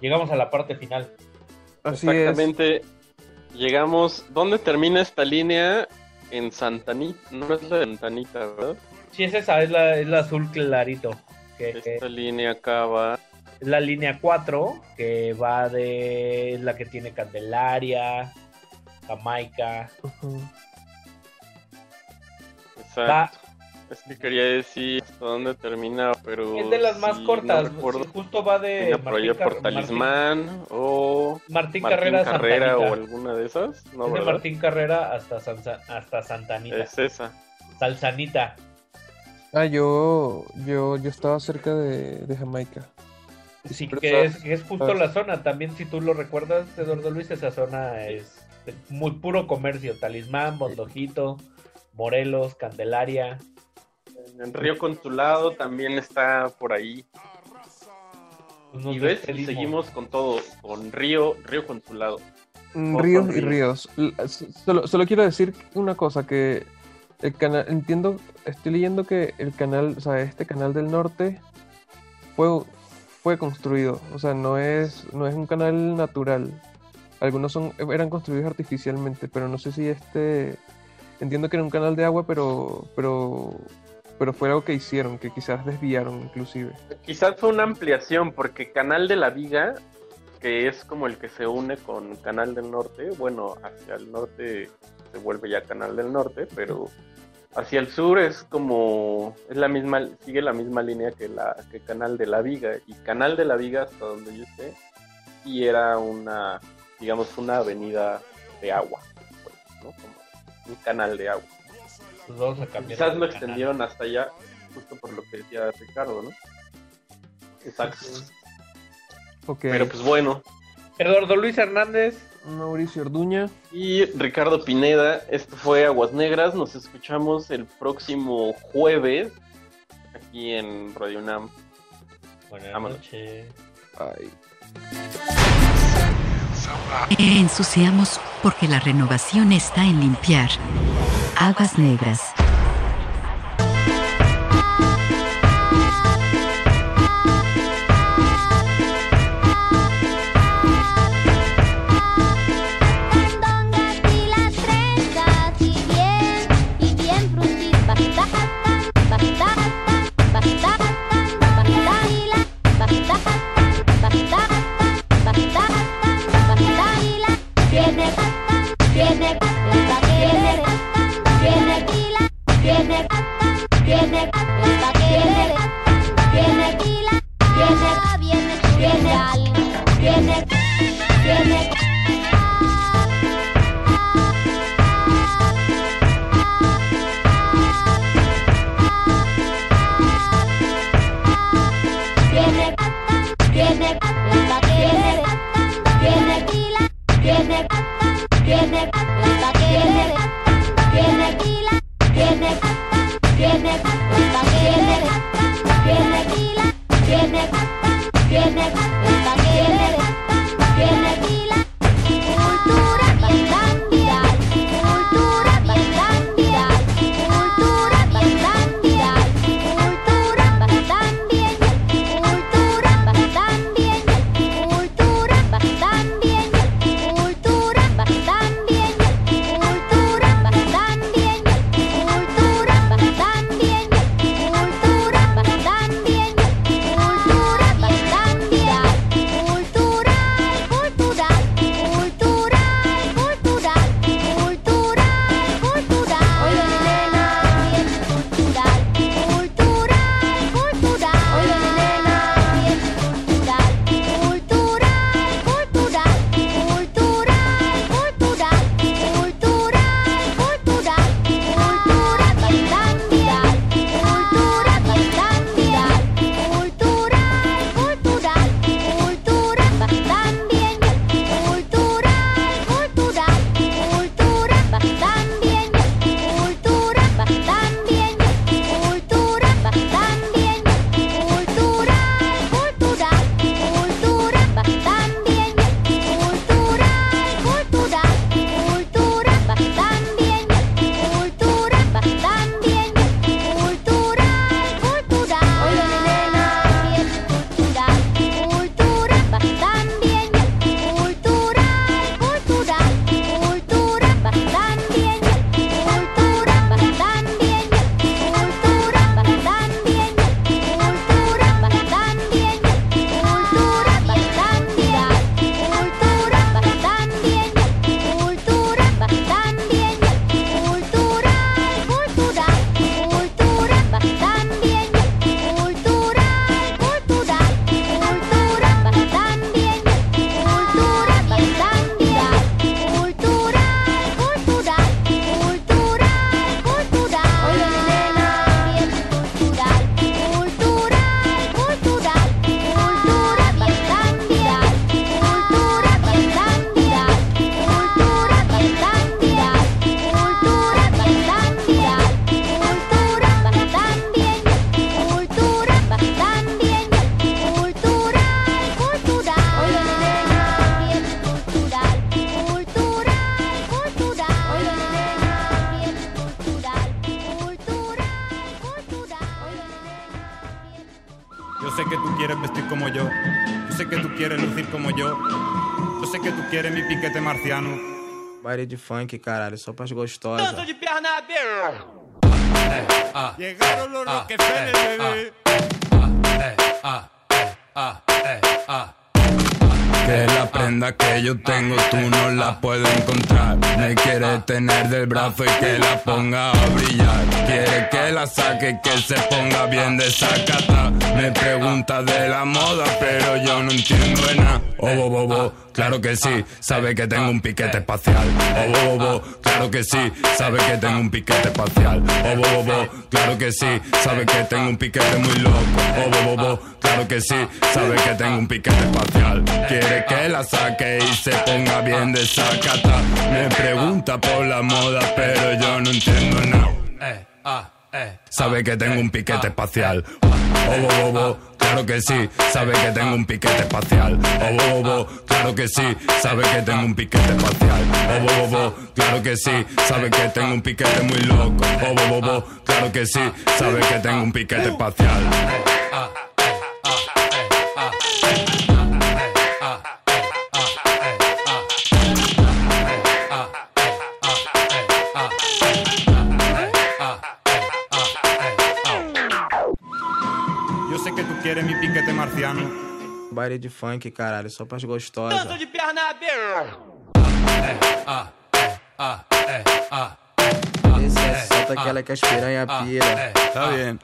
Llegamos a la parte final. Así es. Exactamente. Llegamos. ¿Dónde termina esta línea? En Santanita. No es la de Santanita, ¿verdad? Sí, es esa, es la, es la azul clarito. Que, Esta línea acaba. Es la línea 4, que va de es la que tiene Candelaria, Jamaica. Exacto. Es que quería decir hasta dónde termina, pero. Es de las más sí, cortas, No sí, justo va de Termina por allá Martín por Talismán o. Martín Carrera, Carrera Santanita. o alguna de esas. No, es de. Martín Carrera hasta, Sansa- hasta Santanita. Es esa. Salsanita. Ah, yo, yo, yo estaba cerca de, de Jamaica. Sí, que es, que es justo la zona. También, si tú lo recuerdas, Eduardo Luis, esa zona es de muy puro comercio. Talismán, Bondojito, Morelos, Candelaria. En Río Consulado también está por ahí. Pues nos y ves, y seguimos con todo, con Río, Río Consulado. Mm, Ríos y ríos. Solo, solo quiero decir una cosa, que el canal, entiendo, estoy leyendo que el canal, o sea, este canal del norte fue, fue construido, o sea, no es, no es un canal natural. Algunos son, eran construidos artificialmente, pero no sé si este, entiendo que era un canal de agua, pero, pero, pero fue algo que hicieron, que quizás desviaron inclusive. Quizás fue una ampliación, porque Canal de la Viga, que es como el que se une con Canal del Norte, bueno, hacia el norte se vuelve ya Canal del Norte, pero hacia el sur es como, es la misma, sigue la misma línea que la que Canal de la Viga, y Canal de la Viga, hasta donde yo sé, y era una, digamos, una avenida de agua, pues, ¿no? Como un canal de agua. Pues vamos a cambiar Quizás lo canal. extendieron hasta allá, justo por lo que decía Ricardo, ¿no? Exacto. Ok. Pero pues bueno. Eduardo Luis Hernández. Mauricio Orduña. Y Ricardo Pineda, esto fue Aguas Negras. Nos escuchamos el próximo jueves aquí en Radio UNAM. Buenas noches. Ay. Ensuciamos porque la renovación está en limpiar. Aguas negras. Baile de funk, caralho, só pras gostosas. de pierna abierta. ah, Llegaron los ah, Rockefeller, eh, bebé. Que la prenda que yo tengo tú no la puedes encontrar. Me quiere tener del brazo y que la ponga a brillar. Quiere que la saque y que se ponga bien desacata. Me pregunta de la moda, pero yo no entiendo de nada. Oh, bo, bo, bo, claro que sí, sabe que tengo un piquete espacial. Oh, bo, bo, bo, claro que sí, sabe que tengo un piquete espacial. Oh, bo, bo, claro que sí, sabe que tengo un piquete muy loco. Oh, bo, bo, bo, claro que sí, sabe que tengo un piquete espacial. Quiere que la saque y se ponga bien desacata. Me pregunta por la moda, pero yo no entiendo nada. Sabe que tengo un piquete espacial. Oh, bo, bo, bo, claro que sí, sabe que tengo un piquete espacial. Oh, bo, bo, bo, claro que sí, sabe que tengo un piquete espacial. Oh, bo, bo, bo, claro que sí, sabe que tengo un piquete muy loco. Oh, bo, bo, bo, claro que sí, sabe que tengo un piquete espacial. Piquete marciano. Baile de funk, caralho, só pras gostosas. de pierna abierta. Esse é solta que as piranha pira. Está bien.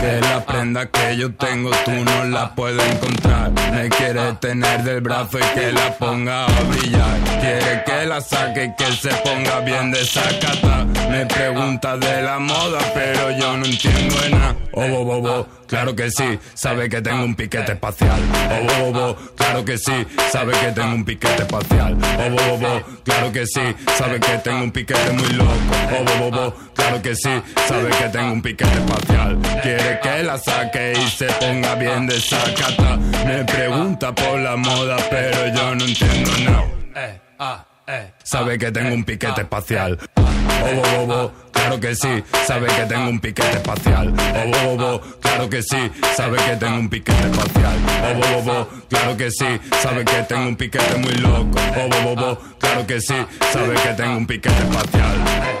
Que la prenda que yo tengo tú no la puedes encontrar. Me quiere tener del brazo y que la ponga a brillar. Quiere que la saque y que se ponga bien desacata. Me pregunta de la moda, pero yo no entiendo de nada. Oh, bo, bo, bo, claro que sí, sabe que tengo un piquete espacial. Oh, bo, bo, bo, claro que sí, sabe que tengo un piquete espacial. Oh, bo, bo, bo, claro que sí, sabe que tengo un piquete muy loco. Oh, bo, bo, bo, claro que sí, sabe que tengo un piquete espacial. Quiere que la saque y se ponga bien desacata. Me pregunta por la moda, pero yo no entiendo nada. Sabe que tengo un piquete espacial. Oh, bo, bo, bo, claro que sí, sabe que tengo un piquete espacial. Oh, bo, bo, bo, claro que sí, sabe que tengo un piquete espacial. Oh, bo, bo, bo, claro que sí, sabe que tengo un piquete muy loco. Oh, bo, bo, bo, claro que sí, sabe que tengo un piquete espacial.